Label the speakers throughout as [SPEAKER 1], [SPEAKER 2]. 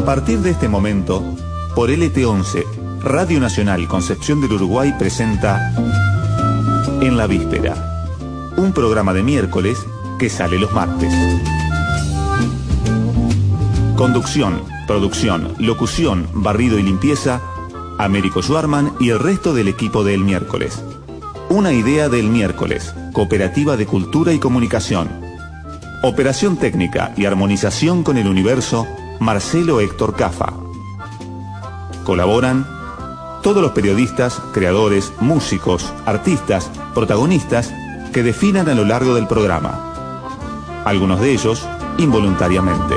[SPEAKER 1] A partir de este momento, por LT11, Radio Nacional Concepción del Uruguay presenta En la Víspera, un programa de miércoles que sale los martes. Conducción, producción, locución, barrido y limpieza, Américo Schwarman y el resto del equipo del miércoles. Una idea del miércoles, Cooperativa de Cultura y Comunicación. Operación técnica y armonización con el universo, Marcelo Héctor Cafa. Colaboran todos los periodistas, creadores, músicos, artistas, protagonistas que definan a lo largo del programa. Algunos de ellos involuntariamente.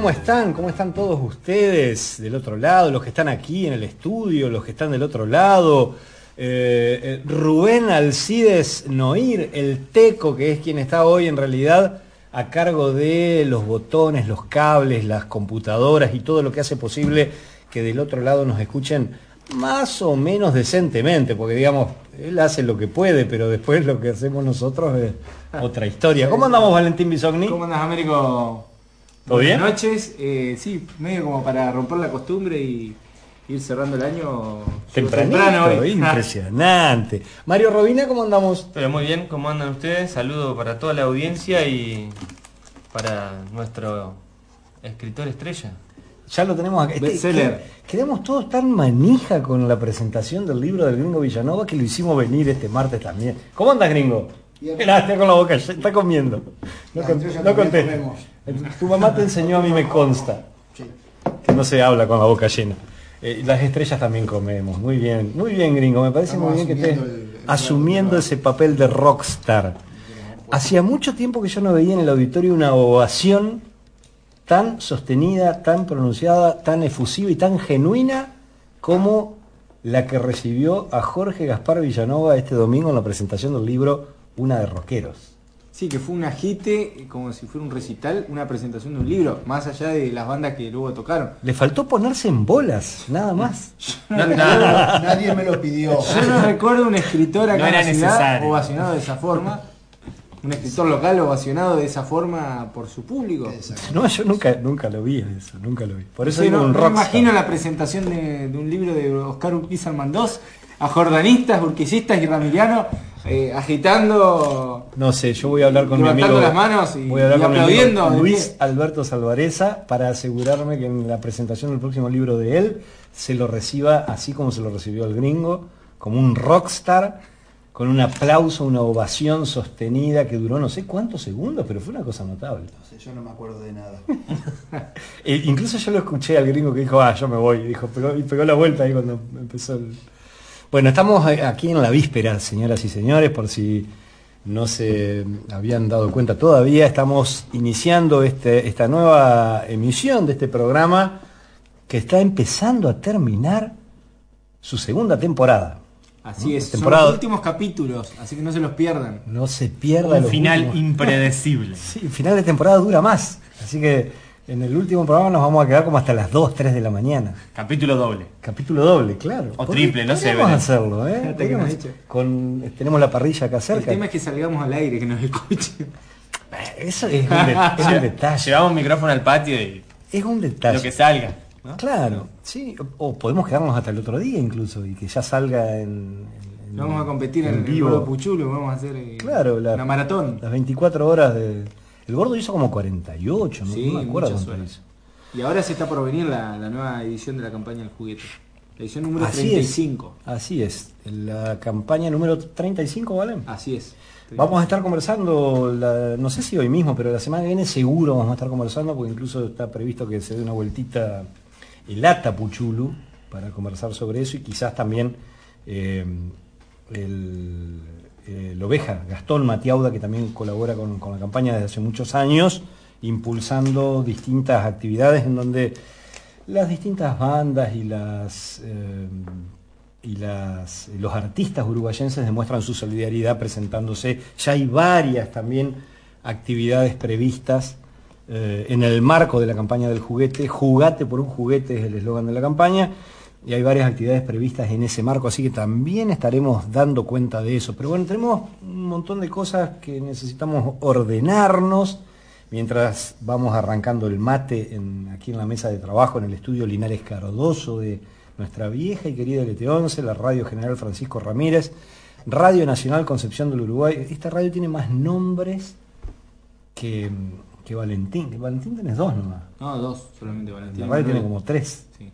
[SPEAKER 2] ¿Cómo están? ¿Cómo están todos ustedes del otro lado? Los que están aquí en el estudio, los que están del otro lado. Eh, eh, Rubén Alcides Noir, el teco, que es quien está hoy en realidad a cargo de los botones, los cables, las computadoras y todo lo que hace posible que del otro lado nos escuchen más o menos decentemente, porque digamos, él hace lo que puede, pero después lo que hacemos nosotros es otra historia. ¿Cómo andamos Valentín Bisogni?
[SPEAKER 3] ¿Cómo andas, Américo?
[SPEAKER 2] ¿Todo
[SPEAKER 3] Buenas
[SPEAKER 2] bien?
[SPEAKER 3] noches. Eh, sí, medio como para romper la costumbre y ir cerrando el año
[SPEAKER 2] Tempranito,
[SPEAKER 3] temprano hoy.
[SPEAKER 2] impresionante. Mario Robina, ¿cómo andamos?
[SPEAKER 4] Pero muy bien, ¿cómo andan ustedes? Saludo para toda la audiencia y para nuestro escritor estrella.
[SPEAKER 2] Ya lo tenemos acá. Este,
[SPEAKER 3] Bestseller.
[SPEAKER 2] que- Quedamos todos tan manija con la presentación del libro del gringo Villanova que lo hicimos venir este martes también. ¿Cómo andas, gringo?
[SPEAKER 5] Bien.
[SPEAKER 2] Mirá, está con la boca, está comiendo. No, no contesta. Tu mamá te enseñó, a mí me consta, que no se habla con la boca llena. Eh, las estrellas también comemos. Muy bien, muy bien, gringo. Me parece
[SPEAKER 5] Estamos
[SPEAKER 2] muy bien que estés
[SPEAKER 5] asumiendo el- el-
[SPEAKER 2] asumiendo ese papel de rockstar. Hacía mucho tiempo que yo no veía en el auditorio una ovación tan sostenida, tan pronunciada, tan efusiva y tan genuina como la que recibió a Jorge Gaspar Villanova este domingo en la presentación del libro Una de Rockeros.
[SPEAKER 3] Sí, que fue un agite, como si fuera un recital, una presentación de un libro, más allá de las bandas que luego tocaron.
[SPEAKER 2] Le faltó ponerse en bolas, nada más.
[SPEAKER 4] No, no,
[SPEAKER 5] Nadie me lo pidió.
[SPEAKER 3] Yo no recuerdo un escritor acá
[SPEAKER 4] No
[SPEAKER 3] en la
[SPEAKER 4] era
[SPEAKER 3] ciudad
[SPEAKER 4] necesario.
[SPEAKER 3] ovacionado de esa forma. Un escritor local ovacionado de esa forma por su público.
[SPEAKER 2] No, yo nunca, nunca lo vi eso, nunca lo vi. Por eso
[SPEAKER 3] Sí,
[SPEAKER 2] digo
[SPEAKER 3] no,
[SPEAKER 2] un
[SPEAKER 3] no imagino la presentación de, de un libro de Oscar Urquiza Mandós a jordanistas, urquicistas y ramirianos eh, agitando
[SPEAKER 2] No sé, yo voy a hablar con mi amigo.
[SPEAKER 3] las manos y-
[SPEAKER 2] voy a hablar
[SPEAKER 3] y
[SPEAKER 2] con mi amigo
[SPEAKER 3] aplaudiendo, ¿de
[SPEAKER 2] Luis? Alberto Salvareza para asegurarme que en la presentación del próximo libro de él se lo reciba así como se lo recibió el gringo, como un rockstar, con un aplauso, una ovación sostenida que duró no sé cuántos segundos, pero fue una cosa notable.
[SPEAKER 5] No sé, yo no me acuerdo de nada.
[SPEAKER 2] Eh, incluso yo lo escuché al gringo que dijo, ah, yo me voy, y dijo, pegó, y pegó la vuelta ahí cuando empezó el... Bueno, estamos eh, aquí en la víspera, señoras y señores, por si no se habían dado cuenta todavía, estamos iniciando este, esta nueva emisión de este programa que está empezando a terminar su segunda temporada.
[SPEAKER 3] Así es,
[SPEAKER 2] Temporada-
[SPEAKER 3] son los últimos capítulos, así que no se los pierdan.
[SPEAKER 2] No se pierda
[SPEAKER 4] Un final
[SPEAKER 2] últimos-
[SPEAKER 4] impredecible.
[SPEAKER 2] Sí, el final de temporada dura más, así que en el último programa nos vamos a quedar como hasta las 2, 3 de la mañana.
[SPEAKER 4] Capítulo doble.
[SPEAKER 2] Capítulo doble, claro.
[SPEAKER 4] O triple, no sé,
[SPEAKER 2] podríamos
[SPEAKER 4] veré.
[SPEAKER 2] hacerlo, ¿eh?
[SPEAKER 3] Que
[SPEAKER 2] con, tenemos la parrilla acá
[SPEAKER 3] El
[SPEAKER 2] cerca.
[SPEAKER 3] tema es que salgamos al aire, que nos escuchen.
[SPEAKER 2] Eso es un, de- es un detalle.
[SPEAKER 4] Llevamos un micrófono al patio y
[SPEAKER 2] Es un detalle.
[SPEAKER 4] lo que salga.
[SPEAKER 3] ¿no?
[SPEAKER 2] Claro, sí, o o podemos quedarnos hasta el otro día incluso y que ya salga en, en-
[SPEAKER 3] Vamos a competir en, el
[SPEAKER 2] vivo.
[SPEAKER 3] Gordo Puchulo, vamos a hacer eh,
[SPEAKER 2] Claro, la-
[SPEAKER 3] una maratón.
[SPEAKER 2] Las 24 horas de... El gordo hizo como 48, no,
[SPEAKER 3] Sí,
[SPEAKER 2] no me acuerdo cuánto hizo.
[SPEAKER 3] Y ahora se está por venir la, la nueva edición de la campaña del juguete. La edición número
[SPEAKER 2] Así
[SPEAKER 3] 35.
[SPEAKER 2] es, así es. La campaña número 35, ¿vale?
[SPEAKER 3] Así es.
[SPEAKER 2] Vamos a estar conversando, la- no sé si hoy mismo, pero la semana que viene seguro vamos a estar conversando, porque incluso está previsto que se dé una vueltita el Ata Puchulu para conversar sobre eso y quizás también eh, el, el Oveja, Gastón Matiauda, que también colabora con, con la campaña desde hace muchos años, impulsando distintas actividades en donde las distintas bandas y las eh, y las, los artistas uruguayenses demuestran su solidaridad presentándose. Ya hay varias también actividades previstas eh, en el marco de la campaña del juguete. Jugate por un juguete es el eslogan de la campaña. Y hay varias actividades previstas en ese marco, así que también estaremos dando cuenta de eso. Pero bueno, tenemos un montón de cosas que necesitamos ordenarnos mientras vamos arrancando el mate en- aquí en la mesa de trabajo en el estudio Linares Cardoso de nuestra vieja y querida LT11, la Radio General Francisco Ramírez, Radio Nacional Concepción del Uruguay. Esta radio tiene más nombres que, que Valentín. Valentín tenés dos nomás.
[SPEAKER 3] No, dos, solamente Valentín.
[SPEAKER 2] La radio tiene como tres.
[SPEAKER 3] Sí.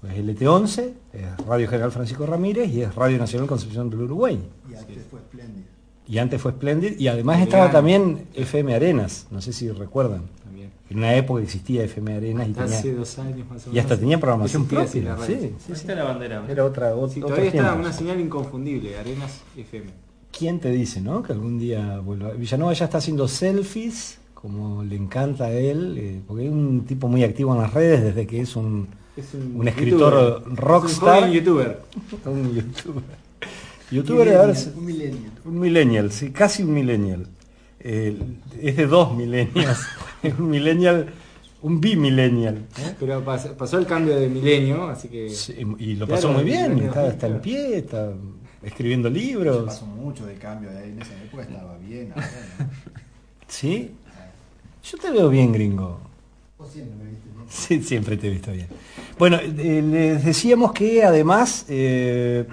[SPEAKER 2] Pues LT11 es Radio General Francisco Ramírez y es Radio Nacional Concepción del Uruguay.
[SPEAKER 5] Y antes fue espléndido.
[SPEAKER 2] Y antes fue Splendid y además estaba también FM Arenas, no sé si recuerdan.
[SPEAKER 3] También.
[SPEAKER 2] En una época existía FM Arenas y,
[SPEAKER 3] Hasta
[SPEAKER 2] tenía-
[SPEAKER 3] hace dos años más o menos.
[SPEAKER 2] y hasta tenía programación propia. Sí, sí, sí.
[SPEAKER 4] está la bandera.
[SPEAKER 2] Era otra, ot-
[SPEAKER 3] Sí, todavía está
[SPEAKER 2] tiempos.
[SPEAKER 3] una señal inconfundible, Arenas FM.
[SPEAKER 2] ¿Quién te dice, no? Que algún día vuelva. Villanova ya está haciendo selfies, como le encanta a él, eh, porque es un tipo muy activo en las redes desde que es un,
[SPEAKER 3] Es
[SPEAKER 2] Un escritor
[SPEAKER 3] youtuber.
[SPEAKER 2] rockstar.
[SPEAKER 3] Es un joven youtuber.
[SPEAKER 2] un youtuber. Youtuber, ver, si-
[SPEAKER 5] Un millennial.
[SPEAKER 2] Un millennial, sí, casi un millennial. Eh, es de dos millennials. es un millennial, un bimillennial. ¿eh?
[SPEAKER 3] Pero pas- pasó el cambio de milenio, así que.
[SPEAKER 2] Sí, y lo
[SPEAKER 3] Claro,
[SPEAKER 2] pasó muy bien,
[SPEAKER 3] millennial,
[SPEAKER 2] está, está en pie, está escribiendo libros.
[SPEAKER 5] pasó mucho de cambio de ahí. En esa época estaba bien. ahora no.
[SPEAKER 2] ¿Sí? Yo te veo bien, gringo.
[SPEAKER 5] Vos siempre me viste.
[SPEAKER 2] Sí, siempre te he visto bien. Bueno, eh, les decíamos que además eh,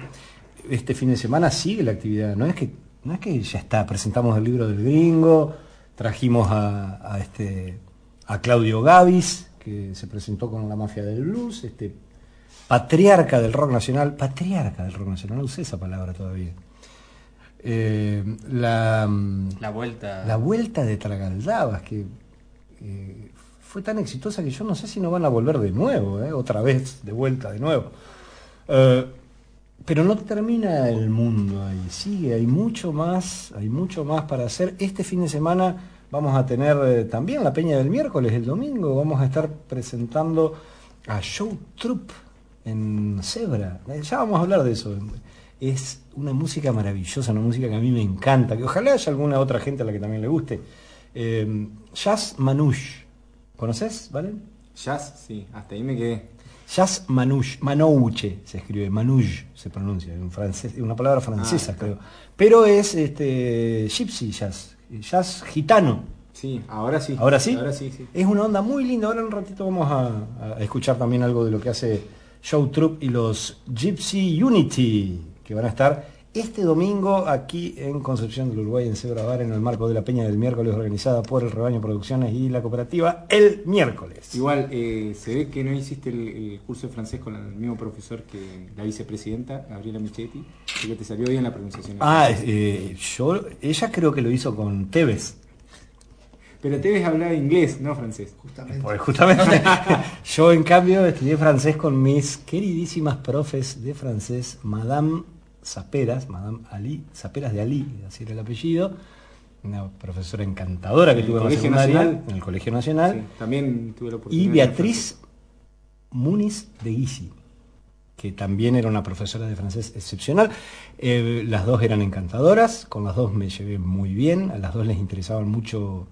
[SPEAKER 2] este fin de semana sigue la actividad. No es que no es que ya está. Presentamos el libro del gringo, trajimos a, a este a Claudio Gavis que se presentó con la mafia del blues, este patriarca del rock nacional, patriarca del rock nacional. No usé esa palabra todavía. Eh, la
[SPEAKER 4] La vuelta.
[SPEAKER 2] la vuelta de Tragaldabas, que eh, fue tan exitosa que yo no sé si no van a volver de nuevo, eh, otra vez, de vuelta de nuevo. Eh, pero no termina el mundo ahí, sigue, hay mucho más, hay mucho más para hacer. Este fin de semana vamos a tener eh, también la Peña del miércoles, el domingo, vamos a estar presentando a Show Troop en Zebra. Ya vamos a hablar de eso. Es una música maravillosa, una música que a mí me encanta, que ojalá haya alguna otra gente a la que también le guste. Eh, Jazz Manouche, ¿conoces, Valen?
[SPEAKER 3] Jazz, sí, hasta ahí me quedé.
[SPEAKER 2] Jazz Manouche, Manouche se escribe, Manouche se pronuncia, en francés, una palabra francesa
[SPEAKER 3] Ah,
[SPEAKER 2] creo. Pero es este gypsy jazz, jazz gitano.
[SPEAKER 3] Sí, ahora sí.
[SPEAKER 2] ¿Ahora sí?
[SPEAKER 3] Ahora sí, sí.
[SPEAKER 2] Es una onda muy linda. Ahora en un ratito vamos a, a escuchar también algo de lo que hace Show Troop y los Gypsy Unity, que van a estar este domingo aquí en Concepción del Uruguay, en Cebra Bar, en el marco de la Peña del miércoles, organizada por el Rebaño Producciones y la cooperativa El Miércoles.
[SPEAKER 3] Igual, eh, se ve que no hiciste el, el curso de francés con el mismo profesor que la vicepresidenta, Gabriela Michetti, y que te salió bien la pronunciación.
[SPEAKER 2] Ah, eh, yo, ella creo que lo hizo con Tevez.
[SPEAKER 3] Pero te ves hablar inglés, no francés.
[SPEAKER 5] Justamente.
[SPEAKER 2] Pues justamente yo en cambio estudié francés con mis queridísimas profes de francés, Madame Zaperas, Madame Ali, Zaperas de Ali, así era el apellido, una profesora encantadora que
[SPEAKER 3] ¿En el
[SPEAKER 2] tuve en la
[SPEAKER 3] Colegio
[SPEAKER 2] secundaria,
[SPEAKER 3] Nacional?
[SPEAKER 2] en el Colegio Nacional,
[SPEAKER 3] Sí, también tuve la oportunidad.
[SPEAKER 2] y Beatriz Muniz de Guisi, que también era una profesora de francés excepcional. Eh, las dos eran encantadoras, con las dos me llevé muy bien, a las dos les interesaban mucho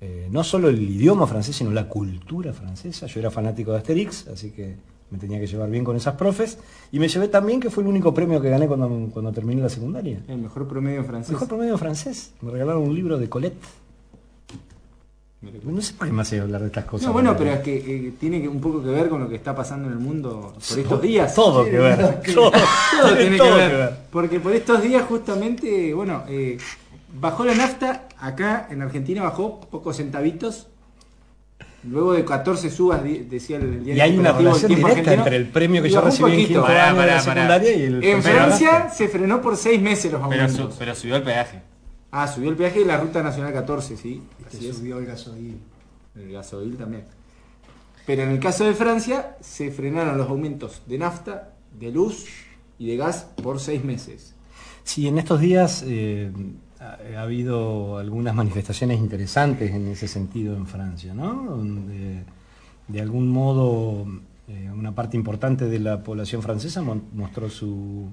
[SPEAKER 2] eh, no solo el idioma francés, sino la cultura francesa. Yo era fanático de Asterix, así que me tenía que llevar bien con esas profes. Y me llevé también, que fue el único premio que gané cuando, cuando terminé la secundaria.
[SPEAKER 3] El mejor promedio francés.
[SPEAKER 2] Mejor promedio francés. Me regalaron un libro de Colette. No sé por qué me hace hablar de estas cosas.
[SPEAKER 3] No, bueno, pero es que eh, tiene un poco que ver con lo que está pasando en el mundo por estos
[SPEAKER 2] To-
[SPEAKER 3] días.
[SPEAKER 2] Todo que ver. Todo,
[SPEAKER 3] Todo tiene
[SPEAKER 2] todo
[SPEAKER 3] que ver. Porque por estos días justamente, bueno, eh, bajó la nafta, acá en Argentina bajó pocos centavitos. Luego de 14 subas, decía el diario
[SPEAKER 2] Y hay una relación directa
[SPEAKER 3] Argentino,
[SPEAKER 2] entre el premio que
[SPEAKER 3] y
[SPEAKER 2] yo recibí en quinto
[SPEAKER 4] Pará,
[SPEAKER 2] año de la
[SPEAKER 4] pará.
[SPEAKER 2] secundaria y el
[SPEAKER 3] En Francia
[SPEAKER 2] Nafta.
[SPEAKER 3] se frenó por 6 meses los
[SPEAKER 4] Pero,
[SPEAKER 3] aumentos.
[SPEAKER 4] su- pero subió el peaje.
[SPEAKER 3] Ah, subió el peaje de la Ruta Nacional 14, sí.
[SPEAKER 5] Se
[SPEAKER 3] Así es.
[SPEAKER 5] subió el gasoil.
[SPEAKER 3] El gasoil también. Pero en el caso de Francia se frenaron los aumentos de nafta, de luz y de gas por seis meses.
[SPEAKER 2] Sí, en estos días eh, ha, ha habido algunas manifestaciones interesantes en ese sentido en Francia, ¿no? Donde de algún modo eh, una parte importante de la población francesa mostró su,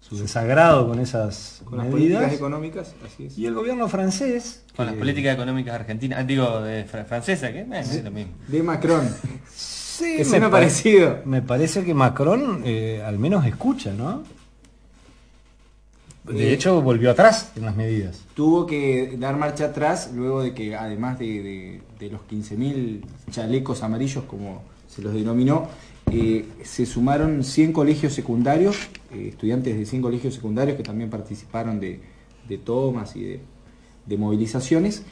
[SPEAKER 2] su desagrado con esas
[SPEAKER 3] Con las políticas
[SPEAKER 2] medidas.
[SPEAKER 3] económicas, así es.
[SPEAKER 2] Y el gobierno francés...
[SPEAKER 4] Con las
[SPEAKER 2] eh,
[SPEAKER 4] políticas económicas argentinas, ah, digo, de fr- francesa, que eh, es lo mismo.
[SPEAKER 3] De Macron.
[SPEAKER 2] sí, me
[SPEAKER 3] parecido.
[SPEAKER 2] Me parece que Macron eh, al menos escucha, ¿no? De
[SPEAKER 3] Eh,
[SPEAKER 2] hecho, volvió atrás en las medidas.
[SPEAKER 3] Tuvo que dar marcha atrás luego de que, además de, de- de los 15.000 chalecos amarillos, como se los denominó, eh, se sumaron 100 colegios secundarios, eh, estudiantes de 100 colegios secundarios que también participaron de, de tomas y de, de movilizaciones.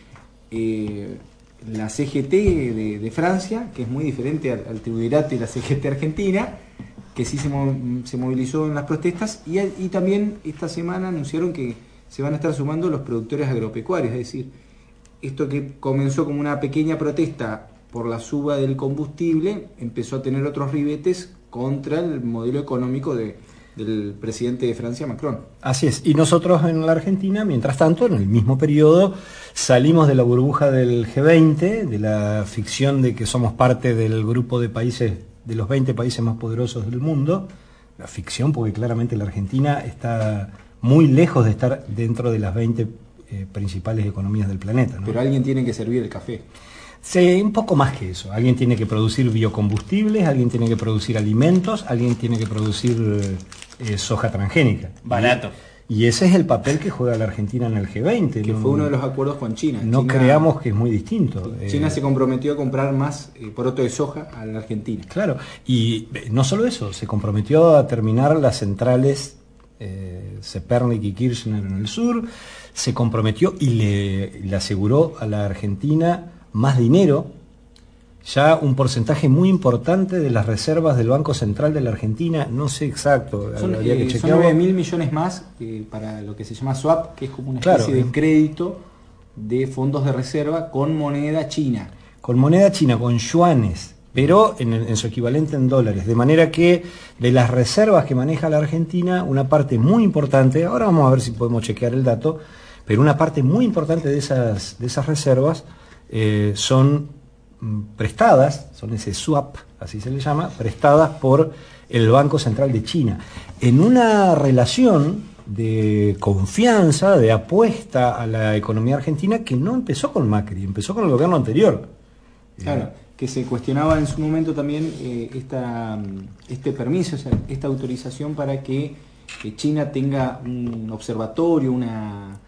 [SPEAKER 3] La CGT de, Francia, que es muy diferente al, al triunvirato y la CGT argentina, que sí se, mo- se movilizó en las protestas, y, y también esta semana anunciaron que se van a estar sumando los productores agropecuarios, es decir, esto que comenzó como una pequeña protesta por la suba del combustible, empezó a tener otros ribetes contra el modelo económico de- del presidente de Francia, Macron.
[SPEAKER 2] Así es. Y nosotros en la Argentina, mientras tanto, en el mismo periodo, salimos de la burbuja del G20, de la ficción de que somos parte del grupo de países, de los 20 países más poderosos del mundo. La ficción, porque claramente la Argentina está muy lejos de estar dentro de las 20 eh, principales economías del planeta. ¿no?
[SPEAKER 3] Pero alguien tiene que servir el café.
[SPEAKER 2] Sí, un poco más que eso. Alguien tiene que producir biocombustibles, alguien tiene que producir alimentos, alguien tiene que producir eh, eh, soja transgénica.
[SPEAKER 4] Barato.
[SPEAKER 2] Y ese es el papel que juega la Argentina en el G20.
[SPEAKER 3] que
[SPEAKER 2] no,
[SPEAKER 3] fue uno de los acuerdos con China.
[SPEAKER 2] no
[SPEAKER 3] China-
[SPEAKER 2] creamos que es muy distinto.
[SPEAKER 3] China
[SPEAKER 2] Eh,
[SPEAKER 3] se comprometió a comprar más eh, poroto de soja a la Argentina.
[SPEAKER 2] Claro, y eh, no solo eso, se comprometió a terminar las centrales eh, Zepernik y Kirchner en el sur, se comprometió y le, le aseguró a la Argentina más dinero, ya un porcentaje muy importante de las reservas del Banco Central de la Argentina, no sé exacto,
[SPEAKER 3] Son,
[SPEAKER 2] habría que
[SPEAKER 3] eh, son
[SPEAKER 2] chequearlo.
[SPEAKER 3] 9 mil millones más eh, para lo que se llama swap, que es como una
[SPEAKER 2] Claro.
[SPEAKER 3] especie de crédito de fondos de reserva con moneda china.
[SPEAKER 2] con moneda china, con yuanes, pero en, su equivalente en dólares. De manera que de las reservas que maneja la Argentina, una parte muy importante, ahora vamos a ver si podemos chequear el dato, pero una parte muy importante de esas, de esas reservas eh, son prestadas, son ese swap, así se le llama, prestadas por el Banco Central de China, en una relación de confianza, de apuesta a la economía argentina que no empezó con Macri, empezó con el gobierno anterior.
[SPEAKER 3] Claro, que se cuestionaba en su momento también eh, esta, mm, este permiso, esta autorización para que eh, China tenga un observatorio, una,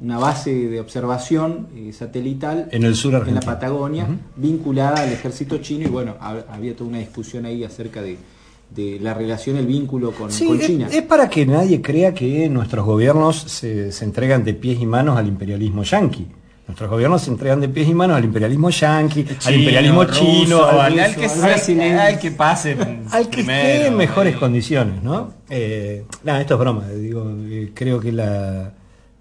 [SPEAKER 3] una base de observación eh, satelital
[SPEAKER 2] En el sur
[SPEAKER 3] en la
[SPEAKER 2] argentino.
[SPEAKER 3] Patagonia, vinculada al ejército chino y bueno, hab- había toda una discusión ahí acerca de, de la relación, el vínculo con,
[SPEAKER 2] Sí,
[SPEAKER 3] con
[SPEAKER 2] es,
[SPEAKER 3] China.
[SPEAKER 2] es para que nadie crea que nuestros gobiernos se, se entregan de pies y manos al imperialismo yanqui. Nuestros gobiernos se entregan de pies y manos al imperialismo yanqui, al imperialismo
[SPEAKER 4] ruso,
[SPEAKER 2] chino, al,
[SPEAKER 4] al,
[SPEAKER 3] ruso,
[SPEAKER 4] al que,
[SPEAKER 3] al
[SPEAKER 4] al- que pase
[SPEAKER 2] al que
[SPEAKER 4] primero,
[SPEAKER 2] esté en mejores
[SPEAKER 4] eh.
[SPEAKER 2] condiciones, ¿no? Eh, nada, esto es broma, digo, eh, creo que la,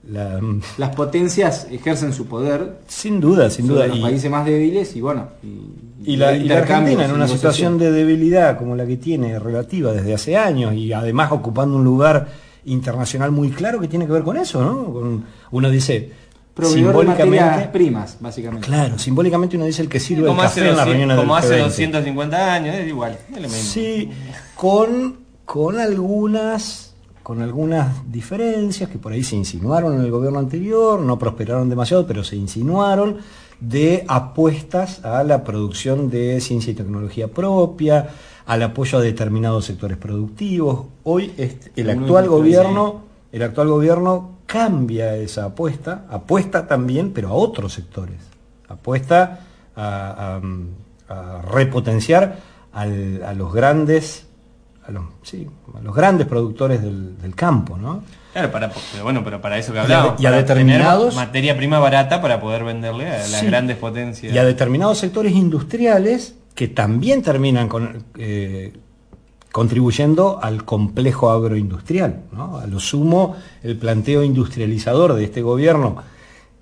[SPEAKER 2] la-
[SPEAKER 3] Las potencias ejercen su poder
[SPEAKER 2] sin duda, sin
[SPEAKER 3] sobre
[SPEAKER 2] duda,
[SPEAKER 3] los
[SPEAKER 2] y,
[SPEAKER 3] países más débiles y bueno, y,
[SPEAKER 2] y la, y la Argentina en una situación de debilidad como la que tiene relativa desde hace años y además ocupando un lugar internacional muy claro que tiene que ver con eso, ¿no? Con- uno dice
[SPEAKER 3] proveedor de materias
[SPEAKER 2] simbólicamente,
[SPEAKER 3] primas, básicamente.
[SPEAKER 2] claro, simbólicamente uno dice el que sirve el
[SPEAKER 4] Como hace,
[SPEAKER 2] café en las
[SPEAKER 4] 200
[SPEAKER 2] reuniones
[SPEAKER 4] como hace
[SPEAKER 2] G20.
[SPEAKER 4] 250 años, es igual, es lo mismo.
[SPEAKER 2] Sí, con, con algunas con algunas diferencias que por ahí se insinuaron en el gobierno anterior, no prosperaron demasiado, pero se insinuaron de apuestas a la producción de ciencia y tecnología propia, al apoyo a determinados sectores productivos. Hoy este- el actual gobierno, el actual gobierno cambia esa apuesta, apuesta también, pero a otros sectores, apuesta a, a- a repotenciar al- a los grandes, a los, sí, a los grandes productores del, del campo, ¿no?
[SPEAKER 4] Claro, para, pero bueno, pero para eso que
[SPEAKER 2] a-
[SPEAKER 4] hablábamos.
[SPEAKER 2] y a
[SPEAKER 4] para
[SPEAKER 2] determinados-
[SPEAKER 4] tener materia prima barata para poder venderle a las
[SPEAKER 2] Sí.
[SPEAKER 4] grandes potencias.
[SPEAKER 2] Y a determinados sectores industriales que también terminan con, eh, contribuyendo al complejo agroindustrial. ¿no? A lo sumo, el planteo industrializador de este gobierno,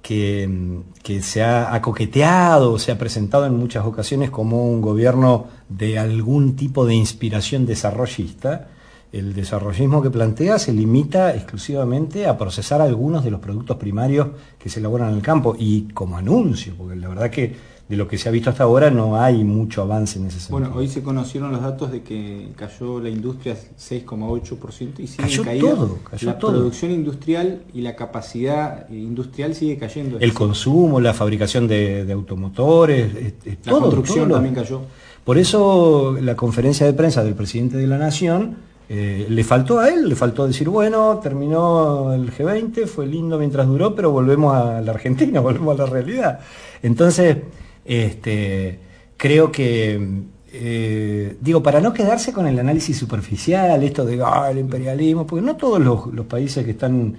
[SPEAKER 2] que, se ha, ha coqueteado, se ha presentado en muchas ocasiones como un gobierno de algún tipo de inspiración desarrollista, el desarrollismo que plantea se limita exclusivamente a procesar algunos de los productos primarios que se elaboran en el campo. Y como anuncio, porque la verdad que de lo que se ha visto hasta ahora no hay mucho avance en ese sentido.
[SPEAKER 3] Bueno, hoy se conocieron los datos de que cayó la industria 6,8% y sigue
[SPEAKER 2] Cayó
[SPEAKER 3] caída.
[SPEAKER 2] todo, cayó
[SPEAKER 3] la
[SPEAKER 2] todo.
[SPEAKER 3] producción industrial y la capacidad industrial sigue cayendo.
[SPEAKER 2] el consumo, la fabricación de, de automotores, es- es
[SPEAKER 3] la
[SPEAKER 2] todo,
[SPEAKER 3] construcción
[SPEAKER 2] todo
[SPEAKER 3] también cayó.
[SPEAKER 2] Por eso la conferencia de prensa del presidente de la Nación eh, le faltó a él, le faltó decir, bueno, terminó el G20, fue lindo mientras duró, pero volvemos a la Argentina, volvemos a la realidad. Entonces, este, creo que, eh, digo, para no quedarse con el análisis superficial, esto de ah, el imperialismo, porque no todos los, los países que están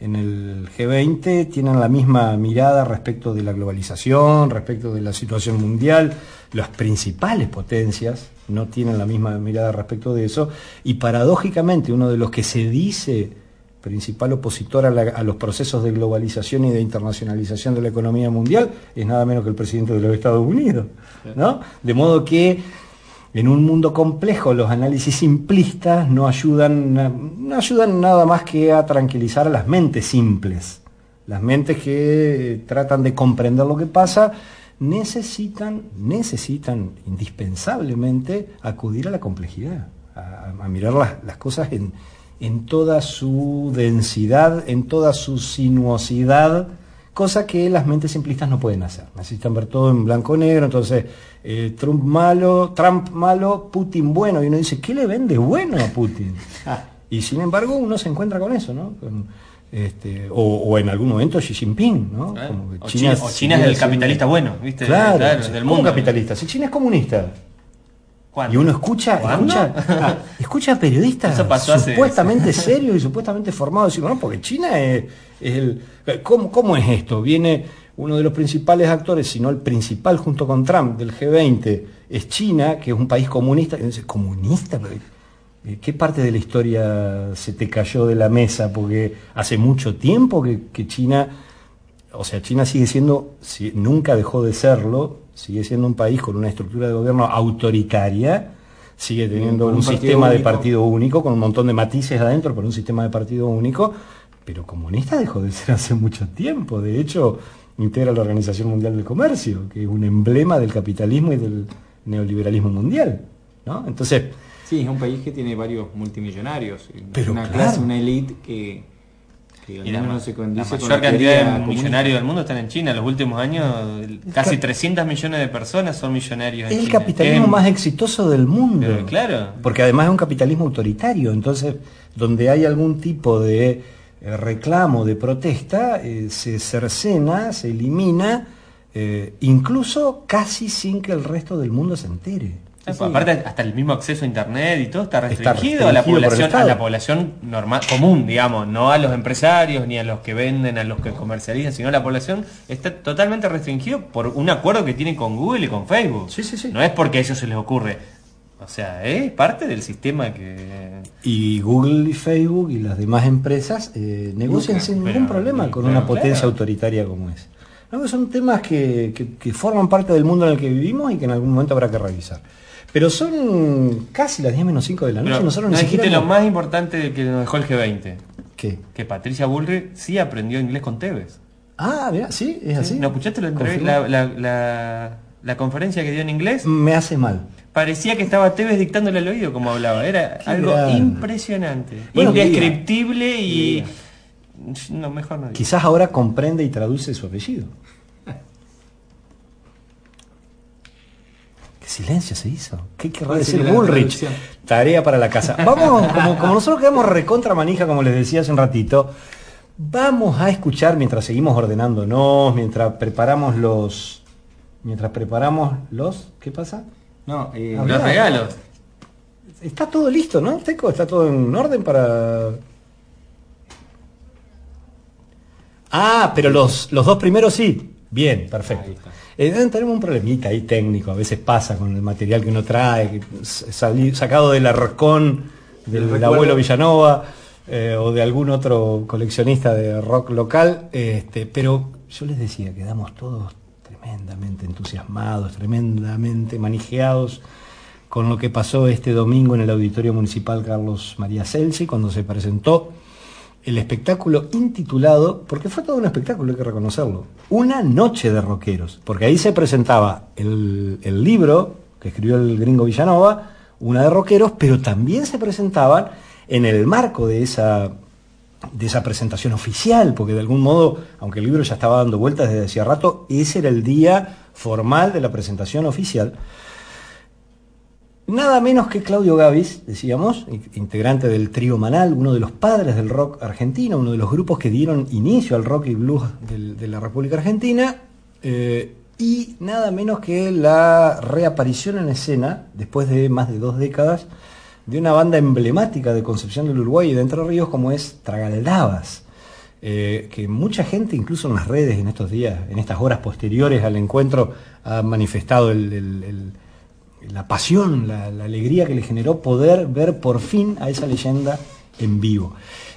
[SPEAKER 2] en el G20 tienen la misma mirada respecto de la globalización, respecto de la situación mundial. Las principales potencias no tienen la misma mirada respecto de eso. Y paradójicamente uno de los que se dice principal opositor a, la- a los procesos de globalización y de internacionalización de la economía mundial es nada menos que el presidente de los Estados Unidos. ¿no? De modo que en un mundo complejo los análisis simplistas no ayudan, no ayudan nada más que a tranquilizar a las mentes simples. Las mentes que eh, tratan de comprender lo que pasa necesitan, necesitan indispensablemente acudir a la complejidad, a, a mirar las, las cosas en, en toda su densidad, en toda su sinuosidad, cosa que las mentes simplistas no pueden hacer. Necesitan ver todo en blanco negro, entonces eh, Trump malo, Trump malo, Putin bueno, y uno dice, ¿qué le vende bueno a Putin? Y sin embargo uno se encuentra con eso, ¿no? Con, este, o, o en algún momento Xi Jinping, ¿no?
[SPEAKER 4] Claro.
[SPEAKER 2] Como que
[SPEAKER 4] O China, o China es el capitalista bueno, ¿viste?
[SPEAKER 2] Claro,
[SPEAKER 4] del
[SPEAKER 2] ¿cómo
[SPEAKER 4] mundo.
[SPEAKER 2] capitalista? Si China es comunista.
[SPEAKER 4] ¿Cuándo?
[SPEAKER 2] Y uno escucha,
[SPEAKER 4] ¿Cuándo?
[SPEAKER 2] escucha, escucha periodistas
[SPEAKER 4] hace-
[SPEAKER 2] supuestamente serios y supuestamente formados diciendo, no, porque China es, es el. ¿cómo, ¿Cómo es esto? Viene uno de los principales actores, si no el principal junto con Trump del G20, es China, que es un país comunista. Y dice, ¿comunista? Eh, ¿Qué parte de la historia se te cayó de la mesa? Porque hace mucho tiempo que, que China, o sea, China sigue siendo, si- nunca dejó de serlo, sigue siendo un país con una estructura de gobierno autoritaria, sigue teniendo un, sistema de partido único, con un montón de matices adentro, pero un sistema de partido único, pero comunista dejó de ser hace mucho tiempo. De hecho, integra la Organización Mundial del Comercio, que es un emblema del capitalismo y del neoliberalismo mundial. ¿no? Entonces,
[SPEAKER 3] Sí, es un país que tiene varios multimillonarios.
[SPEAKER 2] Pero
[SPEAKER 3] una
[SPEAKER 2] claro.
[SPEAKER 3] clase, una elite que,
[SPEAKER 4] Y la,
[SPEAKER 3] no se
[SPEAKER 4] la mayor cantidad de millonarios del mundo están en China. En los últimos años, el- casi 300 millones de personas son millonarios
[SPEAKER 2] es
[SPEAKER 4] en
[SPEAKER 2] el
[SPEAKER 4] China.
[SPEAKER 2] capitalismo
[SPEAKER 4] Es-
[SPEAKER 2] más exitoso del mundo.
[SPEAKER 4] Pero claro.
[SPEAKER 2] Porque además es un capitalismo autoritario, entonces donde hay algún tipo de eh, reclamo, de protesta, eh, se cercena, se elimina, eh, incluso casi sin que el resto del mundo se entere.
[SPEAKER 4] Aparte, hasta el mismo acceso a internet y todo está
[SPEAKER 2] Está
[SPEAKER 4] restringido, a la población, a la población normal, común, digamos, no a los empresarios, ni a los que venden, a los que comercializan, sino a la población está totalmente restringido por un acuerdo que tienen con Google y con Facebook.
[SPEAKER 2] Sí, sí, sí.
[SPEAKER 4] No es porque a ellos se les ocurre. O sea, es parte del sistema que.
[SPEAKER 2] Y Google y Facebook y las demás empresas eh, negocian sin
[SPEAKER 4] pero-
[SPEAKER 2] ningún problema con
[SPEAKER 4] pero
[SPEAKER 2] una potencia
[SPEAKER 4] claro.
[SPEAKER 2] autoritaria como es. No, son temas que, que- que forman parte del mundo en el que vivimos y que en algún momento habrá que revisar. Pero son casi las 10 menos 5 de la noche.
[SPEAKER 4] Pero
[SPEAKER 2] nosotros
[SPEAKER 4] no dijiste
[SPEAKER 2] siquiera...
[SPEAKER 4] lo más importante que nos dejó el G20.
[SPEAKER 2] ¿Qué?
[SPEAKER 4] Que Patricia Bullrich sí aprendió inglés con Tevez.
[SPEAKER 2] Ah, mira, sí, es así.
[SPEAKER 4] ¿No escuchaste la, la, la- conferencia que dio en inglés?
[SPEAKER 2] Me hace mal.
[SPEAKER 4] Parecía que estaba Tevez dictándole al oído como hablaba. Era
[SPEAKER 2] Qué
[SPEAKER 4] algo impresionante.
[SPEAKER 2] Bueno,
[SPEAKER 4] indescriptible y... No, mejor no digo.
[SPEAKER 2] Quizás ahora comprende y traduce su apellido. Silencio se hizo? ¿Qué querrá
[SPEAKER 3] ¿Cuál
[SPEAKER 2] decir Bullrich? Tarea para la casa. Vamos, como, como nosotros quedamos recontra manija, como les decía hace un ratito, vamos a escuchar mientras seguimos ordenándonos, mientras preparamos los, mientras preparamos los... ¿Qué pasa?
[SPEAKER 3] No, eh,
[SPEAKER 2] Habla.
[SPEAKER 4] Los regalos.
[SPEAKER 2] Está todo listo, ¿no, Teco? ¿Está todo en orden para...? Ah, pero los, los dos primeros sí. Bien, perfecto. Eh, tenemos un problemita ahí técnico, a veces pasa con el material que uno trae, sali- sacado del arcón del abuelo Villanova eh, o de algún otro coleccionista de rock local, este, pero yo les decía, quedamos todos tremendamente entusiasmados, tremendamente manijeados con lo que pasó este domingo en el Auditorio Municipal Carlos María Celsi, cuando se presentó el espectáculo intitulado, porque fue todo un espectáculo, hay que reconocerlo, Una noche de rockeros, porque ahí se presentaba el, el libro que escribió el gringo Villanova, Una de rockeros, pero también se presentaban en el marco de esa, de esa presentación oficial, porque de algún modo, aunque el libro ya estaba dando vueltas desde hacía rato, ese era el día formal de la presentación oficial. Nada menos que Claudio Gavis, decíamos, integrante del trío Manal, uno de los padres del rock argentino, uno de los grupos que dieron inicio al rock y blues de la República Argentina, eh, y nada menos que la reaparición en escena, después de más de dos décadas, de una banda emblemática de Concepción del Uruguay y de Entre Ríos como es Tragaldabas. eh, que mucha gente, incluso en las redes en estos días, en estas horas posteriores al encuentro, ha manifestado el, la pasión, la, alegría que le generó poder ver por fin a esa leyenda en vivo.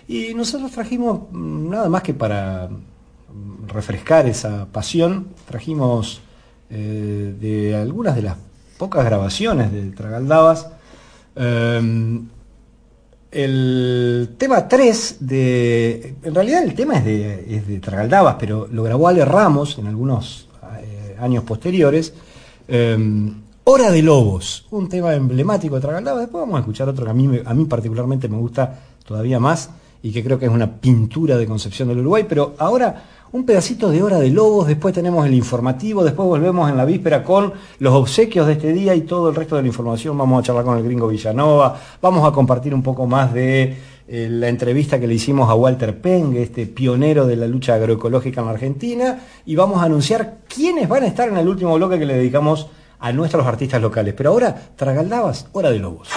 [SPEAKER 2] Y nosotros trajimos, mm, nada más que para mm, refrescar esa pasión, trajimos eh, de algunas de las pocas grabaciones de Tragaldabas, eh, el tema 3 de. En realidad el tema es de, es de Tragaldabas, pero lo grabó Ale Ramos en algunos eh, años posteriores. Eh, Hora de Lobos, un tema emblemático de Tragaldabas. Después vamos a escuchar otro que a mí, me- a mí particularmente me gusta todavía más y que creo que es una pintura de Concepción del Uruguay. Pero ahora un pedacito de Hora de Lobos, después tenemos el informativo, después volvemos en la víspera con los obsequios de este día y todo el resto de la información. Vamos a charlar con el gringo Villanova, vamos a compartir un poco más de eh, la entrevista que le hicimos a Walter Peng, este pionero de la lucha agroecológica en la Argentina, y vamos a anunciar quiénes van a estar en el último bloque que le dedicamos a nuestros artistas locales. Pero ahora, Tragaldabas, Hora de Lobos.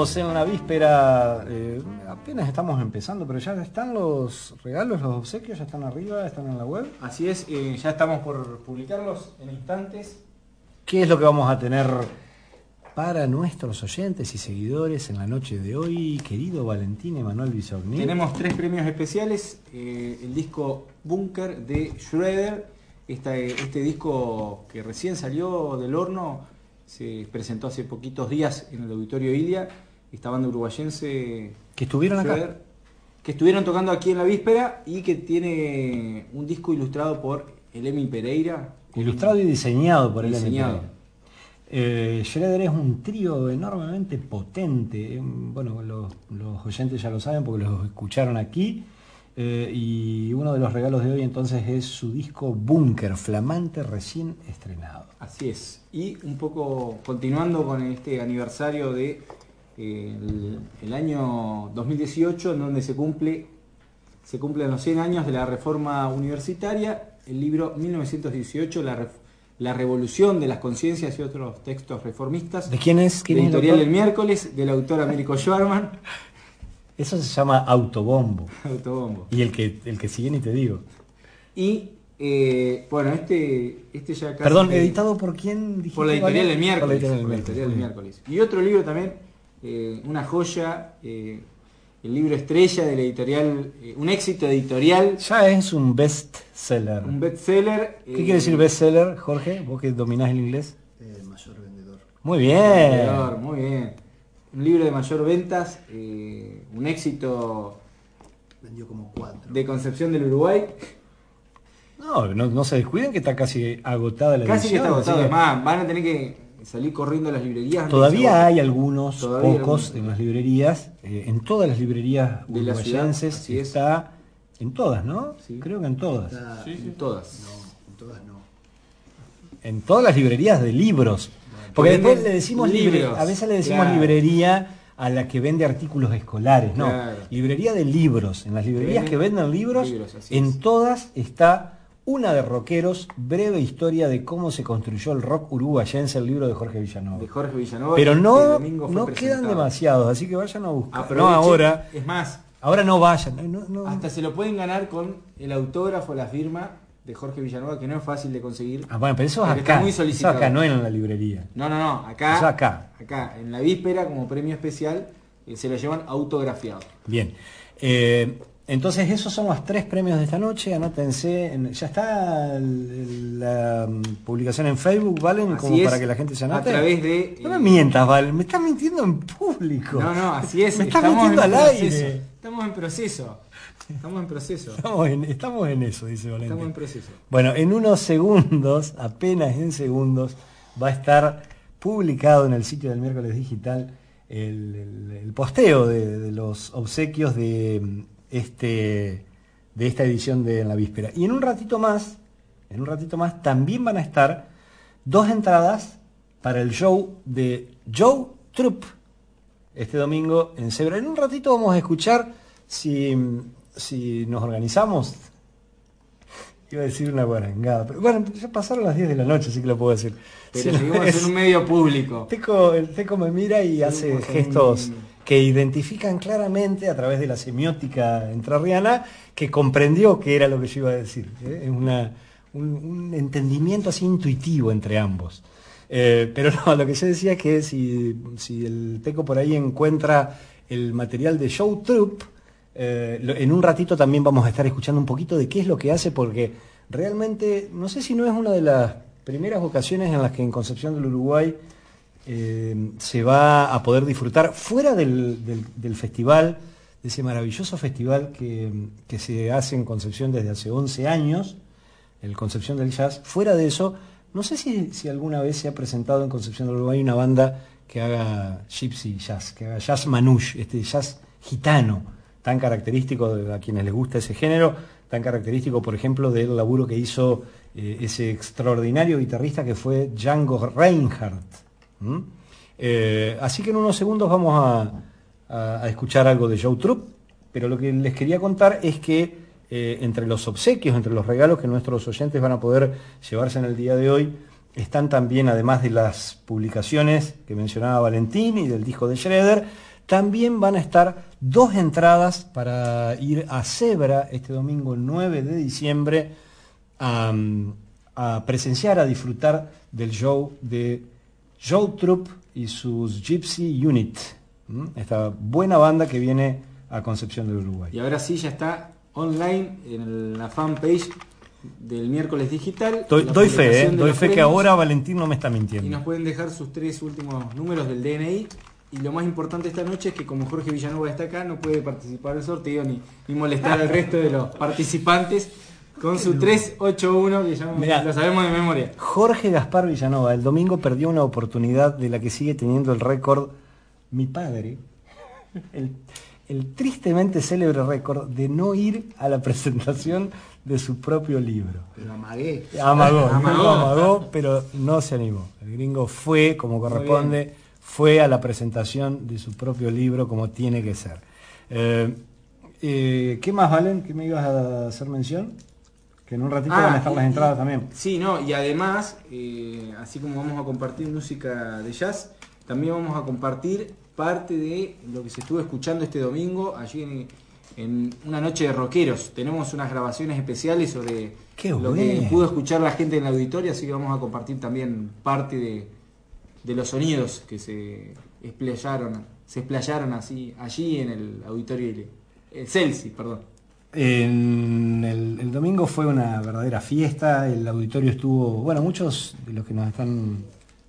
[SPEAKER 6] En la
[SPEAKER 2] víspera, eh, apenas estamos empezando, pero ya están los regalos, los obsequios, ya están arriba, están en la web.
[SPEAKER 3] Así es, eh, ya estamos por publicarlos en instantes.
[SPEAKER 2] ¿Qué es lo que vamos a tener para nuestros oyentes y seguidores en la noche de hoy, querido Valentín Emanuel Bisogni?
[SPEAKER 3] Tenemos tres premios especiales. eh, el disco Bunker de Schroeder. Esta- este disco que recién salió del horno se presentó hace poquitos días en el Auditorio Ilia. Esta banda uruguayense
[SPEAKER 2] que estuvieron acá.
[SPEAKER 3] Que estuvieron tocando aquí en la víspera y que tiene un disco ilustrado por el Emi Pereira.
[SPEAKER 2] Ilustrado y diseñado por el
[SPEAKER 3] Diseñado.
[SPEAKER 2] MP. Eh, Schroeder es un trío enormemente potente. eh, Bueno, los, los oyentes ya lo saben porque los escucharon aquí. eh, y uno de los regalos de hoy entonces es su disco Bunker, flamante recién estrenado.
[SPEAKER 3] Así es. Y un poco continuando con este aniversario de el, el año 2018, en donde se cumple se cumplen los 100 años de la reforma universitaria, el libro 1918, la, la revolución de las conciencias y otros textos reformistas.
[SPEAKER 2] ¿De quién es? ¿Quién el
[SPEAKER 3] editorial
[SPEAKER 2] autor?
[SPEAKER 3] El miércoles, del autor Américo Schwarman.
[SPEAKER 2] Eso se llama Autobombo.
[SPEAKER 3] Autobombo.
[SPEAKER 2] Y el que, el que sigue ni te digo.
[SPEAKER 3] Y eh, bueno, este, este ya casi
[SPEAKER 2] Perdón, ¿editado por quién? dijiste,
[SPEAKER 3] Por la editorial del miércoles.
[SPEAKER 2] Por la editorial del miércoles.
[SPEAKER 3] Y otro libro también, eh, una joya, eh, el libro estrella de la editorial, eh, un éxito editorial,
[SPEAKER 2] Ya es un best seller.
[SPEAKER 3] un bestseller.
[SPEAKER 2] ¿Qué
[SPEAKER 3] eh,
[SPEAKER 2] quiere decir bestseller, Jorge? Vos que dominás el inglés.
[SPEAKER 5] El mayor vendedor.
[SPEAKER 2] Muy bien.
[SPEAKER 3] vendedor, Muy bien. Un libro de mayor ventas, eh, un éxito
[SPEAKER 5] Vendió como cuatro.
[SPEAKER 3] de Concepción del Uruguay.
[SPEAKER 2] No, no, no se descuiden que está casi agotada la
[SPEAKER 3] Casi que
[SPEAKER 2] edición.
[SPEAKER 3] está agotado.
[SPEAKER 2] así que
[SPEAKER 3] Además, van a tener que salir corriendo a las librerías.
[SPEAKER 2] Todavía hay algunos
[SPEAKER 3] Todavía
[SPEAKER 2] pocos
[SPEAKER 3] algunos.
[SPEAKER 2] en las librerías. eh, en todas las librerías
[SPEAKER 3] De la ciudad, es.
[SPEAKER 2] está. En todas, ¿no?
[SPEAKER 3] Sí.
[SPEAKER 2] Creo que en todas.
[SPEAKER 5] Está-
[SPEAKER 3] En Todas.
[SPEAKER 5] No, en todas no.
[SPEAKER 2] En todas las librerías de libros. Porque después le decimos libre,
[SPEAKER 3] libros,
[SPEAKER 2] a veces le decimos
[SPEAKER 3] claro.
[SPEAKER 2] librería a la que vende artículos escolares, no,
[SPEAKER 3] Claro.
[SPEAKER 2] librería de libros. En las librerías
[SPEAKER 3] venden
[SPEAKER 2] que venden libros, en
[SPEAKER 3] es.
[SPEAKER 2] todas está una de rockeros, breve historia de cómo se construyó el rock uruguayense, el libro de Jorge Villanova.
[SPEAKER 3] De Jorge Villanova.
[SPEAKER 2] Pero no, no quedan demasiados, así que vayan a buscar.
[SPEAKER 3] Aprovechen.
[SPEAKER 2] No ahora,
[SPEAKER 3] Es más,
[SPEAKER 2] ahora no vayan. no, no, no.
[SPEAKER 3] hasta se lo pueden ganar con el autógrafo, la firma de Jorge Villanova, que no es fácil de conseguir.
[SPEAKER 2] Ah, bueno, pero eso es acá.
[SPEAKER 3] está muy
[SPEAKER 2] eso
[SPEAKER 3] solicitado.
[SPEAKER 2] acá, no en la librería.
[SPEAKER 3] No, no, no, acá.
[SPEAKER 2] Eso acá.
[SPEAKER 3] Acá, en la víspera, como premio especial, eh, se lo llevan autografiado.
[SPEAKER 2] Bien. Eh, entonces esos son los tres premios de esta noche. Anótense. en- ya está la mm, publicación en Facebook, ¿valen?
[SPEAKER 3] Así
[SPEAKER 2] Como
[SPEAKER 3] es,
[SPEAKER 2] para que la gente se
[SPEAKER 3] a
[SPEAKER 2] anote.
[SPEAKER 3] través de,
[SPEAKER 2] No me mientas, Val. Me estás mintiendo en público.
[SPEAKER 3] No, no, así es.
[SPEAKER 2] Me estás mintiendo
[SPEAKER 3] en
[SPEAKER 2] al
[SPEAKER 3] proceso.
[SPEAKER 2] aire.
[SPEAKER 3] Estamos en proceso. Estamos en proceso.
[SPEAKER 2] Estamos en, estamos en eso, dice Valentín.
[SPEAKER 3] Estamos en proceso.
[SPEAKER 2] Bueno, en unos segundos, apenas en segundos, va a estar publicado en el sitio del miércoles digital el, el- el posteo de, de los obsequios de este de esta edición de En la Víspera. Y en un ratito más, en un ratito más, también van a estar dos entradas para el show de Joe Troop este domingo en Zebra. En un ratito vamos a escuchar si, si nos organizamos. Iba a decir una guarangada, pero bueno, ya pasaron las 10 de la noche, así que lo puedo decir.
[SPEAKER 3] Pero
[SPEAKER 2] Si no
[SPEAKER 3] seguimos
[SPEAKER 2] es-
[SPEAKER 3] en un medio público.
[SPEAKER 2] Teco, el Teco me mira y hace
[SPEAKER 3] en-
[SPEAKER 2] gestos que identifican claramente a través de la semiótica entrerriana que comprendió qué era lo que yo iba a decir. ¿eh? Es una- un, entendimiento así intuitivo entre ambos. Eh, pero no, lo que yo decía es que si, si el Teco por ahí encuentra el material de Show Troop, eh, en un ratito también vamos a estar escuchando un poquito de qué es lo que hace, porque realmente, no sé si no es una de las primeras ocasiones en las que en Concepción del Uruguay eh, se va a poder disfrutar fuera del, del- festival, de ese maravilloso festival que, que se hace en Concepción desde hace 11 años, el Concepción del Jazz. Fuera de eso, no sé si, si alguna vez se ha presentado en Concepción del Uruguay una banda que haga gypsy jazz, que haga jazz manouche, este jazz gitano, tan característico de a quienes les gusta ese género, tan característico, por ejemplo, del laburo que hizo eh, ese extraordinario guitarrista que fue Django Reinhardt. ¿Mm? Eh, así que en unos segundos vamos a, escuchar algo de Joe Troop, pero lo que les quería contar es que eh, entre los obsequios, entre los regalos que nuestros oyentes van a poder llevarse en el día de hoy, están también, además de las publicaciones que mencionaba Valentín y del disco de Schroeder, también van a estar dos entradas para ir a Zebra este domingo 9 de diciembre a, a presenciar, a disfrutar del show de Joe Troop y sus Gypsy Unit, esta buena banda que viene a Concepción del Uruguay.
[SPEAKER 3] Y ahora sí ya está online en la fanpage del miércoles digital.
[SPEAKER 2] Doy, fe, ¿eh? doy fe que ahora Valentín no me está
[SPEAKER 3] Y nos
[SPEAKER 2] mintiendo.
[SPEAKER 3] pueden dejar sus tres últimos números del DNI. Y lo más importante esta noche es que como Jorge Villanova está acá, no puede participar del sorteo ni, ni molestar al resto de los participantes con su 381, que ya
[SPEAKER 2] Mirá.
[SPEAKER 3] lo sabemos de memoria.
[SPEAKER 2] Jorge Gaspar Villanova, el domingo perdió una oportunidad de la que sigue teniendo el récord mi padre, el, el tristemente célebre récord de no ir a la presentación de su propio libro.
[SPEAKER 5] Pero amagué.
[SPEAKER 2] Amagó,
[SPEAKER 3] amagó,
[SPEAKER 2] pero no se animó. El gringo fue, como corresponde, fue a la presentación de su propio libro como tiene que ser. Eh, eh, ¿Qué más, Valen? ¿Qué me ibas a hacer mención? Que en un ratito van a estar
[SPEAKER 3] y-
[SPEAKER 2] las entradas
[SPEAKER 3] y-
[SPEAKER 2] también.
[SPEAKER 3] Sí, no, y además, eh, así como vamos a compartir música de jazz, también vamos a compartir parte de lo que se estuvo escuchando este domingo, allí en, en una noche de rockeros. Tenemos unas grabaciones especiales sobre
[SPEAKER 2] Qué
[SPEAKER 3] lo que pudo escuchar la gente en la auditoria, así que vamos a compartir también parte de, de los sonidos que se explayaron, se explayaron así, allí en el auditorio, de- el Celsi, perdón.
[SPEAKER 2] En el, domingo fue una verdadera fiesta, el auditorio estuvo, bueno, muchos de los que nos están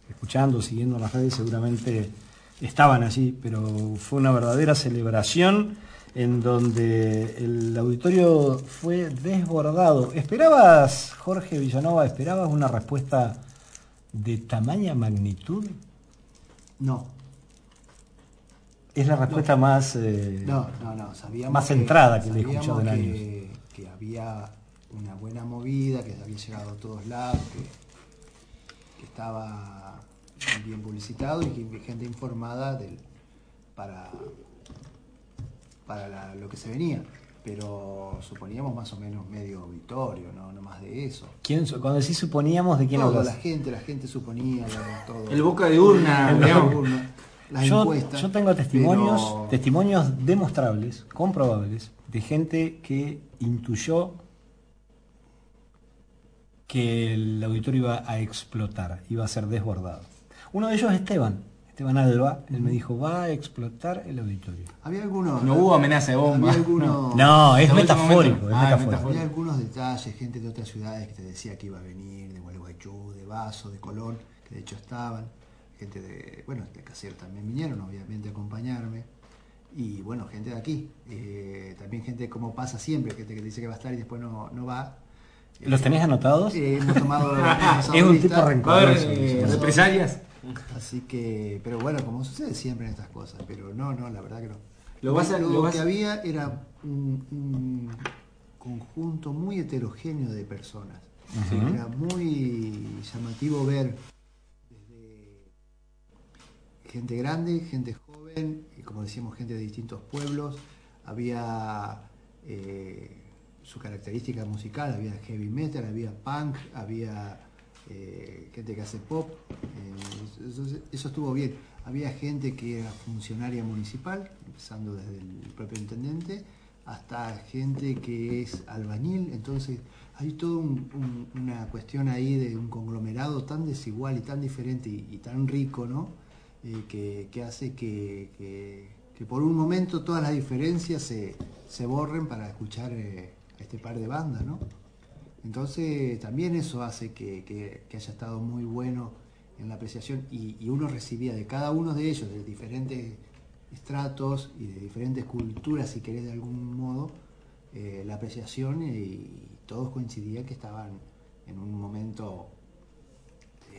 [SPEAKER 2] escuchando, siguiendo en las redes seguramente estaban allí, pero fue una verdadera celebración en donde el auditorio fue desbordado. ¿Esperabas, Jorge Villanova, esperabas una respuesta de tamaña magnitud?
[SPEAKER 5] No,
[SPEAKER 2] Es la respuesta más... eh,
[SPEAKER 5] no, no, no. Sabíamos
[SPEAKER 2] Más centrada que le he escuchado en
[SPEAKER 5] que, que había una buena movida, que había llegado a todos lados, que, que estaba bien publicitado y que había gente informada del, para, para la- lo que se venía. Pero suponíamos más o menos medio auditorio, no, no más de eso.
[SPEAKER 2] ¿quién, cuando decís suponíamos de quién
[SPEAKER 5] Todo,
[SPEAKER 2] hablas?
[SPEAKER 5] la gente, la gente suponía todo.
[SPEAKER 3] El boca de urna,
[SPEAKER 5] El boca de urna, las
[SPEAKER 2] yo,
[SPEAKER 5] encuestas,
[SPEAKER 2] yo tengo testimonios,
[SPEAKER 5] pero-
[SPEAKER 2] testimonios demostrables, comprobables, de gente que intuyó que el auditorio iba a explotar, iba a ser desbordado. Uno de ellos es Esteban, Esteban Alba, él me dijo, va a explotar el auditorio.
[SPEAKER 5] Había algunos.
[SPEAKER 3] No hubo amenaza de bomba.
[SPEAKER 5] Había algunos,
[SPEAKER 2] No, es metafórico, es
[SPEAKER 3] Ah,
[SPEAKER 2] metafórico.
[SPEAKER 5] había algunos detalles, gente de otras ciudades que te decía que iba a venir, de Gualeguaychú, de Vaso, de Colón, que de hecho estaban. Gente de, bueno, de Casier también vinieron, obviamente, a acompañarme. Y bueno, gente de aquí. Eh, también gente como pasa siempre, gente que te dice que va a estar y después no, no va.
[SPEAKER 2] ¿Los tenés anotados?
[SPEAKER 5] Eh, hemos tomado
[SPEAKER 2] Es un tipo
[SPEAKER 3] ¿Va a haber
[SPEAKER 2] rencoroso.
[SPEAKER 3] eh, represalias?
[SPEAKER 5] Así que, pero bueno, como sucede siempre en estas cosas, pero no, no, la verdad que no.
[SPEAKER 3] Lo vas a- lo vas-
[SPEAKER 5] que había era un, un conjunto muy heterogéneo de personas. Era muy llamativo ver gente grande, gente joven, como decíamos, gente de distintos pueblos. Había eh, su característica musical, había heavy metal, había punk, había eh, gente que hace pop. eh, eso, estuvo bien. Había gente que era funcionaria municipal, empezando desde el propio intendente, hasta gente que es albañil. Entonces hay toda una cuestión ahí de un conglomerado tan desigual y tan diferente y tan rico, ¿no? Que, hace que, que- por un momento todas las diferencias se, se borren para escuchar eh, a este par de bandas, ¿no? Entonces también eso hace que, haya estado muy bueno en la apreciación y, y uno recibía de cada uno de ellos, de diferentes estratos y de diferentes culturas, si querés de algún modo, eh, la apreciación y, todos coincidían que estaban en un momento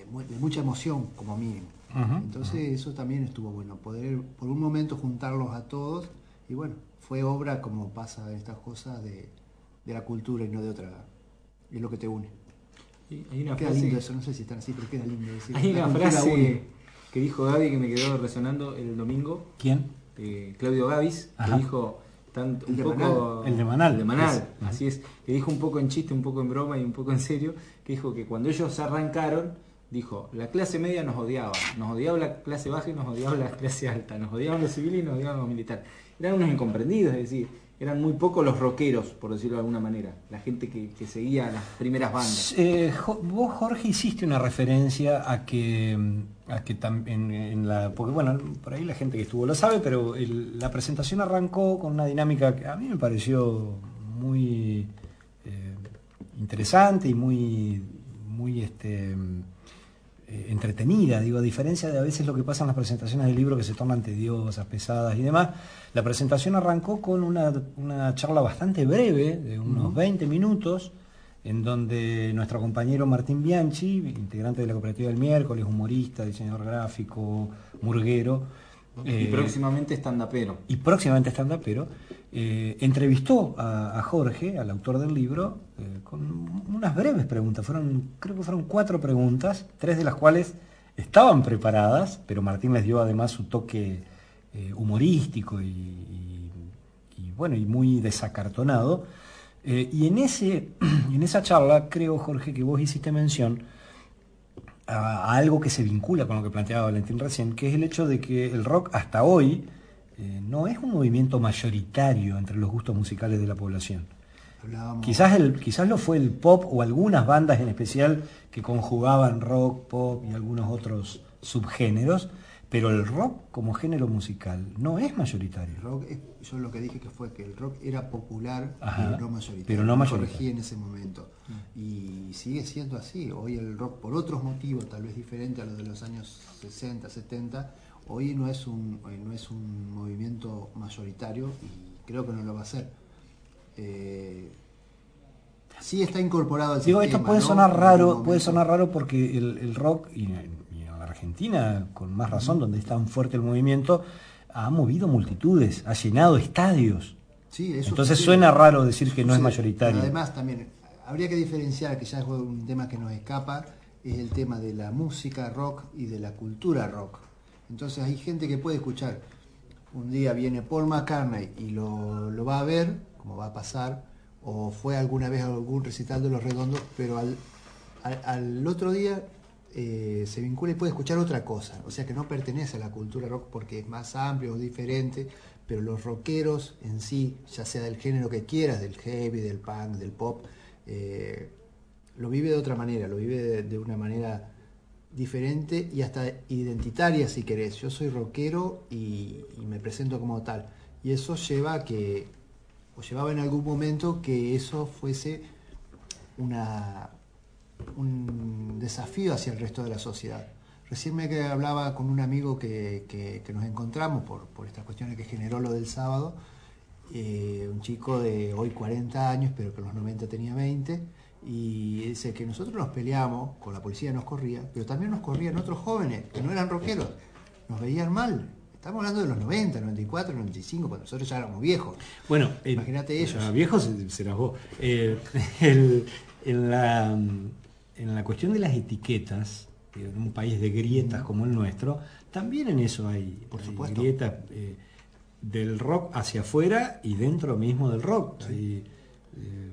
[SPEAKER 5] de, mu- de mucha emoción como mínimo.
[SPEAKER 2] Ujú,
[SPEAKER 5] Entonces eso también estuvo bueno, poder por un momento juntarlos a todos y bueno, fue obra como pasa en estas cosas de, de la cultura y no de otra, es lo que te une.
[SPEAKER 3] Y Hay una
[SPEAKER 5] Queda
[SPEAKER 3] frase,
[SPEAKER 5] lindo eso, no sé si están así, pero queda lindo decir.
[SPEAKER 3] hay una frase
[SPEAKER 5] une.
[SPEAKER 3] que dijo Gaby que me quedó resonando el domingo,
[SPEAKER 2] ¿Quién?
[SPEAKER 3] eh, Claudio Gavis, que
[SPEAKER 2] Ajá.
[SPEAKER 3] dijo tanto,
[SPEAKER 5] El
[SPEAKER 3] un
[SPEAKER 5] de
[SPEAKER 3] poco...
[SPEAKER 2] El de Manal.
[SPEAKER 3] El de Manal,
[SPEAKER 2] Es-
[SPEAKER 3] así es. Que dijo un poco en chiste, un poco en broma y un poco en serio, que dijo que cuando ellos arrancaron, dijo, la clase media nos odiaba, nos odiaba la clase baja y nos odiaba la clase alta, nos odiaban los civiles y nos odiaban los militares. Eran unos incomprendidos, es decir, eran muy pocos los rockeros, por decirlo de alguna manera, la gente que, que seguía las primeras bandas.
[SPEAKER 2] Eh, vos, Jorge, hiciste una referencia a que, mm, a que tam- en, la. Porque, bueno, por ahí la gente que estuvo lo sabe, pero la presentación arrancó con una dinámica que a mí me pareció muy eh, interesante y muy, muy este, mm, eh, entretenida. Digo, a diferencia de a veces lo que pasa en las presentaciones del libro que se tornan tediosas, pesadas y demás, la presentación arrancó con una, una charla bastante breve, de unos 20 minutos, en donde nuestro compañero Martín Bianchi, integrante de la cooperativa del miércoles, humorista, diseñador gráfico, murguero,
[SPEAKER 3] y
[SPEAKER 2] eh,
[SPEAKER 3] próximamente stand-upero.
[SPEAKER 2] y próximamente stand-upero, eh, entrevistó a, Jorge, al autor del libro, eh, con unas breves preguntas. Fueron, creo que fueron cuatro preguntas, tres de las cuales estaban preparadas, pero Martín les dio además su toque eh, humorístico y, y- bueno, y muy desacartonado. Y en, ese, en esa charla, creo, Jorge, que vos hiciste mención a algo que se vincula con lo que planteaba Valentín recién, que es el hecho de que el rock hasta hoy eh, no es un movimiento mayoritario entre los gustos musicales de la población.
[SPEAKER 5] Hablábamos-
[SPEAKER 2] Quizás, el, quizás lo fue el pop o algunas bandas en especial que conjugaban rock, pop y algunos otros subgéneros, pero el rock como género musical no es mayoritario.
[SPEAKER 5] El rock, es- yo lo que dije que fue que el rock era popular,
[SPEAKER 2] Ajá,
[SPEAKER 5] pero no mayoritario.
[SPEAKER 2] pero no mayoritario.
[SPEAKER 5] corregí en ese momento. Y sigue siendo así. Hoy el rock, por otros motivos, tal vez diferentes a los de los años 60, 70, hoy no es un, hoy no es un movimiento mayoritario y creo que no lo va a ser. Eh, sí está incorporado al
[SPEAKER 2] Digo,
[SPEAKER 5] sistema.
[SPEAKER 2] esto puede
[SPEAKER 5] ¿no?
[SPEAKER 2] sonar raro, puede sonar raro porque el, el rock, y, en- y en la Argentina, con más razón, donde es tan fuerte el movimiento, ha movido multitudes, ha llenado estadios.
[SPEAKER 5] Sí, eso
[SPEAKER 2] Entonces suena raro decir que no es mayoritario.
[SPEAKER 5] Además también habría que diferenciar, que ya es un tema que nos escapa, es el tema de la música rock y de la cultura rock. Entonces hay gente que puede escuchar, un día viene Paul McCartney y lo, va a ver, como va a pasar, o fue alguna vez algún recital de Los Redondos, pero al, otro día eh, se vincula y puede escuchar otra cosa. O sea que no pertenece a la cultura rock porque es más amplio o diferente, pero los rockeros en sí, ya sea del género que quieras, del heavy, del punk, del pop, eh, lo vive de otra manera, lo vive de una manera diferente y hasta identitaria si querés. Yo soy rockero y, me presento como tal. Y eso lleva a que, o llevaba en algún momento que eso fuese una, un desafío hacia el resto de la sociedad. Recién me hablaba con un amigo que, que- que nos encontramos por, por estas cuestiones que generó lo del sábado, eh, un chico de hoy 40 años, pero que en los 90 tenía 20, y dice que nosotros nos peleamos, con la policía nos corría, pero también nos corrían otros jóvenes que no eran rockeros, nos veían mal. Estamos hablando de los 90, 94, 95, cuando nosotros ya éramos viejos.
[SPEAKER 2] Bueno, eh,
[SPEAKER 5] Imagínate ellos.
[SPEAKER 2] ah, Viejos eh, serás vos. Eh, el- en, la, en la cuestión de las etiquetas, en un país de grietas como el nuestro, también en eso hay,
[SPEAKER 5] Por
[SPEAKER 2] hay
[SPEAKER 5] supuesto.
[SPEAKER 2] grietas eh, del rock hacia afuera y dentro mismo del rock. Eh,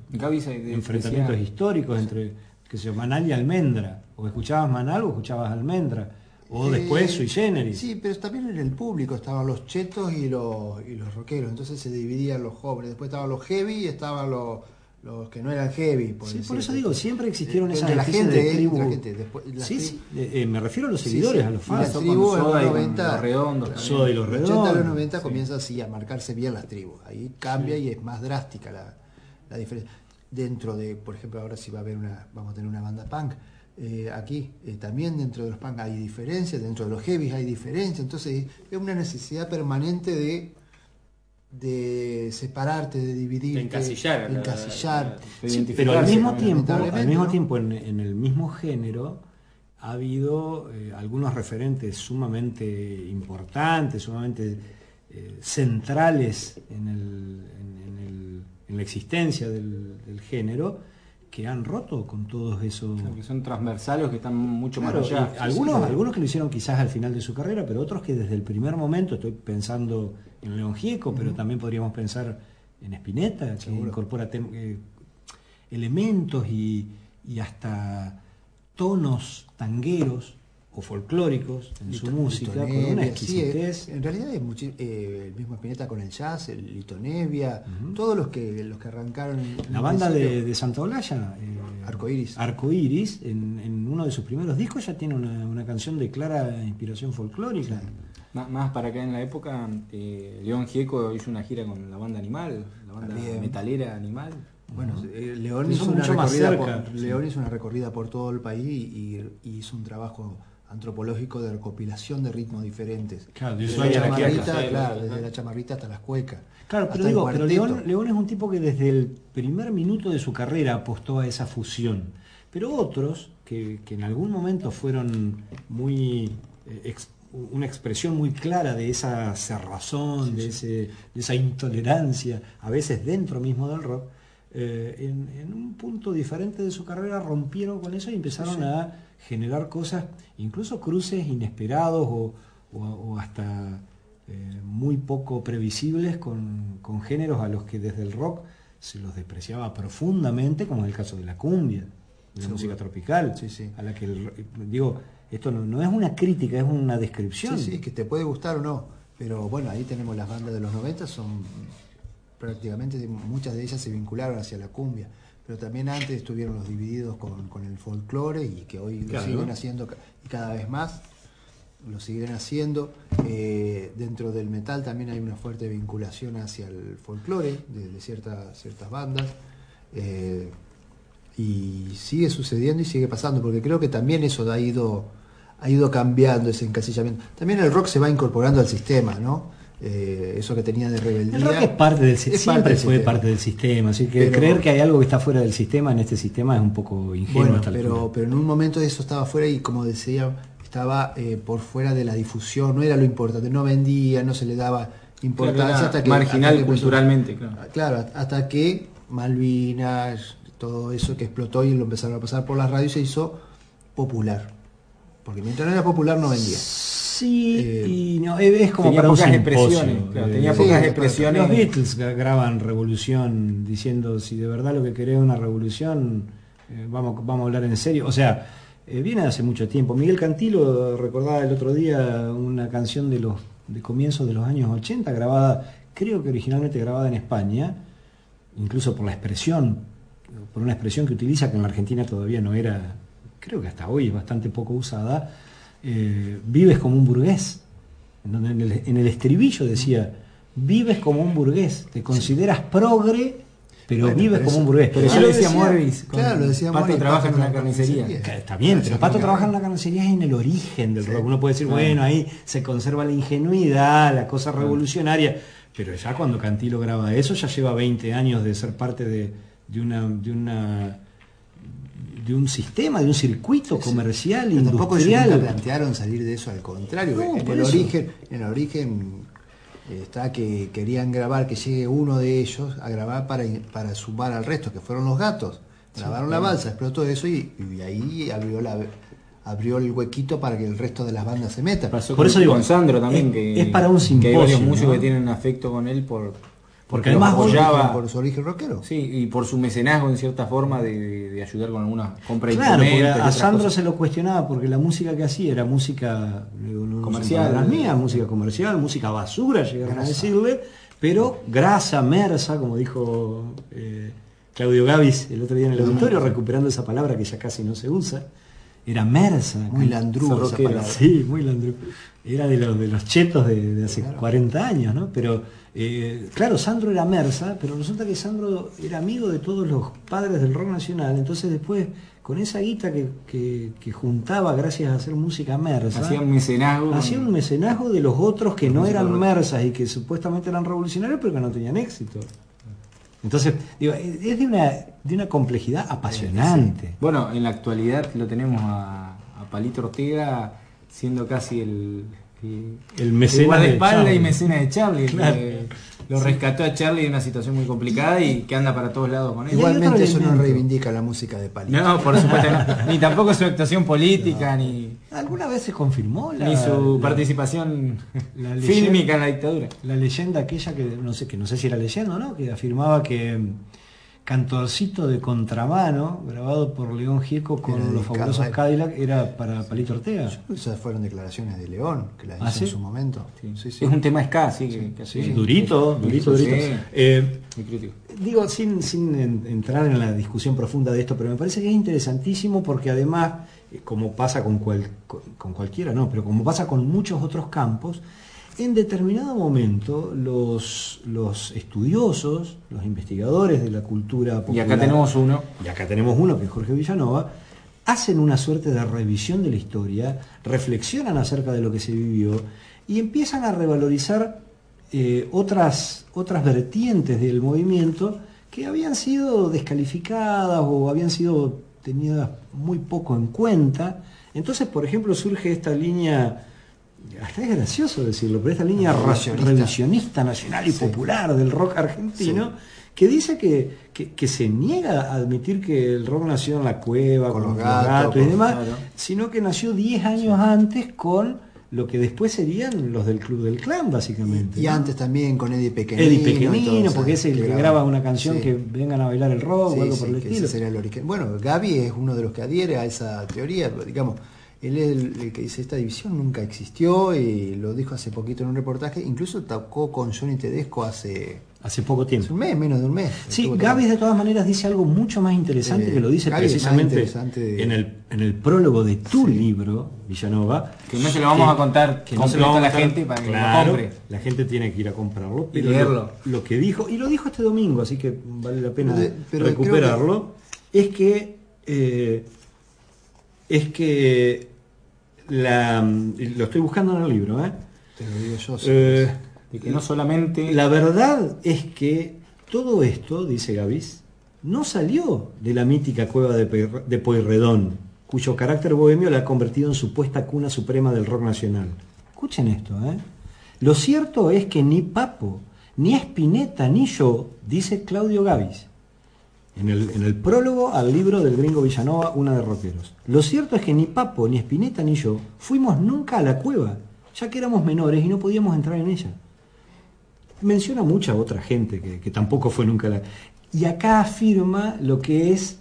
[SPEAKER 3] Gaby se- de-
[SPEAKER 2] enfrentamientos
[SPEAKER 3] decía-
[SPEAKER 2] históricos entre que se Manal y Almendra. O escuchabas Manal o escuchabas Almendra. O
[SPEAKER 5] Eh,
[SPEAKER 2] después Sui Generis.
[SPEAKER 5] Sí, pero también en el público estaban los chetos y los, y los rockeros, entonces se dividían los jóvenes. Después estaban los heavy y estaban los, los que no eran heavy.
[SPEAKER 2] Sí, por eso digo, siempre existieron
[SPEAKER 5] Eh,
[SPEAKER 2] esas
[SPEAKER 5] la gente,
[SPEAKER 2] de
[SPEAKER 5] eh,
[SPEAKER 2] tribu.
[SPEAKER 5] la gente. Después,
[SPEAKER 2] sí, sí, eh, eh, me refiero a los seguidores,
[SPEAKER 5] sí.
[SPEAKER 2] a los fans.
[SPEAKER 5] las tribus en los
[SPEAKER 3] Soda y con
[SPEAKER 5] 90,
[SPEAKER 3] Los Redondos también.
[SPEAKER 2] Soda y los
[SPEAKER 5] En los 80 y los
[SPEAKER 2] Redondos,
[SPEAKER 5] 90
[SPEAKER 2] sí.
[SPEAKER 5] comienza así a marcarse bien las tribus. Ahí cambia y es más drástica la, la diferencia. Dentro de, por ejemplo, ahora si va a haber una, vamos a tener una banda punk. eh, aquí eh, también dentro de los punk hay diferencias, dentro de los heavies hay diferencias, entonces es una necesidad permanente de de separarte, de dividir,
[SPEAKER 4] De encasillar,
[SPEAKER 5] de
[SPEAKER 4] la-
[SPEAKER 5] encasillar.
[SPEAKER 3] de
[SPEAKER 2] Sí, pero al mismo tiempo, al mismo
[SPEAKER 5] ¿no?
[SPEAKER 2] tiempo en, en el mismo género ha habido eh, algunos referentes sumamente importantes, sumamente eh, centrales en, el- en- en la existencia del, del género que han roto con todos esos
[SPEAKER 3] que son transversales que están mucho
[SPEAKER 2] Claro,
[SPEAKER 3] más allá.
[SPEAKER 2] algunos, algunos que lo hicieron quizás al final de su carrera, pero otros que desde el primer momento, estoy pensando en León Gieco, pero también podríamos pensar en Spinetta, que
[SPEAKER 5] Seguro.
[SPEAKER 2] incorpora eh, elementos y, y hasta tonos tangueros o folclóricos en su
[SPEAKER 5] Lito-
[SPEAKER 2] música, con una
[SPEAKER 5] sí,
[SPEAKER 2] exquisitez.
[SPEAKER 5] eh, en realidad es eh, el mismo Spinetta con el jazz, el Litonevia, todos los que los que arrancaron. en-
[SPEAKER 2] La banda de, de Santa Olalla, eh,
[SPEAKER 5] Arcoíris.
[SPEAKER 2] Arcoíris, en, en uno de sus primeros discos ya tiene una, una canción de clara inspiración folclórica.
[SPEAKER 3] Má- Más para acá en la época, eh, León Gieco hizo una gira con la banda Animal, la banda
[SPEAKER 5] También.
[SPEAKER 3] metalera Animal.
[SPEAKER 5] Bueno, eh, León hizo, una recorrida por,
[SPEAKER 2] sí.
[SPEAKER 5] León hizo una recorrida por todo el país y, y hizo un trabajo antropológico de recopilación de ritmos diferentes.
[SPEAKER 2] Claro, de
[SPEAKER 5] desde la chamarrita,
[SPEAKER 2] Quiaca.
[SPEAKER 5] claro, desde la chamarrita hasta las cuecas.
[SPEAKER 2] Claro, pero digo, pero León es un tipo que desde el primer minuto de su carrera apostó a esa fusión. Pero otros, que, que en algún momento fueron muy eh, ex- una expresión muy clara de esa cerrazón, de, ese- de esa intolerancia, a veces dentro mismo del rock, eh, en, en un punto diferente de su carrera rompieron con eso y empezaron a generar cosas, incluso cruces inesperados o, o- o hasta eh, muy poco previsibles con, con géneros a los que desde el rock se los despreciaba profundamente, como es el caso de la cumbia, de la
[SPEAKER 5] Seguro.
[SPEAKER 2] música tropical,
[SPEAKER 5] Sí, sí.
[SPEAKER 2] a la que el- digo, esto no, no es una crítica, es una descripción.
[SPEAKER 5] Sí, sí, que te puede gustar o no. Pero bueno, ahí tenemos las bandas de los 90, son prácticamente muchas de ellas se vincularon hacia la cumbia. Pero también antes estuvieron los divididos con, con el folclore y que hoy
[SPEAKER 2] Claro.
[SPEAKER 5] lo siguen haciendo y cada vez más. Lo siguen haciendo. Eh, dentro del metal también hay una fuerte vinculación hacia el folclore de, de ciertas, ciertas bandas. Eh, y sigue sucediendo y sigue pasando, porque creo que también eso ha ido, ha ido cambiando ese encasillamiento. También el rock se va incorporando al sistema, ¿no? Eh, eso que tenía de rebeldía.
[SPEAKER 2] El rock es parte del
[SPEAKER 5] es
[SPEAKER 2] siempre
[SPEAKER 5] parte del
[SPEAKER 2] fue
[SPEAKER 5] sistema.
[SPEAKER 2] parte del sistema, así que
[SPEAKER 5] Pero-
[SPEAKER 2] creer que hay algo que está fuera del sistema en este sistema es un poco ingenuo
[SPEAKER 5] Bueno,
[SPEAKER 2] hasta
[SPEAKER 5] pero, pero en un momento eso estaba fuera y como decía, estaba eh, por fuera de la difusión, no era lo importante, no vendía, no se le daba importancia
[SPEAKER 3] Claro,
[SPEAKER 5] hasta que...
[SPEAKER 3] marginal
[SPEAKER 5] hasta que empezó-
[SPEAKER 3] culturalmente, claro.
[SPEAKER 5] Claro, hasta que Malvinas, todo eso que explotó y lo empezaron a pasar por las radios se hizo popular. Porque mientras no era popular no vendía.
[SPEAKER 2] Sí,
[SPEAKER 5] Eh,
[SPEAKER 2] y no, es como
[SPEAKER 3] tenía
[SPEAKER 2] para
[SPEAKER 3] pocas expresiones, claro, tenía
[SPEAKER 5] Sí,
[SPEAKER 3] pocas expresiones.
[SPEAKER 2] Los Beatles gra- graban Revolución diciendo si de verdad lo que querés es una revolución, eh, vamos, vamos a hablar en serio. O sea, eh, viene hace mucho tiempo. Miguel Cantilo recordaba el otro día una canción de los de comienzos de los años 80, grabada, creo que originalmente grabada en España, incluso por la expresión, por una expresión que utiliza que en la Argentina todavía no era, creo que hasta hoy es bastante poco usada, eh, vives como un burgués, en el, en el estribillo decía, vives como un burgués, te consideras progre, pero
[SPEAKER 5] Bueno,
[SPEAKER 2] vives
[SPEAKER 5] pero
[SPEAKER 2] como
[SPEAKER 5] eso-
[SPEAKER 2] un burgués.
[SPEAKER 3] pero eso
[SPEAKER 2] lo
[SPEAKER 3] decía Morris.
[SPEAKER 5] Claro, lo decía
[SPEAKER 3] Pato
[SPEAKER 5] Morris,
[SPEAKER 3] trabaja en una carnicería.
[SPEAKER 2] Está bien, pero Pato trabaja en la carnicería es en el origen del
[SPEAKER 5] Sí.
[SPEAKER 2] rock. Uno puede decir, bueno, ahí se conserva la ingenuidad, la cosa revolucionaria, pero ya cuando Cantilo graba eso, ya lleva 20 años de ser parte de, de una, de una de un sistema, de un circuito comercial,
[SPEAKER 5] Pero tampoco ellos nunca
[SPEAKER 2] industrial.
[SPEAKER 5] plantearon salir de eso, al contrario.
[SPEAKER 2] No,
[SPEAKER 5] en, el
[SPEAKER 2] eso.
[SPEAKER 5] origen, en el origen está que querían grabar, que llegue uno de ellos a grabar para, para sumar al resto, que fueron los gatos. Grabaron la balsa, explotó eso y, y ahí abrió la, abrió el huequito para que el resto de las bandas se metan.
[SPEAKER 3] Pasó
[SPEAKER 2] Por eso digo,
[SPEAKER 3] con Sandro también,
[SPEAKER 2] es-
[SPEAKER 3] que,
[SPEAKER 2] es para un
[SPEAKER 3] que hay
[SPEAKER 2] simposio,
[SPEAKER 3] varios músicos
[SPEAKER 2] ¿no?
[SPEAKER 3] que tienen afecto con él por
[SPEAKER 2] Porque
[SPEAKER 3] lo
[SPEAKER 2] además vos-
[SPEAKER 3] apoyaba.
[SPEAKER 5] por su origen rockero.
[SPEAKER 3] Sí, y por su mecenazgo en cierta forma de, ayudar con alguna compra
[SPEAKER 2] Claro, porque a Sandro
[SPEAKER 3] cosas.
[SPEAKER 2] se lo cuestionaba porque la música que hacía era música no-
[SPEAKER 3] Comercial.
[SPEAKER 2] palabras mías, música comercial, música basura, llegaron a decirle, pero grasa, mersa, como dijo eh, Claudio Gavis el otro día en el auditorio, recuperando esa palabra que ya casi no se usa, era mersa.
[SPEAKER 5] Muy landrú esa palabra.
[SPEAKER 2] Sí, muy landru. Era de los, de los chetos de, de hace 40 años, ¿no? Pero, eh, claro, Sandro era Mersa, pero resulta que Sandro era amigo de todos los padres del rock nacional. Entonces, después, con esa guita que, que- que juntaba gracias a hacer música Mersa,
[SPEAKER 3] Hacía un mecenazgo.
[SPEAKER 2] hacía un mecenazgo de los otros que no eran. Mersas y que supuestamente eran revolucionarios, pero que no tenían éxito. Entonces, digo, es de una, de una complejidad apasionante.
[SPEAKER 3] Bueno, en la actualidad lo tenemos a, a Palito Ortega siendo casi el, el,
[SPEAKER 2] mecenas de
[SPEAKER 3] y
[SPEAKER 2] Charlie.
[SPEAKER 3] mecenas de Charlie.
[SPEAKER 2] Claro.
[SPEAKER 3] que lo rescató a Charlie de una situación muy complicada y que anda para todos lados con él.
[SPEAKER 5] Igualmente eso no reivindica la música de Palito.
[SPEAKER 3] No, por supuesto no. Ni tampoco su actuación política, ni,
[SPEAKER 2] ¿Alguna vez se confirmó la,
[SPEAKER 3] ni su
[SPEAKER 2] la-
[SPEAKER 3] participación
[SPEAKER 2] la leyenda-
[SPEAKER 3] fílmica en la dictadura.
[SPEAKER 2] la leyenda aquella que no sé que no sé si era leyenda o no, que afirmaba que Cantorcito de contramano, grabado por León Gieco con los fabulosos. Cadillac, era para Palito Ortega.
[SPEAKER 5] Esas fueron declaraciones de León, que las hizo
[SPEAKER 2] ¿Ah, sí?
[SPEAKER 5] en su momento.
[SPEAKER 3] Sí.
[SPEAKER 5] Sí, sí.
[SPEAKER 3] Es un tema ska, sí. que-
[SPEAKER 2] durito, durito,
[SPEAKER 3] Sí,
[SPEAKER 2] durito. Eh, digo, sin, sin en- entrar en la discusión profunda de esto, pero me parece que es interesantísimo porque además, eh, como pasa con, cual- con cualquiera, no, pero como pasa con muchos otros campos, en determinado momento los, los estudiosos, los investigadores de la cultura
[SPEAKER 3] Y
[SPEAKER 2] popular,
[SPEAKER 3] acá tenemos uno.
[SPEAKER 2] y acá tenemos uno que es Jorge Villanova, hacen una suerte de revisión de la historia, reflexionan acerca de lo que se vivió y empiezan a revalorizar eh, otras, otras vertientes del movimiento que habían sido descalificadas o habían sido tenidas muy poco en cuenta. Entonces, por ejemplo, surge esta línea, hasta es gracioso decirlo, pero esta línea
[SPEAKER 5] Revisionista.
[SPEAKER 2] revisionista nacional y
[SPEAKER 5] Sí.
[SPEAKER 2] popular del rock argentino, que dice que, que- que se niega a admitir que el rock nació en la cueva, con,
[SPEAKER 5] Con
[SPEAKER 2] los gatos,
[SPEAKER 5] gatos,
[SPEAKER 2] y demás,
[SPEAKER 3] claro.
[SPEAKER 2] sino que nació 10 años antes con lo que después serían los del Club del Clan, básicamente.
[SPEAKER 5] Y
[SPEAKER 2] ¿no?
[SPEAKER 5] antes también con Eddie Pequeñino.
[SPEAKER 2] Eddie
[SPEAKER 5] y todo
[SPEAKER 2] porque es el que
[SPEAKER 5] graba-
[SPEAKER 2] graba una canción
[SPEAKER 5] sí.
[SPEAKER 2] que vengan a bailar el rock
[SPEAKER 5] Sí,
[SPEAKER 2] o algo
[SPEAKER 5] sí,
[SPEAKER 2] por el estilo.
[SPEAKER 5] Bueno, Gaby es uno de los que adhiere a esa teoría, pero, digamos, él es el, el que dice esta división nunca existió y lo dijo hace poquito en un reportaje, incluso tocó con Johnny Tedesco hace,
[SPEAKER 2] Hace poco
[SPEAKER 5] hace
[SPEAKER 2] tiempo.
[SPEAKER 5] un mes, menos de un mes.
[SPEAKER 2] Sí, Gaby de todas maneras dice algo mucho más interesante
[SPEAKER 5] Eh,
[SPEAKER 2] que lo dice
[SPEAKER 5] Gaby
[SPEAKER 2] precisamente
[SPEAKER 5] de-
[SPEAKER 2] en, el, en el prólogo de tu libro, Villanova.
[SPEAKER 3] Que no se lo vamos a contar
[SPEAKER 2] que no se lo vamos
[SPEAKER 3] a la
[SPEAKER 2] contar.
[SPEAKER 3] gente para que lo
[SPEAKER 2] Claro,
[SPEAKER 3] compre.
[SPEAKER 2] La gente tiene que ir a comprarlo.
[SPEAKER 3] Y
[SPEAKER 2] Pero
[SPEAKER 3] leerlo.
[SPEAKER 2] Lo, lo que dijo, y lo dijo este domingo, así que vale la pena
[SPEAKER 5] Pero de- pero
[SPEAKER 2] recuperarlo, es que eh, es que la, lo estoy buscando en el libro, ¿eh?
[SPEAKER 5] Te lo digo yo. sí.
[SPEAKER 2] Eh,
[SPEAKER 3] De que no solamente.
[SPEAKER 2] la verdad es que todo esto, dice Gavis, no salió de la mítica cueva de, de Pueyrredón, cuyo carácter bohemio la ha convertido en supuesta cuna suprema del rock nacional. Escuchen esto, ¿eh? Lo cierto es que ni Papo, ni Spinetta, ni yo, dice Claudio Gavis, en el, prólogo al libro del gringo Villanova, Una de Rockeros. Lo cierto es que ni Papo, ni Spinetta, ni yo fuimos nunca a la cueva, ya que éramos menores y no podíamos entrar en ella. Menciona mucha otra gente que, que tampoco fue nunca a la... Y acá afirma lo que es,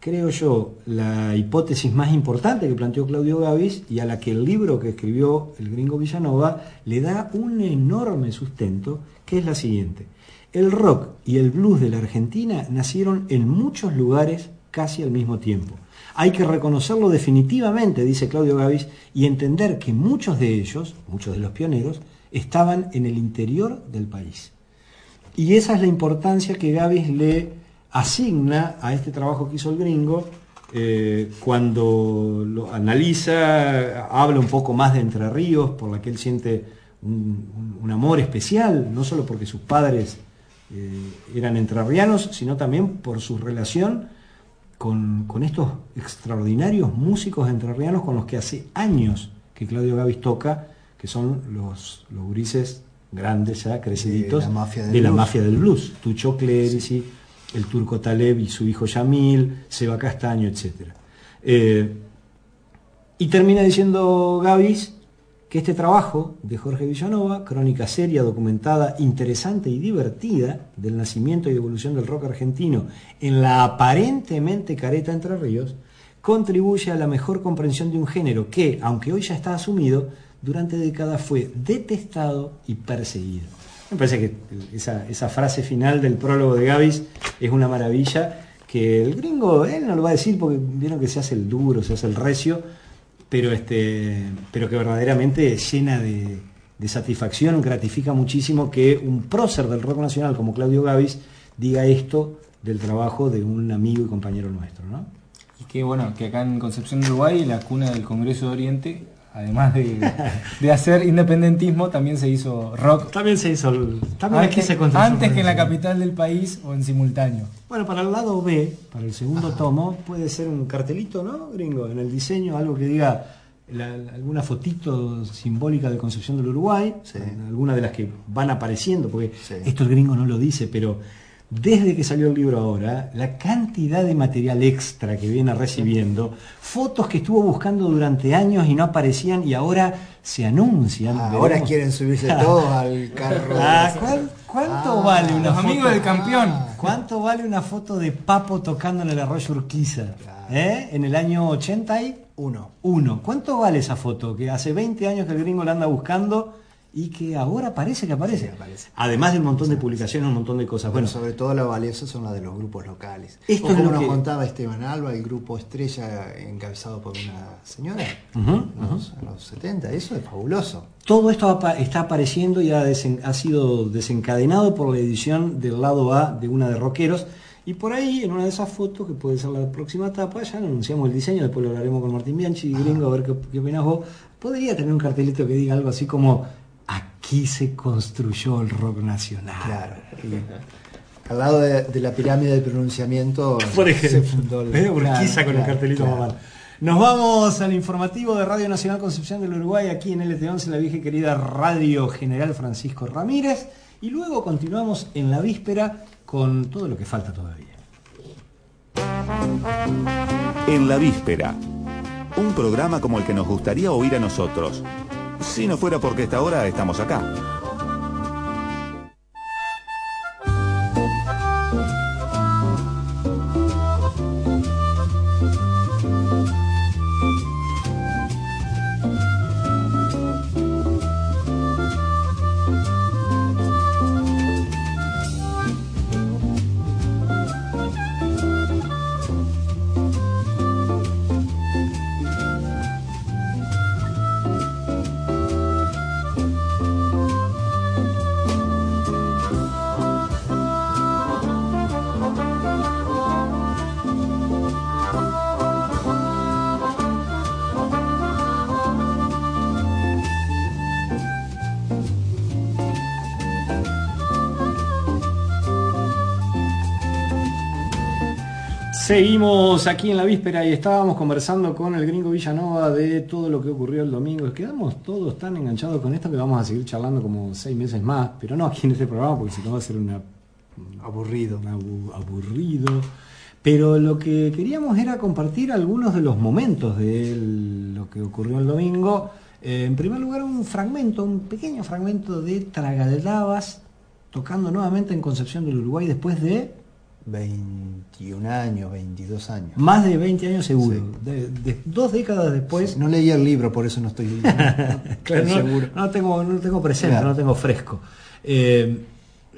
[SPEAKER 2] creo yo, la hipótesis más importante que planteó Claudio Gavis y a la que el libro que escribió el gringo Villanova le da un enorme sustento, que es la siguiente. El rock y el blues de la Argentina nacieron en muchos lugares casi al mismo tiempo. Hay que reconocerlo definitivamente, dice Claudio Gavis, y entender que muchos de ellos, muchos de los pioneros, estaban en el interior del país. Y esa es la importancia que Gavis le asigna a este trabajo que hizo el gringo eh, cuando lo analiza, habla un poco más de Entre Ríos, por la que él siente un, amor especial, no solo porque sus padres eh, eran entrerrianos, sino también por su relación con, con estos extraordinarios músicos entrerrianos con los que hace años que Claudio Gavis toca, que son los, los gurises grandes ya, creciditos,
[SPEAKER 5] De la mafia del
[SPEAKER 2] de la
[SPEAKER 5] blues.
[SPEAKER 2] mafia del blues. Tucho Clerici, el turco Taleb y su hijo Yamil, Seba Castaño, etc. Y termina diciendo Gavis que este trabajo de Jorge Villanova, crónica seria, documentada, interesante y divertida del nacimiento y evolución del rock argentino en la aparentemente careta Entre Ríos, contribuye a la mejor comprensión de un género que, aunque hoy ya está asumido, durante décadas fue detestado y perseguido. Me parece que esa, esa frase final del prólogo de Gavis es una maravilla que el gringo, él no lo va a decir porque vieron que se hace el duro, se hace el recio, pero, este, pero que verdaderamente llena de, satisfacción, gratifica muchísimo que un prócer del rock nacional como Claudio Gavis diga esto del trabajo de un amigo y compañero nuestro, ¿no?
[SPEAKER 3] Y que bueno, que acá en Concepción Uruguay, la cuna del Congreso de Oriente, además de, de hacer independentismo, también se hizo rock.
[SPEAKER 2] También se hizo, el- también aquí
[SPEAKER 3] Antes,
[SPEAKER 2] se
[SPEAKER 3] antes que en la capital del país o en simultáneo.
[SPEAKER 2] Bueno, para el lado B, para el segundo tomo, puede ser un cartelito, ¿no, gringo? En el diseño, algo que diga la- la- alguna fotito simbólica de Concepción del Uruguay,
[SPEAKER 5] Sí.
[SPEAKER 2] alguna de las que van apareciendo, porque
[SPEAKER 5] Sí.
[SPEAKER 2] esto el gringo no lo dice, pero desde que salió el libro ahora, la cantidad de material extra que viene recibiendo, fotos que estuvo buscando durante años y no aparecían y ahora se anuncian.
[SPEAKER 5] Ah, ahora quieren subirse todos al carro.
[SPEAKER 2] Ah, ¿cuál- ¿Cuánto
[SPEAKER 5] Ah,
[SPEAKER 2] vale una
[SPEAKER 3] los
[SPEAKER 2] foto?
[SPEAKER 3] amigos del campeón.
[SPEAKER 2] ¿Cuánto vale una foto de Papo tocando en el arroyo Urquiza?
[SPEAKER 5] Claro.
[SPEAKER 2] ¿Eh? En el año 81.
[SPEAKER 5] Uno.
[SPEAKER 2] ¿Cuánto vale esa foto? Que hace 20 años que el gringo la anda buscando y que ahora parece que aparece.
[SPEAKER 5] Sí, aparece.
[SPEAKER 2] Además de un montón de publicaciones, un montón de cosas.
[SPEAKER 5] Bueno, sobre todo la valiosa son las de los grupos locales.
[SPEAKER 2] Esto
[SPEAKER 5] O
[SPEAKER 2] es
[SPEAKER 5] como
[SPEAKER 2] lo
[SPEAKER 5] nos
[SPEAKER 2] que-
[SPEAKER 5] contaba Esteban Alba, el grupo Estrella encabezado por una señora en, los, en los 70. Eso es fabuloso.
[SPEAKER 2] todo esto está apareciendo y ha, desen- ha sido desencadenado por la edición del lado A de una de Rockeros. Y por ahí, en una de esas fotos, que puede ser la próxima etapa, ya anunciamos el diseño, después lo hablaremos con Martín Bianchi y Gringo, a ver qué, qué opinas vos. Podría tener un cartelito que diga algo así como, aquí se construyó el rock nacional.
[SPEAKER 5] Claro. Y al lado de, de la pirámide de pronunciamiento
[SPEAKER 2] Por
[SPEAKER 5] se fundó el-
[SPEAKER 2] ¿eh? Urquiza
[SPEAKER 5] claro,
[SPEAKER 2] con el cartelito
[SPEAKER 5] claro.
[SPEAKER 2] mamá. Nos vamos al informativo de Radio Nacional Concepción del Uruguay, aquí en LT11, la vieja y querida Radio General Francisco Ramírez. Y luego continuamos en la víspera con todo lo que falta todavía.
[SPEAKER 1] En la víspera. Un programa como el que nos gustaría oír a nosotros. Si no fuera porque esta hora estamos acá.
[SPEAKER 2] Seguimos aquí en la víspera y estábamos conversando con el gringo Villanova de todo lo que ocurrió el domingo. Quedamos todos tan enganchados con esto que vamos a seguir charlando como seis meses más, pero no aquí en este programa porque si no va a ser una
[SPEAKER 5] Aburrido.
[SPEAKER 2] abu- aburrido. Pero lo que queríamos era compartir algunos de los momentos de el- lo que ocurrió el domingo. Eh, en primer lugar, un fragmento, un pequeño fragmento de Tragadabas tocando nuevamente en Concepción del Uruguay después de
[SPEAKER 5] 21 años, 22 años.
[SPEAKER 2] más de 20 años seguro.
[SPEAKER 5] Sí.
[SPEAKER 2] De, de- dos décadas después.
[SPEAKER 5] No leí el libro, por eso no estoy, no
[SPEAKER 2] Claro, no,
[SPEAKER 5] seguro.
[SPEAKER 2] no tengo, no tengo presente,
[SPEAKER 5] Claro.
[SPEAKER 2] no lo tengo fresco. Eh,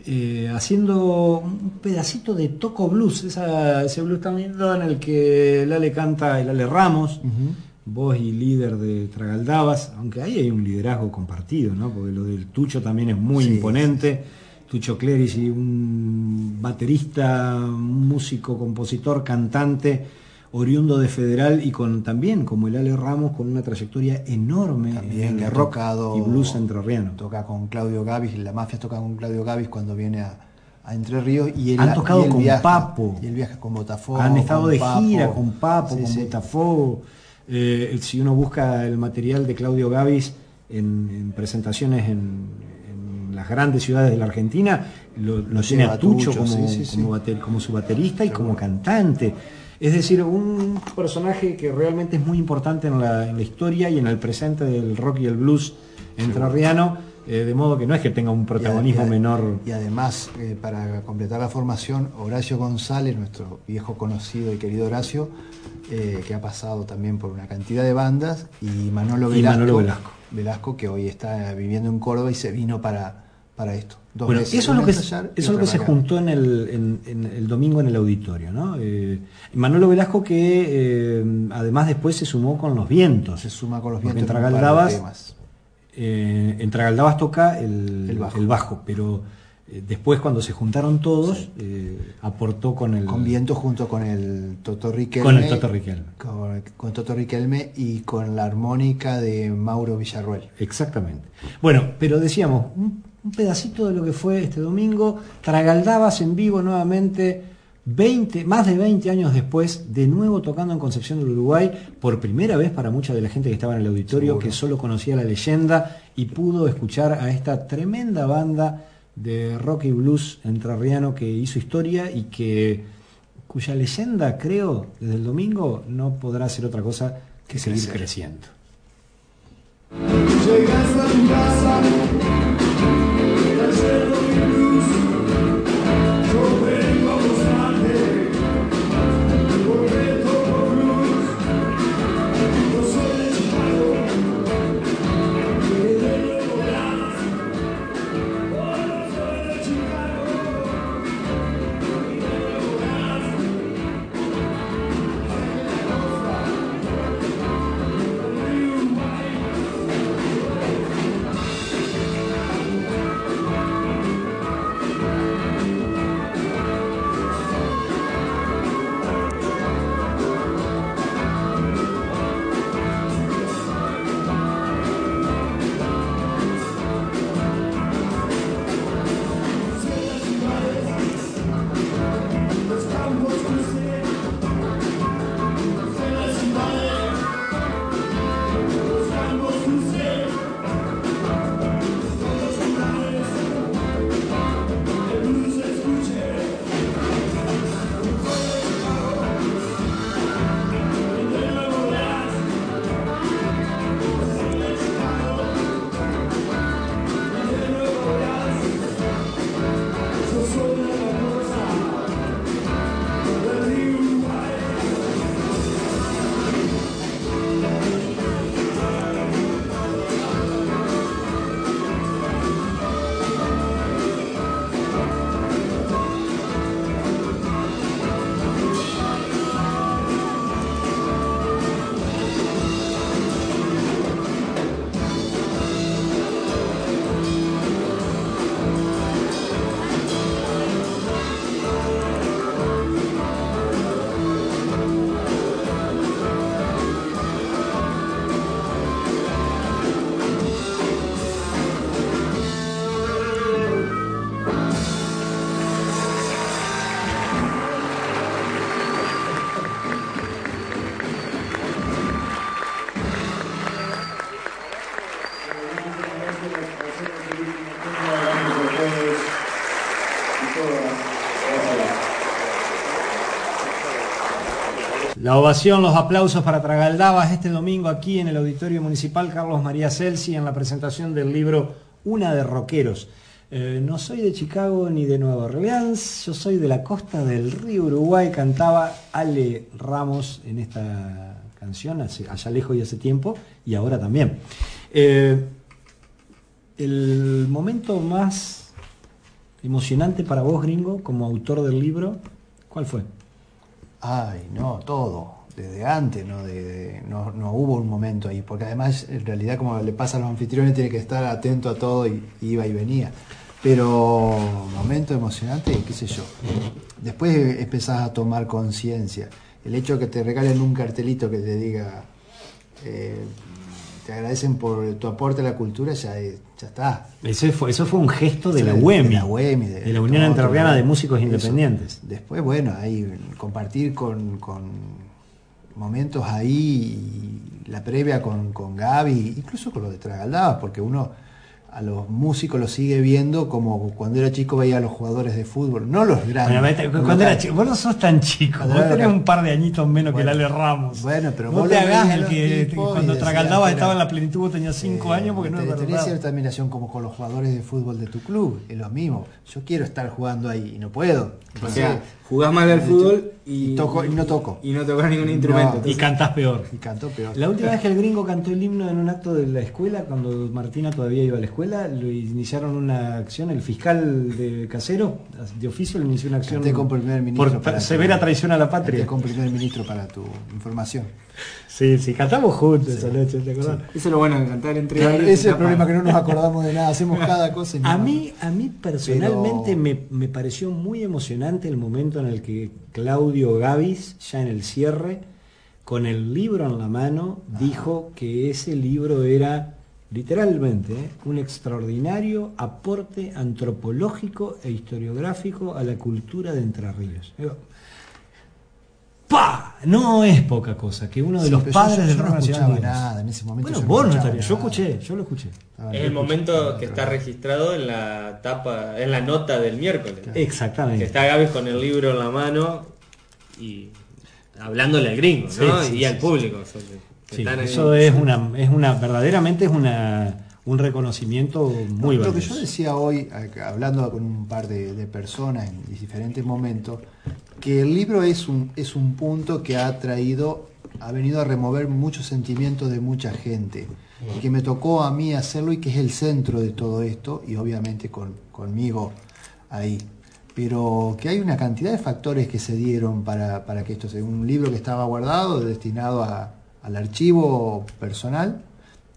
[SPEAKER 2] eh, haciendo un pedacito de Toco Blues, esa- ese blues tan lindo en el que Lale canta, el Ale Ramos,
[SPEAKER 5] Ujú.
[SPEAKER 2] voz y líder de Tragaldabas, aunque ahí hay un liderazgo compartido, ¿no? porque lo del Tucho también es muy
[SPEAKER 5] Sí,
[SPEAKER 2] imponente. Tucho Clerici, un baterista, un músico, compositor, cantante, oriundo de Federal y con también, como el Ale Ramos, con una trayectoria enorme
[SPEAKER 5] También
[SPEAKER 2] en el rock
[SPEAKER 5] tocado
[SPEAKER 2] y blues entrerriano.
[SPEAKER 5] Toca con Claudio Gavis, la mafia toca con Claudio Gavis cuando viene a, a Entre Ríos y él,
[SPEAKER 2] Han tocado
[SPEAKER 5] y él
[SPEAKER 2] con
[SPEAKER 5] viaja,
[SPEAKER 2] Papo.
[SPEAKER 5] Y él viaja con Botafogo.
[SPEAKER 2] Han estado de
[SPEAKER 5] Papo.
[SPEAKER 2] gira con Papo,
[SPEAKER 5] Sí,
[SPEAKER 2] con
[SPEAKER 5] sí.
[SPEAKER 2] Botafogo. Eh, si uno busca el material de Claudio Gavis en, en presentaciones en, en las grandes ciudades de la Argentina, lo, lo tiene a Tucho, como,
[SPEAKER 5] sí, sí,
[SPEAKER 2] como
[SPEAKER 5] sí.
[SPEAKER 2] bater- como su baterista y como cantante. Es decir, un personaje que realmente es muy importante en la, en la historia y en el presente del rock y el blues entrerriano, eh, de modo que no es que tenga un protagonismo
[SPEAKER 5] Y
[SPEAKER 2] menor.
[SPEAKER 5] Y además, eh, para completar la formación, Horacio González, nuestro viejo conocido y querido Horacio, eh, que ha pasado también por una cantidad de bandas, y Manolo
[SPEAKER 2] Y
[SPEAKER 5] Velasco,
[SPEAKER 2] Manolo Velasco.
[SPEAKER 5] Velasco, que hoy está viviendo en Córdoba y se vino para, para esto. Dos
[SPEAKER 2] Bueno,
[SPEAKER 5] veces,
[SPEAKER 2] eso es lo que, eso lo se juntó en el, en- en el domingo en el auditorio, ¿no? Eh, Manolo Velasco que eh, además después se sumó con los vientos.
[SPEAKER 5] Se suma con los vientos
[SPEAKER 2] en
[SPEAKER 5] en un par de
[SPEAKER 2] Tragaldabas,
[SPEAKER 5] temas.
[SPEAKER 2] eh, en Tragaldabas toca el,
[SPEAKER 5] El bajo.
[SPEAKER 2] pero eh, después cuando se juntaron todos, eh, aportó con el
[SPEAKER 5] Con viento junto con el Toto Riquelme.
[SPEAKER 2] Con el Toto Riquelme.
[SPEAKER 5] Con, con Toto Riquelme y con la armónica de Mauro Villarruel.
[SPEAKER 2] Exactamente. Bueno, pero decíamos, un, pedacito de lo que fue este domingo, Tragaldabas en vivo nuevamente, 20, más de 20 años después, de nuevo tocando en Concepción del Uruguay, por primera vez para mucha de la gente que estaba en el auditorio,
[SPEAKER 5] Seguro.
[SPEAKER 2] que solo conocía la leyenda y pudo escuchar a esta tremenda banda de rock y blues entrerriano que hizo historia y que cuya leyenda, creo, desde el domingo no podrá ser otra cosa que seguir
[SPEAKER 5] Crecer.
[SPEAKER 2] creciendo.
[SPEAKER 6] Llegas a tu casa, La
[SPEAKER 2] ovación, los aplausos para Tragaldabas este domingo aquí en el Auditorio Municipal Carlos María Celsi en la presentación del libro Una de Roqueros. Eh, no soy de Chicago ni de Nueva Orleans, yo soy de la costa del río Uruguay, cantaba Ale Ramos en esta canción, hace- allá lejos y hace tiempo, y ahora también. Eh, el momento más emocionante para vos, gringo, como autor del libro, ¿cuál fue?
[SPEAKER 5] Ay, no, todo. Desde antes, ¿no? De- no, no hubo un momento ahí, porque además, en realidad, como le pasa a los anfitriones, tiene que estar atento a todo y iba y venía. Pero momento emocionante, qué sé yo. Después empezás a tomar conciencia. El hecho de que te regalen un cartelito que te diga, eh, te agradecen por tu aporte a la cultura, ya, ya está.
[SPEAKER 2] Ese fue, eso fue un gesto de la
[SPEAKER 5] De
[SPEAKER 2] UEMI,
[SPEAKER 5] la UEMI,
[SPEAKER 2] de,
[SPEAKER 5] de-
[SPEAKER 2] la Unión Entrerriana de Músicos
[SPEAKER 5] Eso.
[SPEAKER 2] Independientes.
[SPEAKER 5] Después, bueno, ahí compartir con, con momentos ahí, y la previa con, con Gaby, incluso con lo de Tragaldabas, porque uno a los músicos los sigue viendo como cuando era chico veía a los jugadores de fútbol, no los grandes.
[SPEAKER 2] Bueno, cuando era chico, vos no sos tan chico,
[SPEAKER 5] Cuando
[SPEAKER 2] vos tenés un par de añitos menos
[SPEAKER 5] Bueno,
[SPEAKER 2] que el Ale Ramos.
[SPEAKER 5] bueno, pero
[SPEAKER 2] no
[SPEAKER 5] vos
[SPEAKER 2] te
[SPEAKER 5] lo
[SPEAKER 2] hagas
[SPEAKER 5] veías
[SPEAKER 2] el que cuando Tragaldaba estaba en la plenitud vos tenías 5
[SPEAKER 5] Eh,
[SPEAKER 2] años porque no
[SPEAKER 5] te- tenés cierta admiración como con los jugadores de fútbol de tu club, es lo mismo. Yo quiero estar jugando ahí y no puedo.
[SPEAKER 3] O
[SPEAKER 5] Entonces,
[SPEAKER 3] sea, jugás mal al fútbol y,
[SPEAKER 5] y toco- y no toco.
[SPEAKER 3] Y no tocas ningún instrumento.
[SPEAKER 5] No.
[SPEAKER 2] Y cantás peor.
[SPEAKER 5] y canto peor.
[SPEAKER 2] La última vez que el gringo cantó el himno en un acto de la escuela, cuando Martina todavía iba a la escuela, lo iniciaron una acción, el fiscal de Casero, de oficio, le inició una acción
[SPEAKER 5] primer ministro
[SPEAKER 2] por severa traición a la patria.
[SPEAKER 5] Primer ministro para tu información.
[SPEAKER 2] Sí, sí, cantamos juntos esa noche, ¿te acordás?
[SPEAKER 3] Eso es lo bueno de cantar entre
[SPEAKER 5] Claro, ese es el problema que no nos acordamos de nada, hacemos cada cosa y
[SPEAKER 2] A mí, a mí personalmente
[SPEAKER 5] Pero-
[SPEAKER 2] me, me pareció muy emocionante el momento en el que Claudio Gavis, ya en el cierre, con el libro en la mano, dijo que ese libro era literalmente ¿eh? un extraordinario aporte antropológico e historiográfico a la cultura de Entre Ríos. No es poca cosa que uno de
[SPEAKER 5] Sí,
[SPEAKER 2] los padres
[SPEAKER 5] yo- yo
[SPEAKER 2] del
[SPEAKER 5] no escuchaba nada, en ese momento
[SPEAKER 2] Bueno,
[SPEAKER 5] yo no
[SPEAKER 2] vos no
[SPEAKER 5] escuchaba
[SPEAKER 2] estarías, yo escuché, yo lo escuché.
[SPEAKER 7] Es el
[SPEAKER 5] en-
[SPEAKER 7] momento que está registrado en la tapa, en la nota del miércoles. Que
[SPEAKER 2] Exactamente.
[SPEAKER 7] está Gaby con el libro en la mano y hablándole al gringo,
[SPEAKER 2] Sí,
[SPEAKER 7] ¿no?
[SPEAKER 2] sí,
[SPEAKER 7] y
[SPEAKER 2] sí,
[SPEAKER 7] al público. o sea, que
[SPEAKER 2] Sí,
[SPEAKER 7] están ahí.
[SPEAKER 2] eso es una, es una, verdaderamente es una, un reconocimiento muy
[SPEAKER 5] Lo que yo decía hoy, acá, hablando con un par de, de personas en diferentes momentos, que el libro es un, es un punto que ha traído, ha venido a remover muchos sentimientos de mucha gente, y que me tocó a mí hacerlo y que es el centro de todo esto, y obviamente con, conmigo ahí. Pero que hay una cantidad de factores que se dieron para, para que esto sea un libro que estaba guardado, destinado a- al archivo personal,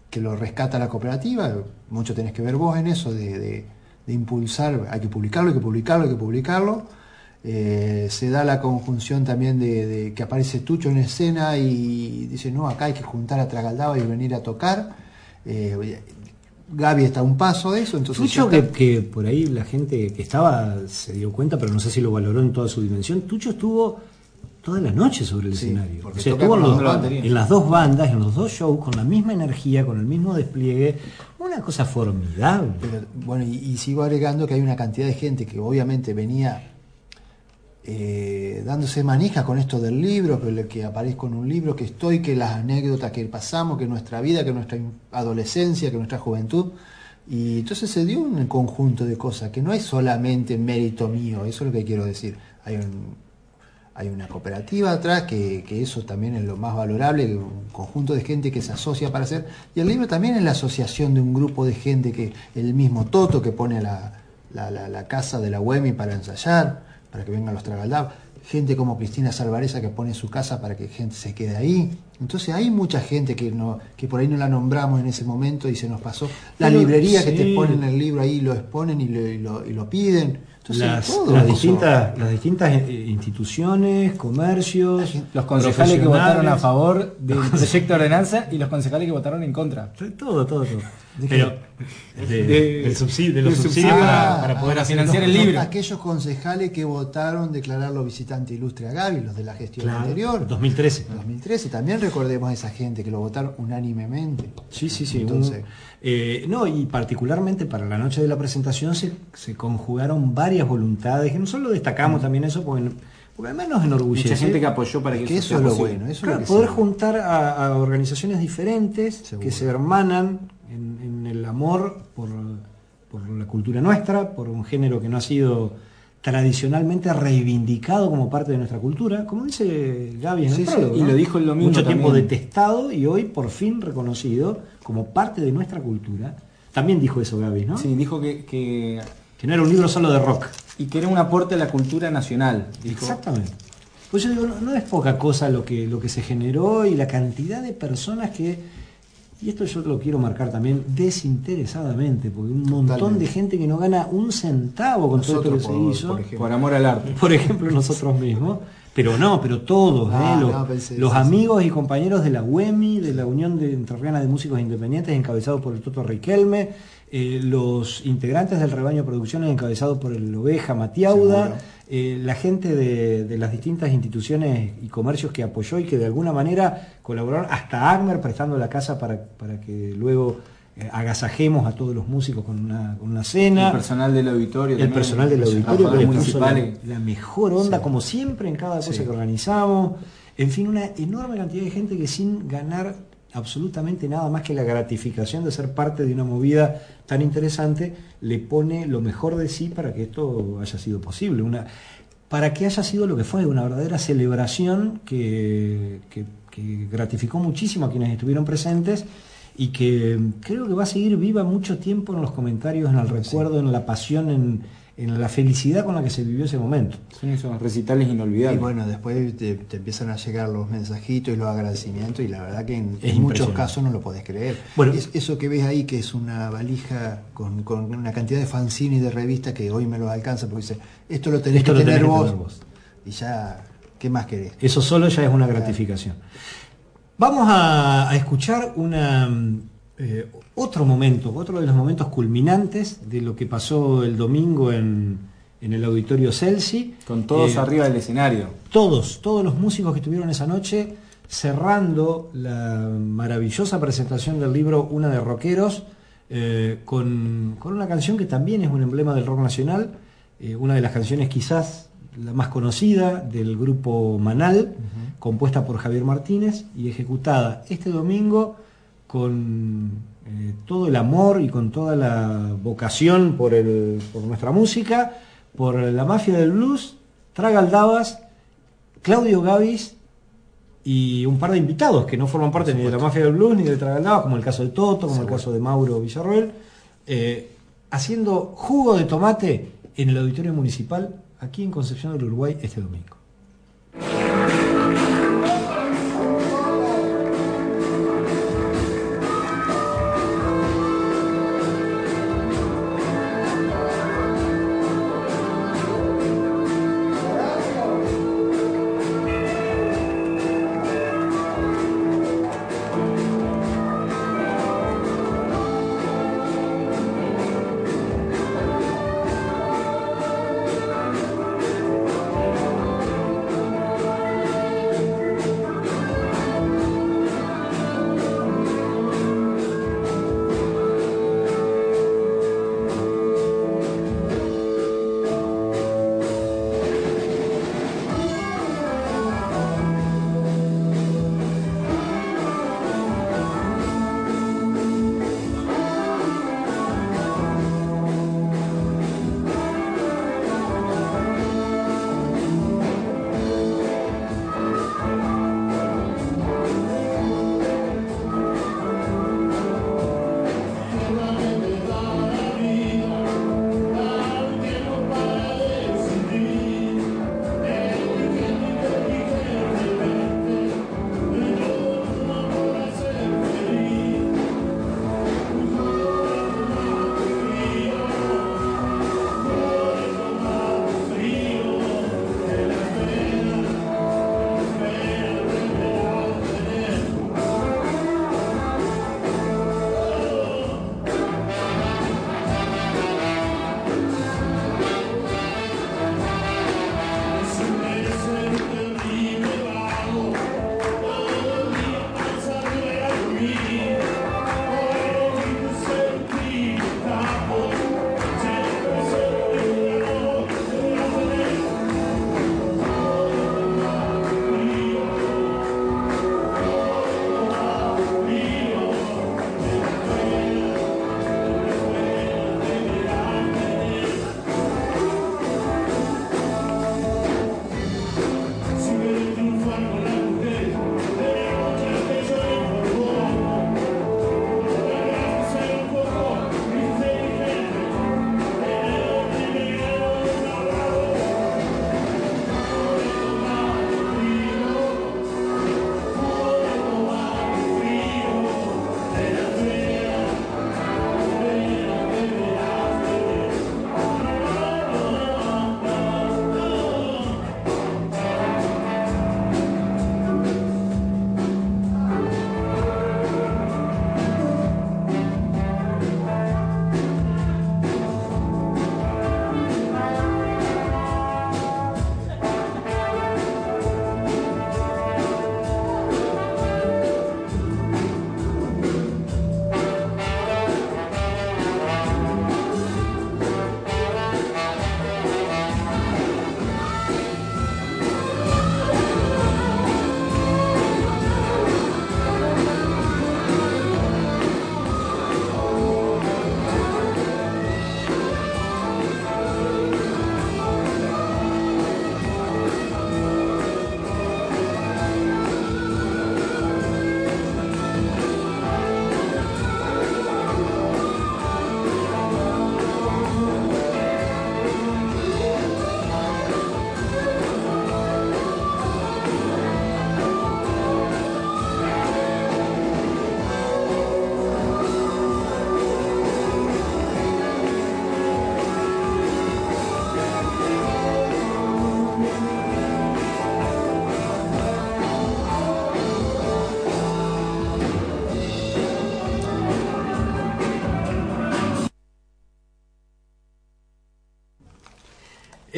[SPEAKER 5] que lo rescata la cooperativa, mucho tenés que ver vos en eso, de, de- de impulsar, hay que publicarlo, hay que publicarlo, hay que publicarlo. Eh, se da la conjunción también de, de que aparece Tucho en escena y dice, no, acá hay que juntar a Tragaldaba y venir a tocar. Eh, Gaby está a un paso de eso, entonces...
[SPEAKER 2] Tucho, que, por ahí la gente que estaba se dio cuenta, pero no sé si lo valoró en toda su dimensión. Tucho estuvo toda la noche sobre el
[SPEAKER 5] Sí,
[SPEAKER 2] escenario.
[SPEAKER 5] porque
[SPEAKER 2] O sea,
[SPEAKER 5] toca
[SPEAKER 2] estuvo en, los-
[SPEAKER 5] las dos baterías.
[SPEAKER 2] en las dos bandas, en los dos shows, con la misma energía, con el mismo despliegue. Una cosa formidable.
[SPEAKER 5] Pero, bueno, y, y sigo agregando que hay una cantidad de gente que obviamente venía eh, dándose manija con esto del libro, que, que aparezco en un libro, que estoy, que las anécdotas que pasamos, que nuestra vida, que nuestra adolescencia, que nuestra juventud. Y entonces se dio un conjunto de cosas, que no es solamente mérito mío, eso es lo que quiero decir. Hay un, hay una cooperativa atrás, que, eso también es lo más valorable, un conjunto de gente que se asocia para hacer. Y el libro también es la asociación de un grupo de gente que, el mismo Toto que pone la- la casa de la UEMI para ensayar, para que vengan los tragaldab. Gente como Cristina Salvareza que pone su casa para que gente se quede ahí. Entonces hay mucha gente que no, que por ahí no la nombramos en ese momento y se nos pasó. La
[SPEAKER 2] Pero,
[SPEAKER 5] librería que te ponen el libro ahí, lo exponen y lo, y lo- y lo piden. Entonces,
[SPEAKER 2] las,
[SPEAKER 5] todo
[SPEAKER 2] las distintas, las distintas eh, instituciones, comercios,
[SPEAKER 3] Los concejales que votaron a favor del proyecto de ordenanza y los concejales que votaron en contra.
[SPEAKER 2] Todo, todo, todo.
[SPEAKER 5] ¿De
[SPEAKER 2] Pero? de,
[SPEAKER 3] De-
[SPEAKER 2] del subsidio, de los
[SPEAKER 3] del
[SPEAKER 2] subsidios
[SPEAKER 3] subsidio
[SPEAKER 2] para,
[SPEAKER 3] para poder financiar
[SPEAKER 5] los-
[SPEAKER 3] el libro.
[SPEAKER 5] Aquellos concejales que votaron declararlo visitante ilustre a Gaby, los de la gestión
[SPEAKER 2] Claro,
[SPEAKER 5] anterior.
[SPEAKER 2] 2013.
[SPEAKER 5] 2013, también recordemos a esa gente que lo votaron unánimemente.
[SPEAKER 2] Sí, sí, sí.
[SPEAKER 5] Entonces,
[SPEAKER 2] un- eh, no, y particularmente para la noche de la presentación se, se conjugaron varias voluntades, que no solo destacamos también eso, porque, porque además nos enorgullece.
[SPEAKER 3] Mucha gente que apoyó para que,
[SPEAKER 5] que
[SPEAKER 3] eso sea
[SPEAKER 5] es lo
[SPEAKER 3] posible.
[SPEAKER 5] bueno. Eso
[SPEAKER 2] Claro,
[SPEAKER 5] es lo que
[SPEAKER 2] poder juntar a, a organizaciones diferentes
[SPEAKER 5] Seguro.
[SPEAKER 2] que se hermanan en, en el amor por, por la cultura nuestra, por un género que no ha sido tradicionalmente reivindicado como parte de nuestra cultura, como dice Gaby en
[SPEAKER 3] Sí,
[SPEAKER 2] el
[SPEAKER 3] sí,
[SPEAKER 2] prólogo,
[SPEAKER 3] y
[SPEAKER 2] ¿no?
[SPEAKER 3] lo dijo el domingo
[SPEAKER 2] Mucho tiempo detestado y hoy por fin reconocido como parte de nuestra cultura. También dijo eso Gaby, ¿no?
[SPEAKER 3] Sí, dijo que, que-
[SPEAKER 2] Que no era un libro solo de rock.
[SPEAKER 3] y que era un aporte a la cultura nacional. Dijo,
[SPEAKER 2] Exactamente. Pues yo digo, no, no es poca cosa lo que, lo que se generó y la cantidad de personas que, y esto yo lo quiero marcar también desinteresadamente, porque un montón
[SPEAKER 5] Totalmente.
[SPEAKER 2] de gente que no gana un centavo con todo esto que
[SPEAKER 5] por-
[SPEAKER 2] se hizo.
[SPEAKER 5] por ejemplo.
[SPEAKER 3] Por amor al arte.
[SPEAKER 2] Por ejemplo, nosotros mismos. Pero no, pero todos,
[SPEAKER 5] Ah,
[SPEAKER 2] ¿eh? los,
[SPEAKER 5] no, pensé-
[SPEAKER 2] los
[SPEAKER 5] sí, sí.
[SPEAKER 2] amigos y compañeros de la UEMI, de la Unión de Entrerriana de Músicos Independientes, encabezado por el Toto Riquelme, eh, los integrantes del rebaño Producciones, encabezado por el Oveja Matiauda. Eh, la gente de, de las distintas instituciones y comercios que apoyó y que de alguna manera colaboraron, hasta Agmer prestando la casa para, para que luego eh, agasajemos a todos los músicos con una, con una cena.
[SPEAKER 3] El personal del auditorio.
[SPEAKER 2] El
[SPEAKER 3] también,
[SPEAKER 2] personal del auditorio que puso la, la mejor onda, como siempre, en cada cosa
[SPEAKER 5] Sí.
[SPEAKER 2] que organizamos. En fin, una enorme cantidad de gente que sin ganar absolutamente nada más que la gratificación de ser parte de una movida tan interesante, le pone lo mejor de sí para que esto haya sido posible. Una, para que haya sido lo que fue, una verdadera celebración que, que- que gratificó muchísimo a quienes estuvieron presentes y que creo que va a seguir viva mucho tiempo en los comentarios, en el recuerdo, en la pasión, en, en la felicidad con la que se vivió ese momento.
[SPEAKER 3] Son esos recitales
[SPEAKER 5] Y
[SPEAKER 3] inolvidables.
[SPEAKER 5] bueno, después te, te empiezan a llegar los mensajitos y los agradecimientos y la verdad que en, muchos casos no lo podés creer.
[SPEAKER 2] Bueno.
[SPEAKER 5] Es- eso que ves ahí, que es una valija con, con una cantidad de fanzines y de revistas que hoy me los alcanza porque dice, esto lo tenés
[SPEAKER 2] Esto
[SPEAKER 5] que
[SPEAKER 2] lo
[SPEAKER 5] tener
[SPEAKER 2] tenés que
[SPEAKER 5] vos.
[SPEAKER 2] tener vos.
[SPEAKER 5] Y ya, ¿qué más querés?
[SPEAKER 2] Eso solo ya es una gratificación. Vamos a, a escuchar una, eh, otro momento, otro de los momentos culminantes de lo que pasó el domingo en, en el auditorio Celsi.
[SPEAKER 3] Con todos
[SPEAKER 2] Eh,
[SPEAKER 3] arriba del escenario.
[SPEAKER 2] todos, todos los músicos que estuvieron esa noche cerrando la maravillosa presentación del libro Una de Rockeros, eh, con, con una canción que también es un emblema del rock nacional, eh, una de las canciones quizás la más conocida del grupo Manal, compuesta por Javier Martínez y ejecutada este domingo con eh, todo el amor y con toda la vocación por, el, por nuestra música, por la mafia del blues, Tragaldabas, Claudio Gavis y un par de invitados que no forman parte ni de la mafia del blues ni de Tragaldabas, como el caso de Toto, como el caso de Mauro Villarroel, eh, haciendo jugo de tomate en el auditorio municipal aquí en Concepción del Uruguay este domingo.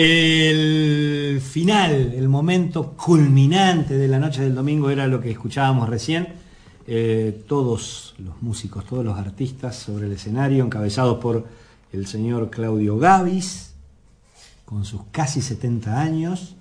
[SPEAKER 2] El final, el momento culminante de la noche del domingo era lo que escuchábamos recién. Eh, todos los músicos, todos los artistas sobre el escenario, encabezados por el señor Claudio Gavis, con sus casi 70 años,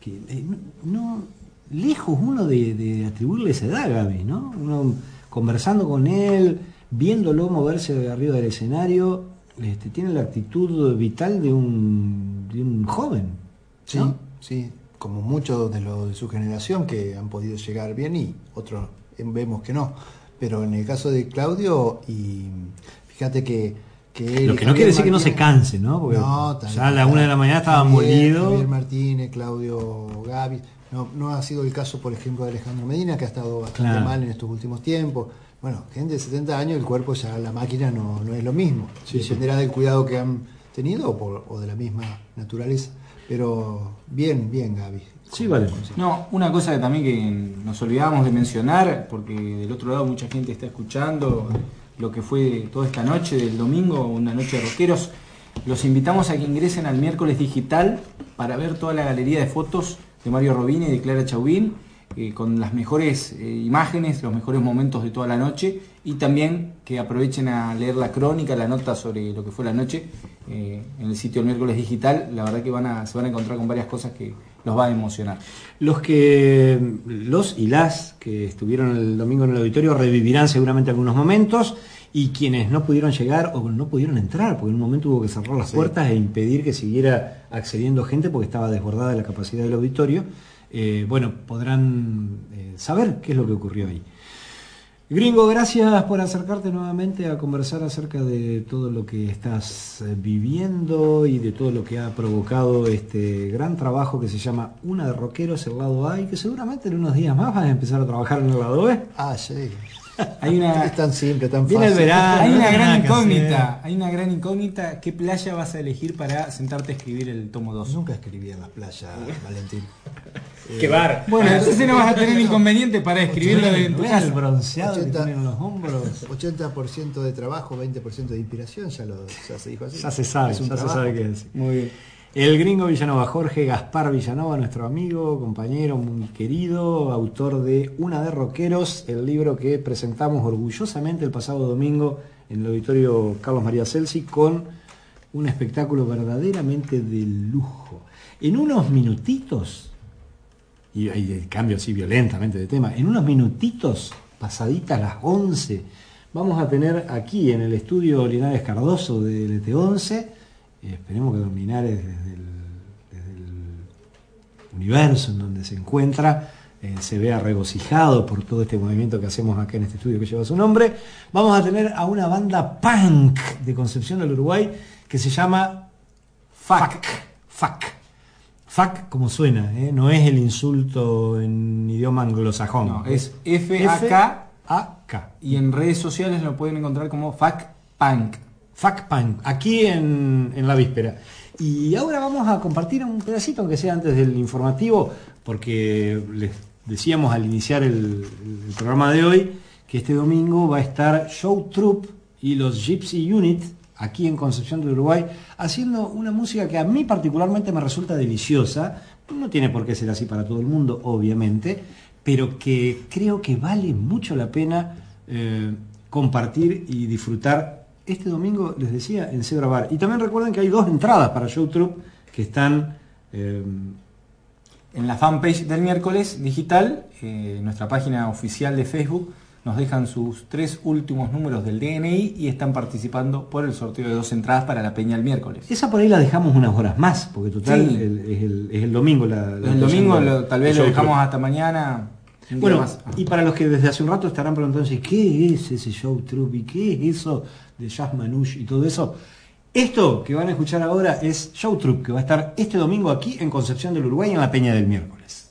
[SPEAKER 2] que eh, no, lejos uno de, de atribuirle esa edad Gavis, ¿no? Uno conversando con él, viéndolo moverse arriba del escenario, este, tiene la actitud vital de un, de un joven.
[SPEAKER 5] Sí,
[SPEAKER 2] ¿no?
[SPEAKER 5] sí, como muchos de los de su generación que han podido llegar bien y otros vemos que no. Pero en el caso de Claudio, y fíjate que, que él
[SPEAKER 2] Lo que no
[SPEAKER 5] Javier
[SPEAKER 2] quiere decir que no se canse, ¿no? Porque
[SPEAKER 5] No,
[SPEAKER 2] ya a la una de la mañana estaba molido.
[SPEAKER 5] Javier Martínez, Claudio Gavi. No, no ha sido el caso, por ejemplo, de Alejandro Medina, que ha estado bastante
[SPEAKER 2] Claro.
[SPEAKER 5] mal en estos últimos tiempos. Bueno, gente de 70 años, el cuerpo ya, la máquina no, no es lo mismo.
[SPEAKER 2] Sí, sí.
[SPEAKER 5] Dependerá del cuidado que han tenido o, por- o de la misma naturaleza. Pero bien, bien, Gaby.
[SPEAKER 2] Sí, vale.
[SPEAKER 3] No, una cosa que también que nos olvidamos de mencionar, porque del otro lado mucha gente está escuchando lo que fue toda esta noche del domingo, una noche de rockeros. Los invitamos a que ingresen al miércoles digital para ver toda la galería de fotos de Mario Robini y de Clara Chauvin, eh, con las mejores eh, imágenes, los mejores momentos de toda la noche, y también que aprovechen a leer la crónica, la nota sobre lo que fue la noche eh, en el sitio del miércoles digital. La verdad que van a, se van a encontrar con varias cosas que los va a emocionar.
[SPEAKER 2] Los que los y las que estuvieron el domingo en el auditorio revivirán seguramente algunos momentos y quienes no pudieron llegar o no pudieron entrar, porque en un momento hubo que cerrar las
[SPEAKER 5] Sí.
[SPEAKER 2] puertas e impedir que siguiera accediendo gente porque estaba desbordada la capacidad del auditorio, eh, bueno, podrán eh, saber qué es lo que ocurrió ahí. Gringo, gracias por acercarte nuevamente a conversar acerca de todo lo que estás eh, viviendo y de todo lo que ha provocado este gran trabajo que se llama Una de Rockeros, el lado A, y que seguramente en unos días más vas a empezar a trabajar en el lado B.
[SPEAKER 5] Ah, sí.
[SPEAKER 3] Hay una,
[SPEAKER 5] Es tan simple, tan
[SPEAKER 2] Viene el
[SPEAKER 5] fácil.
[SPEAKER 2] verano.
[SPEAKER 3] hay una gran
[SPEAKER 2] que
[SPEAKER 3] incógnita, hay una gran incógnita. ¿Qué playa vas a elegir para sentarte a escribir el tomo 2?
[SPEAKER 5] Nunca escribí en las playas, Valentín.
[SPEAKER 7] ¡Qué bar!
[SPEAKER 3] Bueno, entonces no vas a tener inconveniente para escribirlo de tu
[SPEAKER 2] ¿Ves el
[SPEAKER 3] casa.
[SPEAKER 2] bronceado que
[SPEAKER 5] 80.
[SPEAKER 2] tienen los hombros?
[SPEAKER 5] 80% de trabajo, 20% de inspiración, ya, lo, ya se dijo así.
[SPEAKER 2] Ya se sabe, ya se sabe qué es.
[SPEAKER 3] Muy bien.
[SPEAKER 2] El gringo Villanova, Jorge Gaspar Villanova, nuestro amigo, compañero muy querido, autor de Una de Roqueros, el libro que presentamos orgullosamente el pasado domingo en el auditorio Carlos María Celsi con un espectáculo verdaderamente de lujo. En unos minutitos, y hay cambio así violentamente de tema, en unos minutitos, pasaditas las 11, vamos a tener aquí en el estudio Linares Cardoso de LT11, eh, esperemos que Dominares desde el, desde el universo en donde se encuentra eh, se vea regocijado por todo este movimiento que hacemos acá en este estudio que lleva su nombre. Vamos a tener a una banda punk de Concepción del Uruguay que se llama FAC. FAC. FAC como suena, ¿eh? no es el insulto en idioma anglosajón.
[SPEAKER 3] No, es F-A-K
[SPEAKER 2] F-A-K.
[SPEAKER 3] y en redes sociales lo pueden encontrar como FAC Punk.
[SPEAKER 2] FAC Punk, aquí en, en la víspera. Y ahora vamos a compartir un pedacito, aunque sea antes del informativo, porque les decíamos al iniciar el, programa de hoy que este domingo va a estar Show Troop y los Gypsy Unit aquí en Concepción del Uruguay haciendo una música que a mí particularmente me resulta deliciosa. No tiene por qué ser así para todo el mundo, obviamente, pero que creo que vale mucho la pena eh, compartir y disfrutar este domingo, les decía, en Zebra Bar. Y también recuerden que hay dos entradas para Show Troop que están... eh,
[SPEAKER 3] En la fanpage del miércoles digital, eh, nuestra página oficial de Facebook, nos dejan sus tres últimos números del DNI y están participando por el sorteo de dos entradas para la peña el miércoles.
[SPEAKER 2] esa por ahí la dejamos unas horas más, porque total
[SPEAKER 3] Sí.
[SPEAKER 2] el- es, el, es el domingo la, la
[SPEAKER 3] El domingo lo- tal vez lo dejamos hasta mañana.
[SPEAKER 2] Bueno,
[SPEAKER 3] más.
[SPEAKER 2] Y para los que desde hace un rato estarán preguntándose, ¿qué es ese show troop y qué es eso de Jazz Manouche y todo eso? Esto que van a escuchar ahora es Show Troop, que va a estar este domingo aquí en Concepción del Uruguay en la Peña del Miércoles.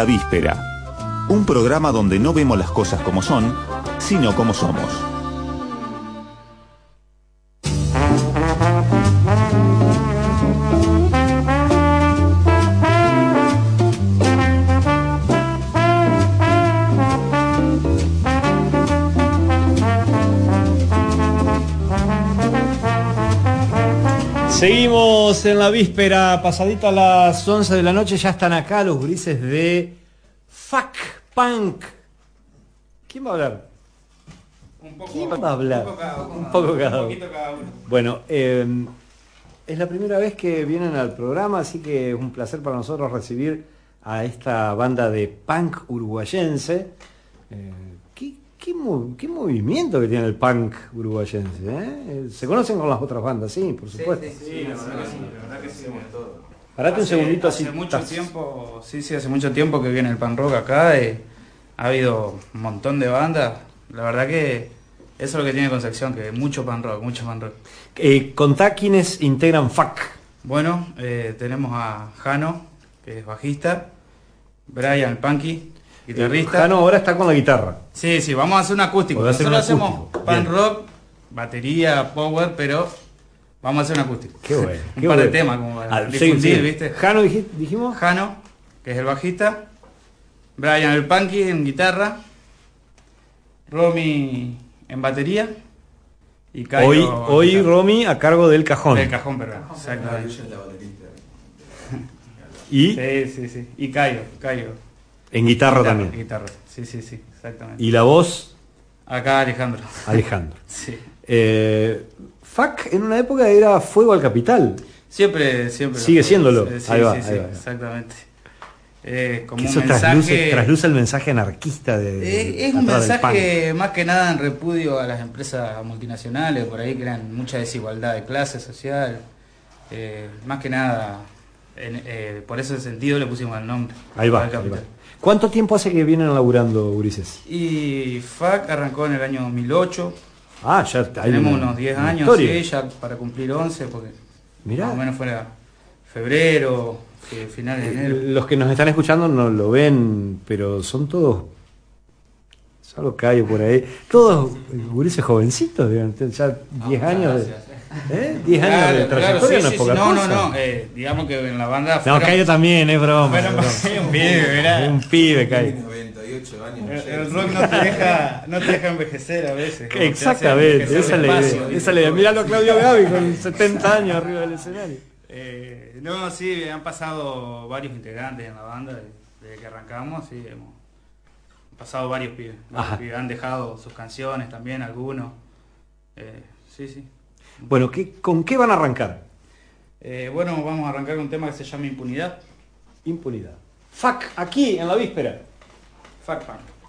[SPEAKER 1] La víspera, un programa donde no vemos las cosas como son, sino como somos.
[SPEAKER 2] Seguimos en la víspera, pasadita las 11 de la noche, ya están acá los grises de Fuck Punk. ¿Quién va a hablar?
[SPEAKER 8] Un poco,
[SPEAKER 2] ¿Quién va a hablar?
[SPEAKER 8] Un poco cada uno.
[SPEAKER 2] Un poco cada
[SPEAKER 8] Un
[SPEAKER 2] uno.
[SPEAKER 8] poquito cada uno.
[SPEAKER 2] Bueno, eh, es la primera vez que vienen al programa, así que es un placer para nosotros recibir a esta banda de punk uruguayense. Eh, ¿qué, qué mo- qué movimiento que tiene el punk uruguayense? eh? Eh, ¿Se conocen con las otras bandas? Sí, por supuesto.
[SPEAKER 8] Sí, la verdad que sí, la verdad que sí.
[SPEAKER 2] Parate un
[SPEAKER 8] Hace-
[SPEAKER 2] segundito así.
[SPEAKER 8] Hace mucho
[SPEAKER 2] estás-
[SPEAKER 8] tiempo, sí, sí, hace mucho tiempo que viene el pan rock acá. eh, ha habido un montón de bandas. La verdad que eso es lo que tiene Concepción, que mucho pan rock, mucho pan rock.
[SPEAKER 2] Eh, contá quiénes integran FAC.
[SPEAKER 8] Bueno, eh, tenemos a Jano, que es bajista, Brian Punky, guitarrista.
[SPEAKER 2] Jano ahora está con la guitarra.
[SPEAKER 8] Sí, sí, vamos a hacer un acústico.
[SPEAKER 2] A hacer un
[SPEAKER 8] Nosotros
[SPEAKER 2] acústico.
[SPEAKER 8] hacemos pan rock, batería, power, pero vamos a hacer un acústico.
[SPEAKER 2] Qué bueno.
[SPEAKER 8] un
[SPEAKER 2] qué
[SPEAKER 8] par de temas como para
[SPEAKER 2] Ah, sí,
[SPEAKER 8] difundir,
[SPEAKER 2] sí.
[SPEAKER 8] ¿viste?
[SPEAKER 2] Jano dij- dijimos.
[SPEAKER 8] Jano, que es el bajista, Brian el punky en guitarra, Romy en batería y Caio
[SPEAKER 2] Hoy, hoy. Romy a cargo del cajón.
[SPEAKER 8] del cajón, perdón. Exactamente.
[SPEAKER 2] Y
[SPEAKER 8] Sí, sí, sí. Y Caio, Caio.
[SPEAKER 2] En guitarra
[SPEAKER 8] Guitarra,
[SPEAKER 2] también.
[SPEAKER 8] Guitarra, sí, sí, sí, exactamente.
[SPEAKER 2] Y la voz,
[SPEAKER 8] Acá Alejandro.
[SPEAKER 2] Alejandro.
[SPEAKER 8] Sí.
[SPEAKER 2] Eh, FAC en una época era Fuego al Capital.
[SPEAKER 8] Siempre, siempre.
[SPEAKER 2] Sigue siéndolo.
[SPEAKER 8] Sí, sí,
[SPEAKER 2] Ahí va,
[SPEAKER 8] sí,
[SPEAKER 2] ahí
[SPEAKER 8] sí,
[SPEAKER 2] va.
[SPEAKER 8] exactamente. Eh, como
[SPEAKER 2] Que
[SPEAKER 8] un
[SPEAKER 2] eso trasluce,
[SPEAKER 8] mensaje.
[SPEAKER 2] trasluce el mensaje anarquista de.
[SPEAKER 8] Eh, es un mensaje más que nada en repudio a las empresas multinacionales, por ahí crean mucha desigualdad de clase social. Eh, más que nada, en- eh, por ese sentido le pusimos el nombre.
[SPEAKER 2] punk. Ahí va,
[SPEAKER 8] al
[SPEAKER 2] ahí va. ¿Cuánto tiempo hace que vienen laburando, Gurises?
[SPEAKER 8] Y FAC arrancó en el año 2008.
[SPEAKER 2] Ah, ya
[SPEAKER 8] Tenemos
[SPEAKER 2] una-
[SPEAKER 8] unos 10
[SPEAKER 2] una
[SPEAKER 8] años,
[SPEAKER 2] historia.
[SPEAKER 8] sí, ya para cumplir 11, porque
[SPEAKER 2] Mirá.
[SPEAKER 8] más o menos fuera febrero, eh, finales de enero.
[SPEAKER 2] Los que nos están escuchando no lo ven, pero son todos. Salvo Cayo por ahí. Todos gurises jovencitos, digamos, ya 10 años de. ¿Eh? 10 años de
[SPEAKER 8] claro,
[SPEAKER 2] trayectoria
[SPEAKER 8] sí,
[SPEAKER 2] no
[SPEAKER 8] sí,
[SPEAKER 2] es poca
[SPEAKER 8] sí. no,
[SPEAKER 2] cosa.
[SPEAKER 8] no, no, eh, digamos que en la banda
[SPEAKER 2] No,
[SPEAKER 8] fueron-
[SPEAKER 2] Cayo también, es broma.
[SPEAKER 8] fueron-
[SPEAKER 2] es broma.
[SPEAKER 8] un pibe, ¿verdad?
[SPEAKER 2] Un pibe, Cayo.
[SPEAKER 9] 98 años.
[SPEAKER 8] El, el rock no te, deja, no te deja envejecer a veces.
[SPEAKER 2] Exactamente, esa es la idea. Esa es la idea. Miralo a Claudio Gaby con 70 años arriba del escenario.
[SPEAKER 8] Eh, no, sí, han pasado varios integrantes en la banda desde- que arrancamos, sí, hemos pasado varios pibes. varios pibes. Han dejado sus canciones también, algunos. Eh, sí, sí.
[SPEAKER 2] Bueno, ¿qué, ¿con qué van a arrancar?
[SPEAKER 8] Eh, bueno, vamos a arrancar con un tema que se llama Impunidad.
[SPEAKER 2] Impunidad. Fuck, aquí, en la víspera.
[SPEAKER 8] Fuck Punk.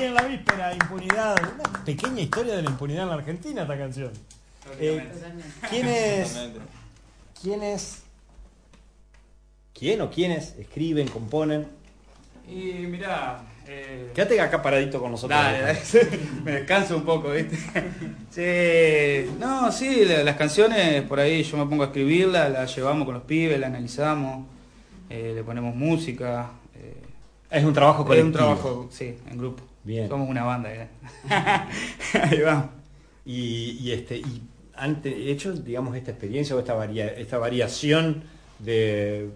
[SPEAKER 6] En la
[SPEAKER 2] víspera, impunidad. Una pequeña historia de la impunidad en la Argentina esta canción. Eh, ¿Quién es? ¿Quién es? ¿Quién o quiénes escriben, componen?
[SPEAKER 8] Y mirá, eh,
[SPEAKER 2] Quédate acá paradito con nosotros.
[SPEAKER 8] dale, dale, me descanso un poco, ¿viste? Sí, no, sí, la- las canciones por ahí yo me pongo a escribirlas, las llevamos con los pibes, las analizamos, eh, le ponemos música. eh,
[SPEAKER 2] Es un trabajo
[SPEAKER 8] es
[SPEAKER 2] colectivo.
[SPEAKER 8] un trabajo, sí, en grupo.
[SPEAKER 2] Bien.
[SPEAKER 8] Somos una banda, ¿eh? Ahí vamos.
[SPEAKER 2] Y, y este y ante hecho digamos esta experiencia o esta varia- esta variación de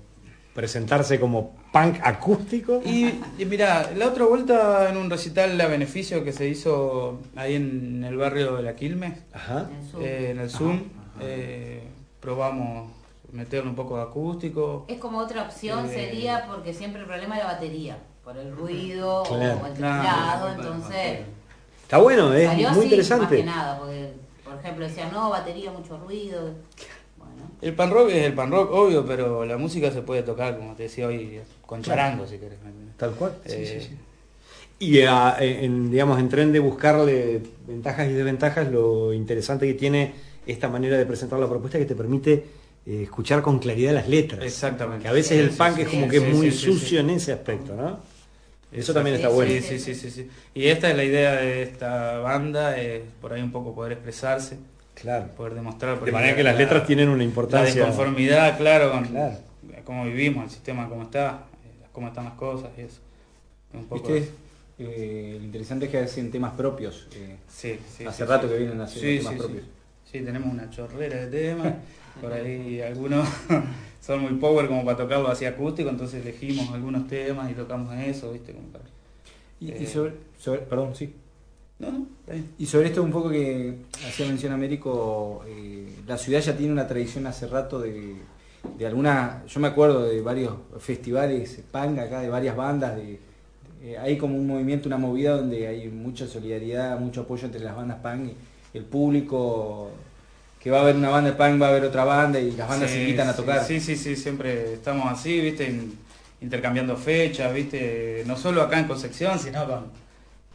[SPEAKER 2] presentarse como punk acústico
[SPEAKER 8] Y, y mira, la otra vuelta en un recital a beneficio que se hizo ahí en el barrio de la Quilmes,
[SPEAKER 2] Ajá.
[SPEAKER 10] En el sur.
[SPEAKER 8] eh, en el Zoom, eh, probamos meterle un poco de acústico.
[SPEAKER 10] Es como otra opción
[SPEAKER 8] Eh,
[SPEAKER 10] sería porque siempre el problema es la batería, por el ruido
[SPEAKER 2] Claro.
[SPEAKER 10] o el
[SPEAKER 8] Claro.
[SPEAKER 10] teclado, entonces
[SPEAKER 2] Está bueno, es
[SPEAKER 10] salió
[SPEAKER 2] muy
[SPEAKER 10] así,
[SPEAKER 2] interesante.
[SPEAKER 10] más que nada, porque por ejemplo decían no, batería, mucho ruido. Bueno,
[SPEAKER 8] El pan rock es el pan rock, obvio, pero la música se puede tocar, como te decía hoy, con charango, si querés.
[SPEAKER 2] Tal cual.
[SPEAKER 8] Eh,
[SPEAKER 2] Y ah, en, digamos, en tren de buscarle ventajas y desventajas, lo interesante que tiene esta manera de presentar la propuesta es que te permite eh, escuchar con claridad las letras.
[SPEAKER 8] Exactamente.
[SPEAKER 2] Que a veces el
[SPEAKER 8] Sí,
[SPEAKER 2] punk
[SPEAKER 8] sí,
[SPEAKER 2] es
[SPEAKER 8] sí,
[SPEAKER 2] como
[SPEAKER 8] sí,
[SPEAKER 2] que
[SPEAKER 8] sí,
[SPEAKER 2] es muy
[SPEAKER 8] sí, sí,
[SPEAKER 2] sucio
[SPEAKER 8] sí.
[SPEAKER 2] en ese aspecto, ¿no? Eso también está bueno.
[SPEAKER 8] Sí, sí, sí, sí, sí. Y esta es la idea de esta banda, es por ahí un poco poder expresarse,
[SPEAKER 2] Claro.
[SPEAKER 8] poder demostrar. por
[SPEAKER 2] De manera
[SPEAKER 8] la-
[SPEAKER 2] que las
[SPEAKER 8] la-
[SPEAKER 2] letras tienen una
[SPEAKER 8] La
[SPEAKER 2] importancia.
[SPEAKER 8] desconformidad, claro, con
[SPEAKER 2] Claro.
[SPEAKER 8] cómo vivimos, el sistema cómo está, eh, cómo están las cosas y eso. Un poco
[SPEAKER 3] ¿Viste? Eh, lo interesante es que hacen temas propios. eh,
[SPEAKER 8] Sí, sí,
[SPEAKER 3] hace
[SPEAKER 8] sí,
[SPEAKER 3] rato
[SPEAKER 8] sí.
[SPEAKER 3] que vienen haciendo
[SPEAKER 8] Sí,
[SPEAKER 3] temas
[SPEAKER 8] sí,
[SPEAKER 3] propios.
[SPEAKER 8] Sí. Sí, tenemos una chorrera de temas. Por ahí algunos son muy power como para tocarlo así acústico, entonces elegimos algunos temas y tocamos eso, ¿viste? Como para-
[SPEAKER 3] Y, y
[SPEAKER 8] Eh.
[SPEAKER 3] sobre, sobre- perdón, sí.
[SPEAKER 8] No, no, está bien.
[SPEAKER 3] Y sobre esto un poco que hacía mención Américo, eh, la ciudad ya tiene una tradición hace rato de, de alguna, yo me acuerdo de varios festivales punk acá, de varias bandas, de, eh, hay como un movimiento, una movida donde hay mucha solidaridad, mucho apoyo entre las bandas punk, y el público que va a ver una banda de punk va a ver otra banda y las bandas
[SPEAKER 8] Sí,
[SPEAKER 3] se invitan a tocar.
[SPEAKER 8] Sí, sí, sí, siempre estamos así, ¿viste? In- intercambiando fechas, ¿viste? No solo acá en Concepción, sino con,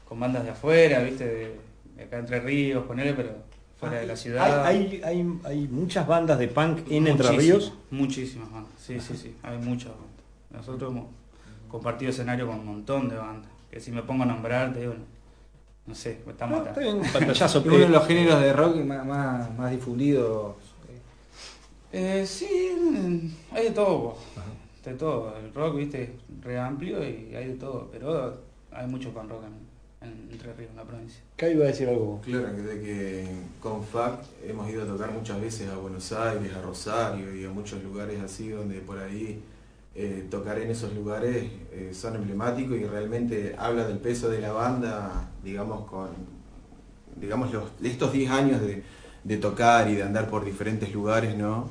[SPEAKER 8] con bandas de afuera, ¿viste? De, de acá Entre Ríos, ponerle, pero fuera de la ciudad.
[SPEAKER 2] Hay, hay, hay, hay muchas bandas de punk en Entre Ríos.
[SPEAKER 8] Muchísimas bandas, sí, sí, sí, hay muchas bandas. Nosotros hemos compartido escenario con un montón de bandas, que si me pongo a nombrar, te digo, no, no sé, estamos
[SPEAKER 2] Ah, está bien, un pantallazo.
[SPEAKER 3] Es uno de los géneros de rock más, más, más difundidos. eh,
[SPEAKER 8] sí, hay de todo, de todo. El rock, viste, es re amplio y hay de todo, pero hay mucho pan rock en, en Entre Ríos, en la provincia.
[SPEAKER 2] Acá iba a decir algo.
[SPEAKER 9] Claro, que de que con FAC hemos ido a tocar muchas veces a Buenos Aires, a Rosario y a muchos lugares así donde por ahí eh, tocar en esos lugares eh, son emblemáticos y realmente habla del peso de la banda, digamos, con digamos los, estos 10 años de, de tocar y de andar por diferentes lugares, ¿no?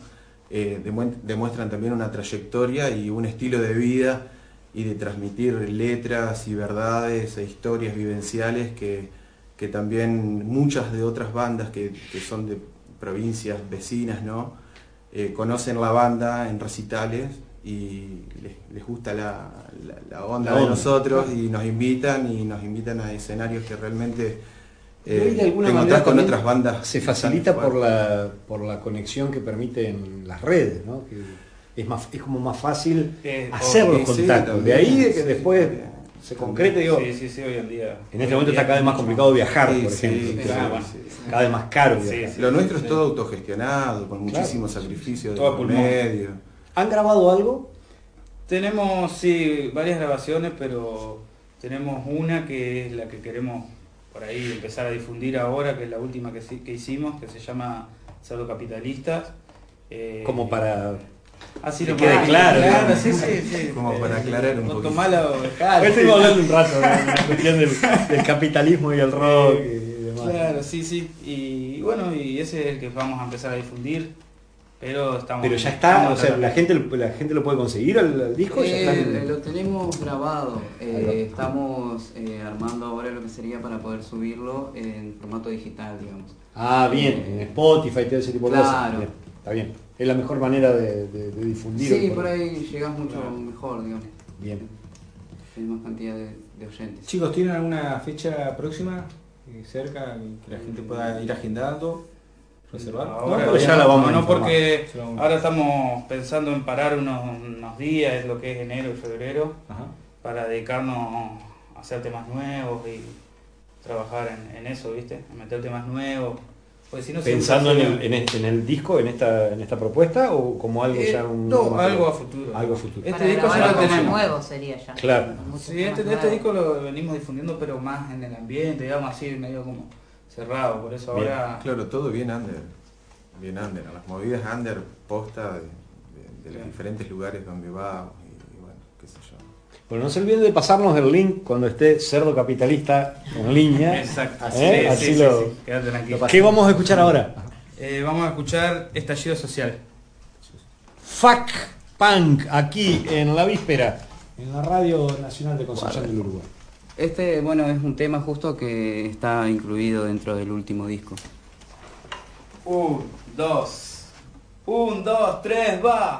[SPEAKER 9] Eh, demue- demuestran también una trayectoria y un estilo de vida y de transmitir letras y verdades e historias vivenciales que, que también muchas de otras bandas que, que son de provincias vecinas, ¿no? Conocen la banda en recitales y les, les gusta la, la- la onda
[SPEAKER 2] La
[SPEAKER 9] de
[SPEAKER 2] onda.
[SPEAKER 9] nosotros y nos invitan y nos invitan a escenarios que realmente
[SPEAKER 2] de
[SPEAKER 9] eh,
[SPEAKER 2] alguna
[SPEAKER 9] te
[SPEAKER 2] manera,
[SPEAKER 9] encontrás con otras bandas.
[SPEAKER 2] Se facilita por la, por la conexión que permiten las redes, ¿no? Que es, más, es como más fácil
[SPEAKER 8] Eh,
[SPEAKER 2] hacer los
[SPEAKER 9] sí,
[SPEAKER 2] contactos. de ahí de que
[SPEAKER 9] sí,
[SPEAKER 2] después se concrete, digo,
[SPEAKER 8] Sí, sí, sí, hoy en día.
[SPEAKER 2] en este momento está cada vez más complicado viajar,
[SPEAKER 9] Sí,
[SPEAKER 2] por ejemplo.
[SPEAKER 9] sí,
[SPEAKER 8] Claro,
[SPEAKER 9] sí.
[SPEAKER 2] Cada vez más caro
[SPEAKER 8] Sí,
[SPEAKER 2] viajar.
[SPEAKER 8] sí.
[SPEAKER 9] Lo nuestro es todo autogestionado, con muchísimo sacrificio de
[SPEAKER 8] Todo
[SPEAKER 9] por
[SPEAKER 8] pulmón.
[SPEAKER 9] medio.
[SPEAKER 2] ¿Han grabado algo?
[SPEAKER 8] Tenemos, sí, varias grabaciones, pero tenemos una que es la que queremos por ahí empezar a difundir ahora, que es la última que, que hicimos, que se llama Cerdo Capitalistas. Eh,
[SPEAKER 2] Como para
[SPEAKER 8] Así
[SPEAKER 2] Que
[SPEAKER 8] lo
[SPEAKER 2] quede claro,
[SPEAKER 8] Claro, sí, sí, sí.
[SPEAKER 9] Como para aclarar un
[SPEAKER 8] No claro.
[SPEAKER 2] Hoy estuvimos hablando un rato de la cuestión del, del capitalismo y el rock y demás.
[SPEAKER 8] Claro, sí, sí. Y bueno, y ese es el que vamos a empezar a difundir. Pero estamos.
[SPEAKER 2] Pero ya está,
[SPEAKER 8] estamos
[SPEAKER 2] o sea, la gente, la gente lo puede conseguir al, disco. ya está en-
[SPEAKER 11] Eh, lo tenemos grabado. Eh, estamos eh, armando ahora lo que sería para poder subirlo en formato digital, digamos.
[SPEAKER 2] Ah, bien, en Spotify, todo ese tipo de cosas.
[SPEAKER 11] Claro.
[SPEAKER 2] Bien, está bien. Es la mejor manera de, de- de difundir.
[SPEAKER 11] Sí, por ahí llegas mucho mejor, digamos.
[SPEAKER 2] Bien.
[SPEAKER 11] Tienes más cantidad de, de oyentes.
[SPEAKER 3] Chicos, ¿tienen alguna fecha próxima eh, cerca que la gente pueda ir agendando? ¿Reservar?
[SPEAKER 8] Ahora,
[SPEAKER 2] No, pero ya la vamos a
[SPEAKER 8] no,
[SPEAKER 2] informar.
[SPEAKER 8] porque
[SPEAKER 3] vamos
[SPEAKER 8] ahora estamos pensando en parar unos, unos días, es lo que es enero y febrero,
[SPEAKER 3] Ajá.
[SPEAKER 8] para dedicarnos a hacer temas nuevos y trabajar en, en eso, ¿viste? Meter temas nuevos. Pues si no
[SPEAKER 2] Pensando en el, en, el, en el disco, en esta, en esta propuesta o como algo
[SPEAKER 8] Eh,
[SPEAKER 2] ya un.
[SPEAKER 8] no, algo a futuro.
[SPEAKER 2] Algo a futuro.
[SPEAKER 8] Este
[SPEAKER 10] Para
[SPEAKER 8] disco ya lo
[SPEAKER 10] algo más
[SPEAKER 8] tenemos.
[SPEAKER 10] nuevo sería ya.
[SPEAKER 2] Claro.
[SPEAKER 8] Sí, este, este disco lo venimos difundiendo, pero más en el ambiente, digamos así, medio como cerrado. Por eso
[SPEAKER 2] Bien.
[SPEAKER 8] ahora.
[SPEAKER 9] Claro, todo bien under. Bien under. Las movidas under posta de, de- de los diferentes lugares donde vamos y, y bueno, qué sé yo.
[SPEAKER 2] Bueno, no se olviden de pasarnos el link cuando esté Cerdo Capitalista en línea.
[SPEAKER 8] Exacto.
[SPEAKER 2] ¿Eh?
[SPEAKER 8] Sí,
[SPEAKER 2] Así
[SPEAKER 8] sí, sí,
[SPEAKER 2] lo-
[SPEAKER 8] sí, quédate tranquilo.
[SPEAKER 2] ¿Qué vamos a escuchar ahora?
[SPEAKER 8] Eh, vamos a escuchar Estallido Social.
[SPEAKER 2] Fuck Punk, aquí en la víspera, en la Radio Nacional de Concepción del Uruguay.
[SPEAKER 11] Este, bueno, es un tema justo que está incluido dentro del último disco.
[SPEAKER 8] Un, dos. Un, dos, tres, va.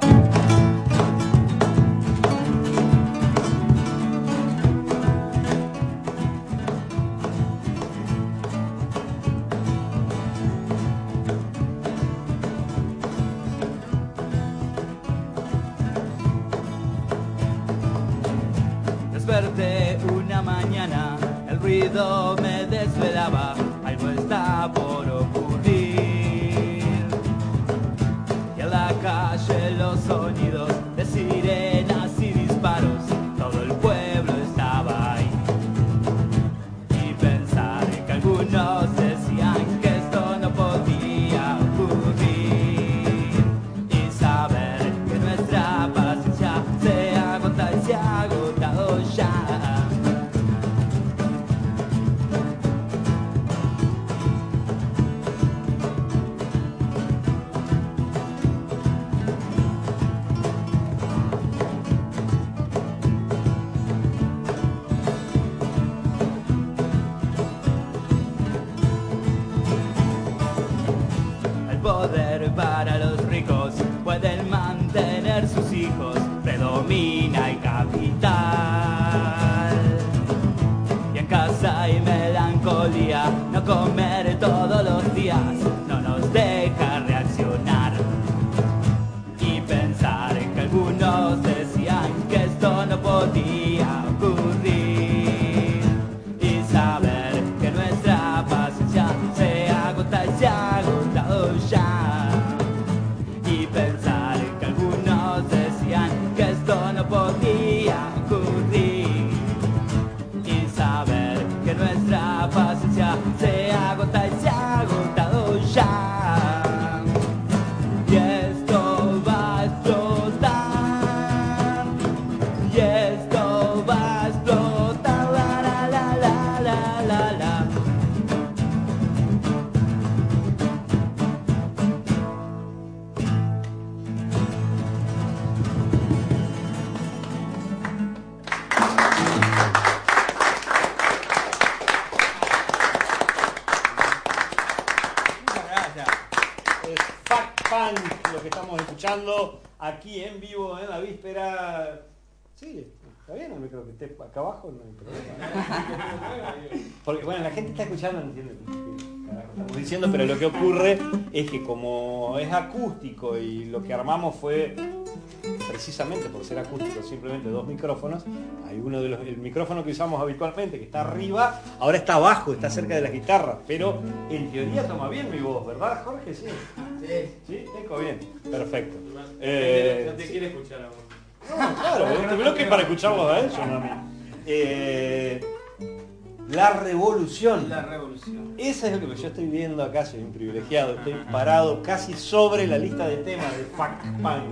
[SPEAKER 2] Aquí en vivo en la víspera. Sí, está bien el micro que esté acá abajo, no hay problema. Porque bueno, la gente está escuchando, no entiende estamos diciendo, pero lo que ocurre es que como es acústico y lo que armamos fue precisamente por ser acústico, simplemente dos micrófonos, hay uno de los, el micrófono que usamos habitualmente, que está arriba, ahora está abajo, está cerca de las guitarras, pero en teoría toma bien mi voz, ¿verdad Jorge? Sí. Sí, tengo bien. Perfecto. Eh,
[SPEAKER 7] no te quiere escuchar a vos.
[SPEAKER 2] no, claro, este bloque es para escucharlos a ellos, no a mí. Eh, la revolución.
[SPEAKER 8] La revolución.
[SPEAKER 2] Esa es lo que yo estoy viendo acá, soy un privilegiado, estoy parado casi sobre la lista de temas de Fuck Punk.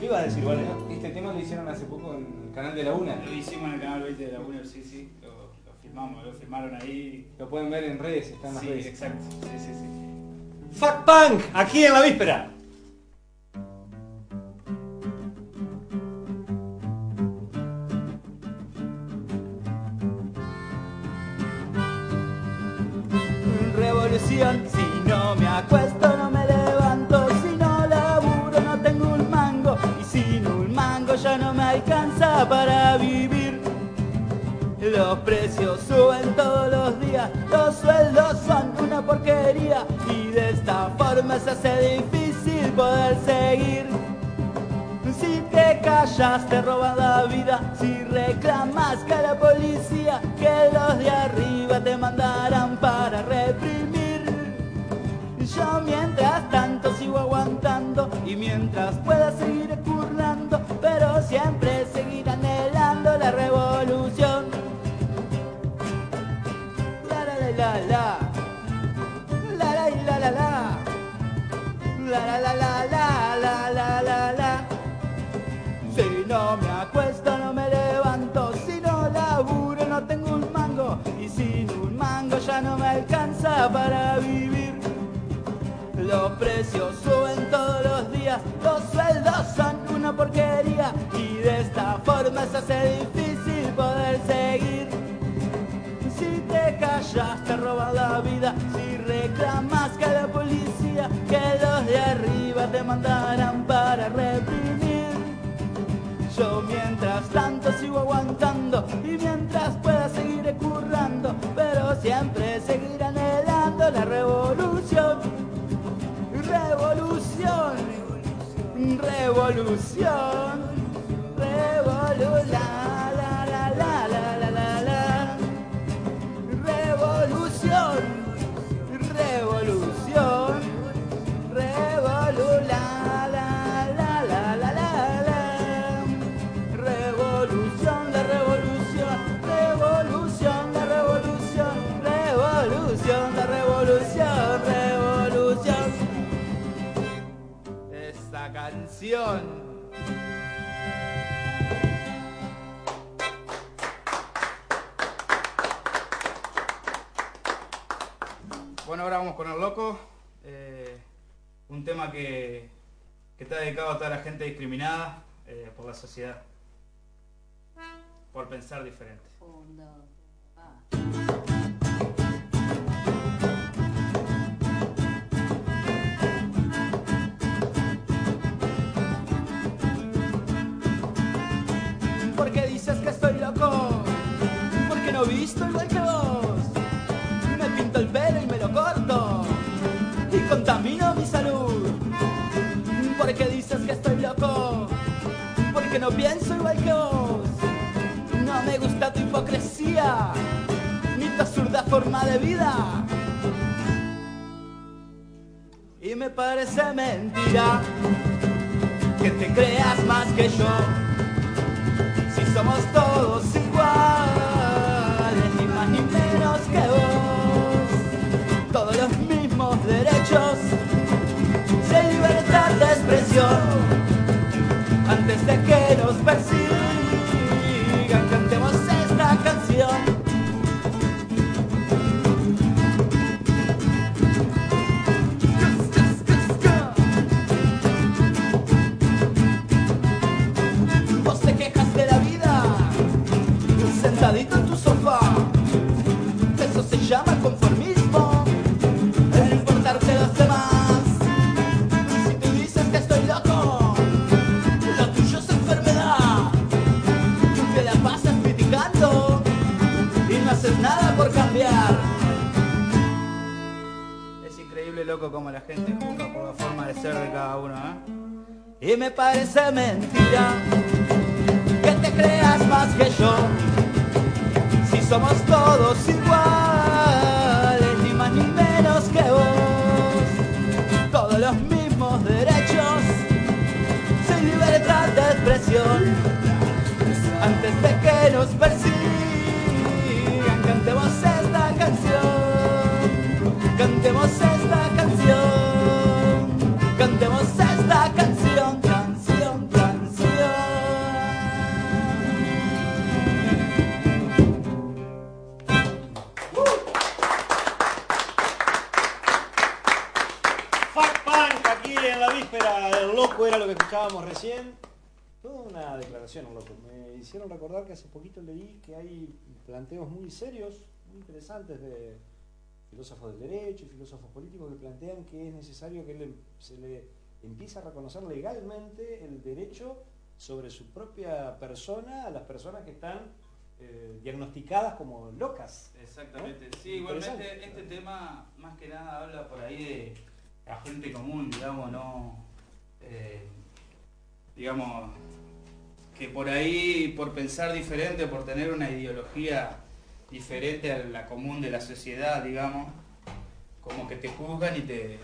[SPEAKER 2] ¿Qué iba a decir, vale?
[SPEAKER 3] Este tema lo hicieron hace poco en el canal de la Una.
[SPEAKER 12] Lo hicimos en el canal 20 de la UNER, sí, sí. Lo, lo filmamos, lo filmaron ahí.
[SPEAKER 3] Lo pueden ver en redes, está en las
[SPEAKER 12] Sí,
[SPEAKER 3] redes.
[SPEAKER 12] exacto. Sí, sí, sí.
[SPEAKER 2] Fuck Punk, aquí en la víspera.
[SPEAKER 8] Si no me acuesto no me levanto Si no laburo no tengo un mango Y sin un mango ya no me alcanza para vivir Los precios suben todos los días Los sueldos son una porquería Y de esta forma se hace difícil poder seguir si te callas te roban la vida, si reclamas que la policía, que los de arriba te mandarán para reprimir. Yo mientras tanto sigo aguantando y mientras pueda seguir currando, pero siempre seguir anhelando la revolución. La la la la la. La la la la la. La la la la la la la la la. Si no me acuesto no me levanto, si no laburo no tengo un mango y sin un mango ya no me alcanza para vivir. Los precios suben todos los días, los sueldos son una porquería y de esta forma se hace difícil poder seguir. Si te callas te roban la vida, si reclamas que la policía, que los de arriba te mandarán para reprimir. Yo mientras tanto sigo aguantando y mientras pueda seguir currando, pero siempre seguiré anhelando la revolución. Revolución, revolución, revolu la la la la la la la la. Revolución, revolución,
[SPEAKER 12] discriminada eh, por la sociedad. Por pensar diferente.
[SPEAKER 8] Porque parece mentira
[SPEAKER 2] hicieron recordar que hace poquito leí que hay planteos muy serios, muy interesantes de filósofos del derecho y filósofos políticos que plantean que es necesario que se le empiece a reconocer legalmente el derecho sobre su propia persona a las personas que están eh, diagnosticadas como locas.
[SPEAKER 8] Exactamente,
[SPEAKER 2] ¿no?
[SPEAKER 8] sí, igualmente este tema más que nada habla por ahí de la gente común, digamos, no, eh, digamos, que por ahí, por pensar diferente, por tener una ideología diferente a la común de la sociedad, digamos, como que te juzgan y te,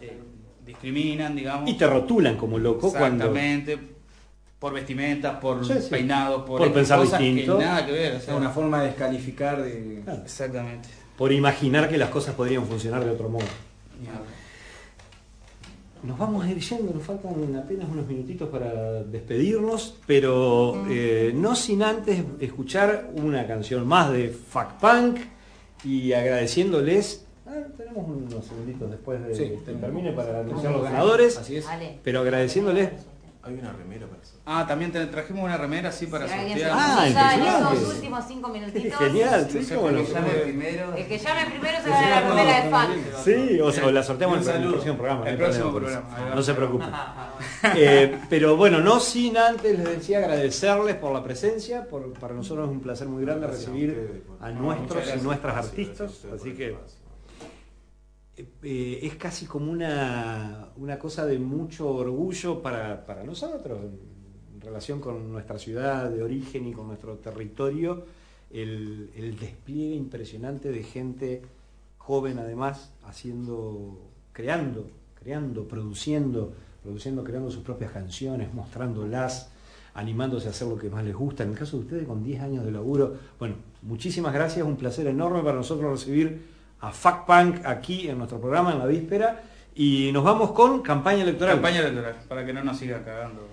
[SPEAKER 8] te discriminan, digamos.
[SPEAKER 2] Y te rotulan como loco cuando...
[SPEAKER 8] Exactamente, por vestimentas, por
[SPEAKER 2] Sí, sí.
[SPEAKER 8] peinados, por,
[SPEAKER 2] Por pensar
[SPEAKER 8] cosas
[SPEAKER 2] distinto.
[SPEAKER 8] que nada que ver. o
[SPEAKER 3] Es
[SPEAKER 8] sea,
[SPEAKER 3] una forma de descalificar de.
[SPEAKER 2] Claro.
[SPEAKER 8] Exactamente.
[SPEAKER 2] por imaginar que las cosas podrían funcionar de otro modo.
[SPEAKER 8] Ni hablar.
[SPEAKER 2] Nos vamos a ir yendo, nos faltan apenas unos minutitos para despedirnos, pero eh, no sin antes escuchar una canción más de Fuck Punk y agradeciéndoles. Ah, tenemos unos segunditos después de
[SPEAKER 3] Sí,
[SPEAKER 2] que termine para anunciar los ganadores,
[SPEAKER 3] Así es.
[SPEAKER 2] Pero agradeciéndoles.
[SPEAKER 9] Hay una remera para eso.
[SPEAKER 8] Ah, también te trajimos una remera así para
[SPEAKER 10] Si
[SPEAKER 8] sortear.
[SPEAKER 2] Ah, impresionante.
[SPEAKER 10] esos últimos cinco minutitos.
[SPEAKER 2] Genial, sí, cómo no.
[SPEAKER 8] qué
[SPEAKER 11] Llame primero.
[SPEAKER 10] El que llame primero se gana la remera de fan.
[SPEAKER 2] Sí, o, sea, o la sorteamos en el próximo programa. no
[SPEAKER 8] El próximo programa.
[SPEAKER 2] No se preocupen. Eh, pero bueno, no sin antes les decía agradecerles por la presencia. Por, para nosotros es un placer muy grande
[SPEAKER 9] Gracias a
[SPEAKER 2] recibir a nuestros y nuestras
[SPEAKER 9] Gracias,
[SPEAKER 2] artistas. Así que
[SPEAKER 9] el espacio.
[SPEAKER 2] Eh, es casi como una, una cosa de mucho orgullo para, para nosotros en relación con nuestra ciudad de origen y con nuestro territorio, el, el despliegue impresionante de gente joven además haciendo, creando, creando, produciendo, produciendo, creando sus propias canciones, mostrándolas, animándose a hacer lo que más les gusta. En el caso de ustedes con 10 años de laburo, bueno, muchísimas gracias, un placer enorme para nosotros recibir a Fuck Punk aquí en nuestro programa en la víspera y nos vamos con campaña electoral.
[SPEAKER 8] Campaña electoral, para que no nos siga cagando.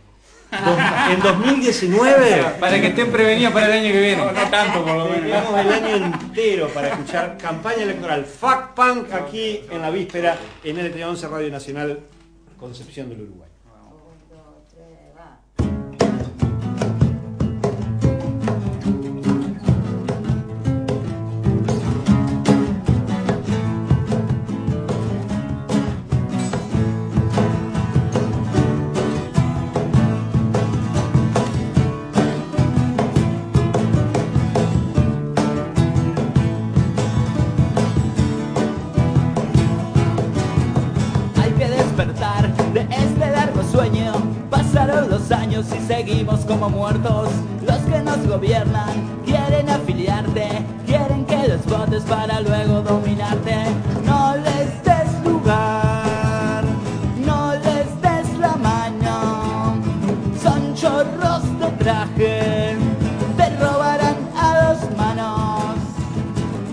[SPEAKER 2] En 2019
[SPEAKER 3] Para que estén prevenidos para el año que viene.
[SPEAKER 8] No, no tanto por lo menos.
[SPEAKER 2] tenemos el año entero para escuchar campaña electoral Fuck Punk aquí en la víspera en LT11 Radio Nacional Concepción del Uruguay.
[SPEAKER 13] Como muertos. Los que nos gobiernan quieren afiliarte, quieren que les votes para luego dominarte. No les des lugar, no les des la mano. Son chorros de traje, te robarán a dos manos.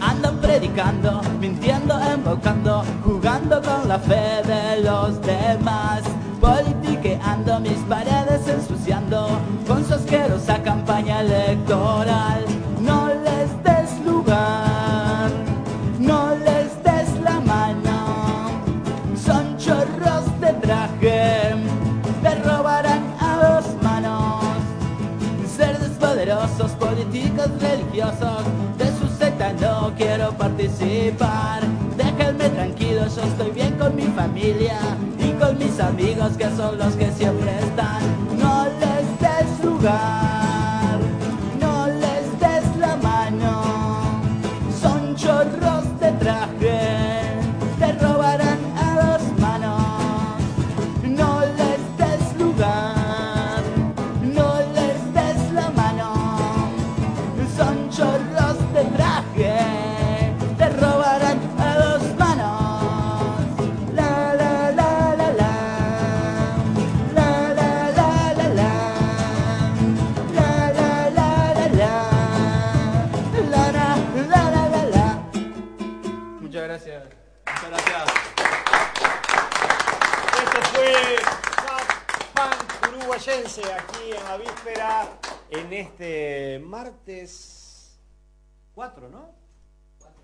[SPEAKER 13] Andan predicando, mintiendo, embaucando, jugando con la fe de los demás. Politiqueando mis paredes, ensuciando asquerosa campaña electoral. No les des lugar, no les des la mano. Son chorros de traje, te robarán a dos manos cerdos poderosos, políticos religiosos, de su secta no quiero participar. Déjenme tranquilo, yo estoy bien con mi familia y con mis amigos que son los que siempre lugar,
[SPEAKER 2] 4, ¿no?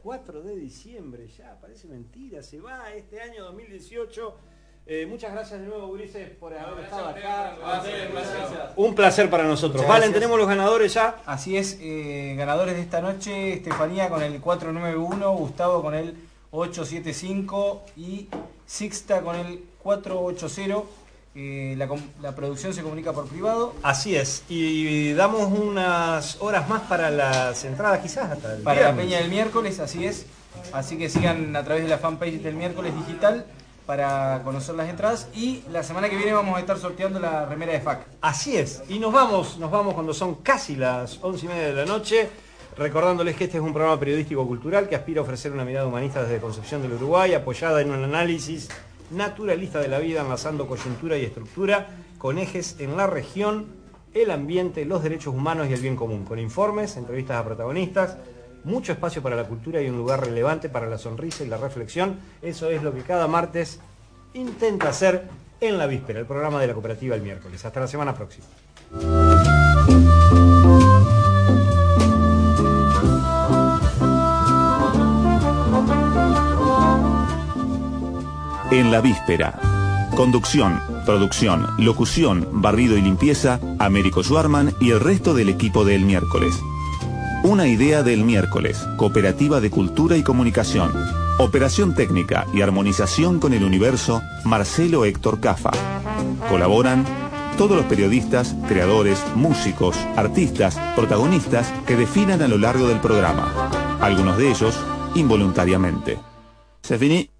[SPEAKER 2] 4 de diciembre, ya parece mentira, se va este año 2018. Eh, muchas gracias de nuevo, Ulises, por haber estado acá. Un placer para nosotros.
[SPEAKER 3] Muchas
[SPEAKER 2] Valen,
[SPEAKER 3] gracias.
[SPEAKER 2] tenemos los ganadores ya.
[SPEAKER 3] Así es, eh, ganadores de esta noche, Estefanía con el 491, Gustavo con el 875 y Sixta con el 480. Eh, la, la producción se comunica por privado.
[SPEAKER 2] Así es, y damos unas horas más para las entradas quizás hasta el
[SPEAKER 3] Para la
[SPEAKER 2] viernes.
[SPEAKER 3] peña del miércoles, así es. Así que sigan a través de la fanpage del miércoles digital para conocer las entradas. Y la semana que viene vamos a estar sorteando la remera de FAC.
[SPEAKER 2] Así es, y nos vamos, nos vamos cuando son casi las once y media de la noche, recordándoles que este es un programa periodístico cultural que aspira a ofrecer una mirada humanista desde Concepción del Uruguay, apoyada en un análisis naturalista de la vida, enlazando coyuntura y estructura, con ejes en la región, el ambiente, los derechos humanos y el bien común, con informes, entrevistas a protagonistas, mucho espacio para la cultura y un lugar relevante para la sonrisa y la reflexión. Eso es lo que cada martes intenta hacer en la víspera, el programa de la cooperativa el miércoles. Hasta la semana próxima.
[SPEAKER 1] En la víspera. Conducción, producción, locución, barrido y limpieza, Américo Schwarman y el resto del equipo del miércoles. Una idea del miércoles, Cooperativa de Cultura y Comunicación. Operación técnica y armonización con el universo, Marcelo Héctor Cafa. Colaboran todos los periodistas, creadores, músicos, artistas, protagonistas que definan a lo largo del programa. Algunos de ellos involuntariamente. Se finí.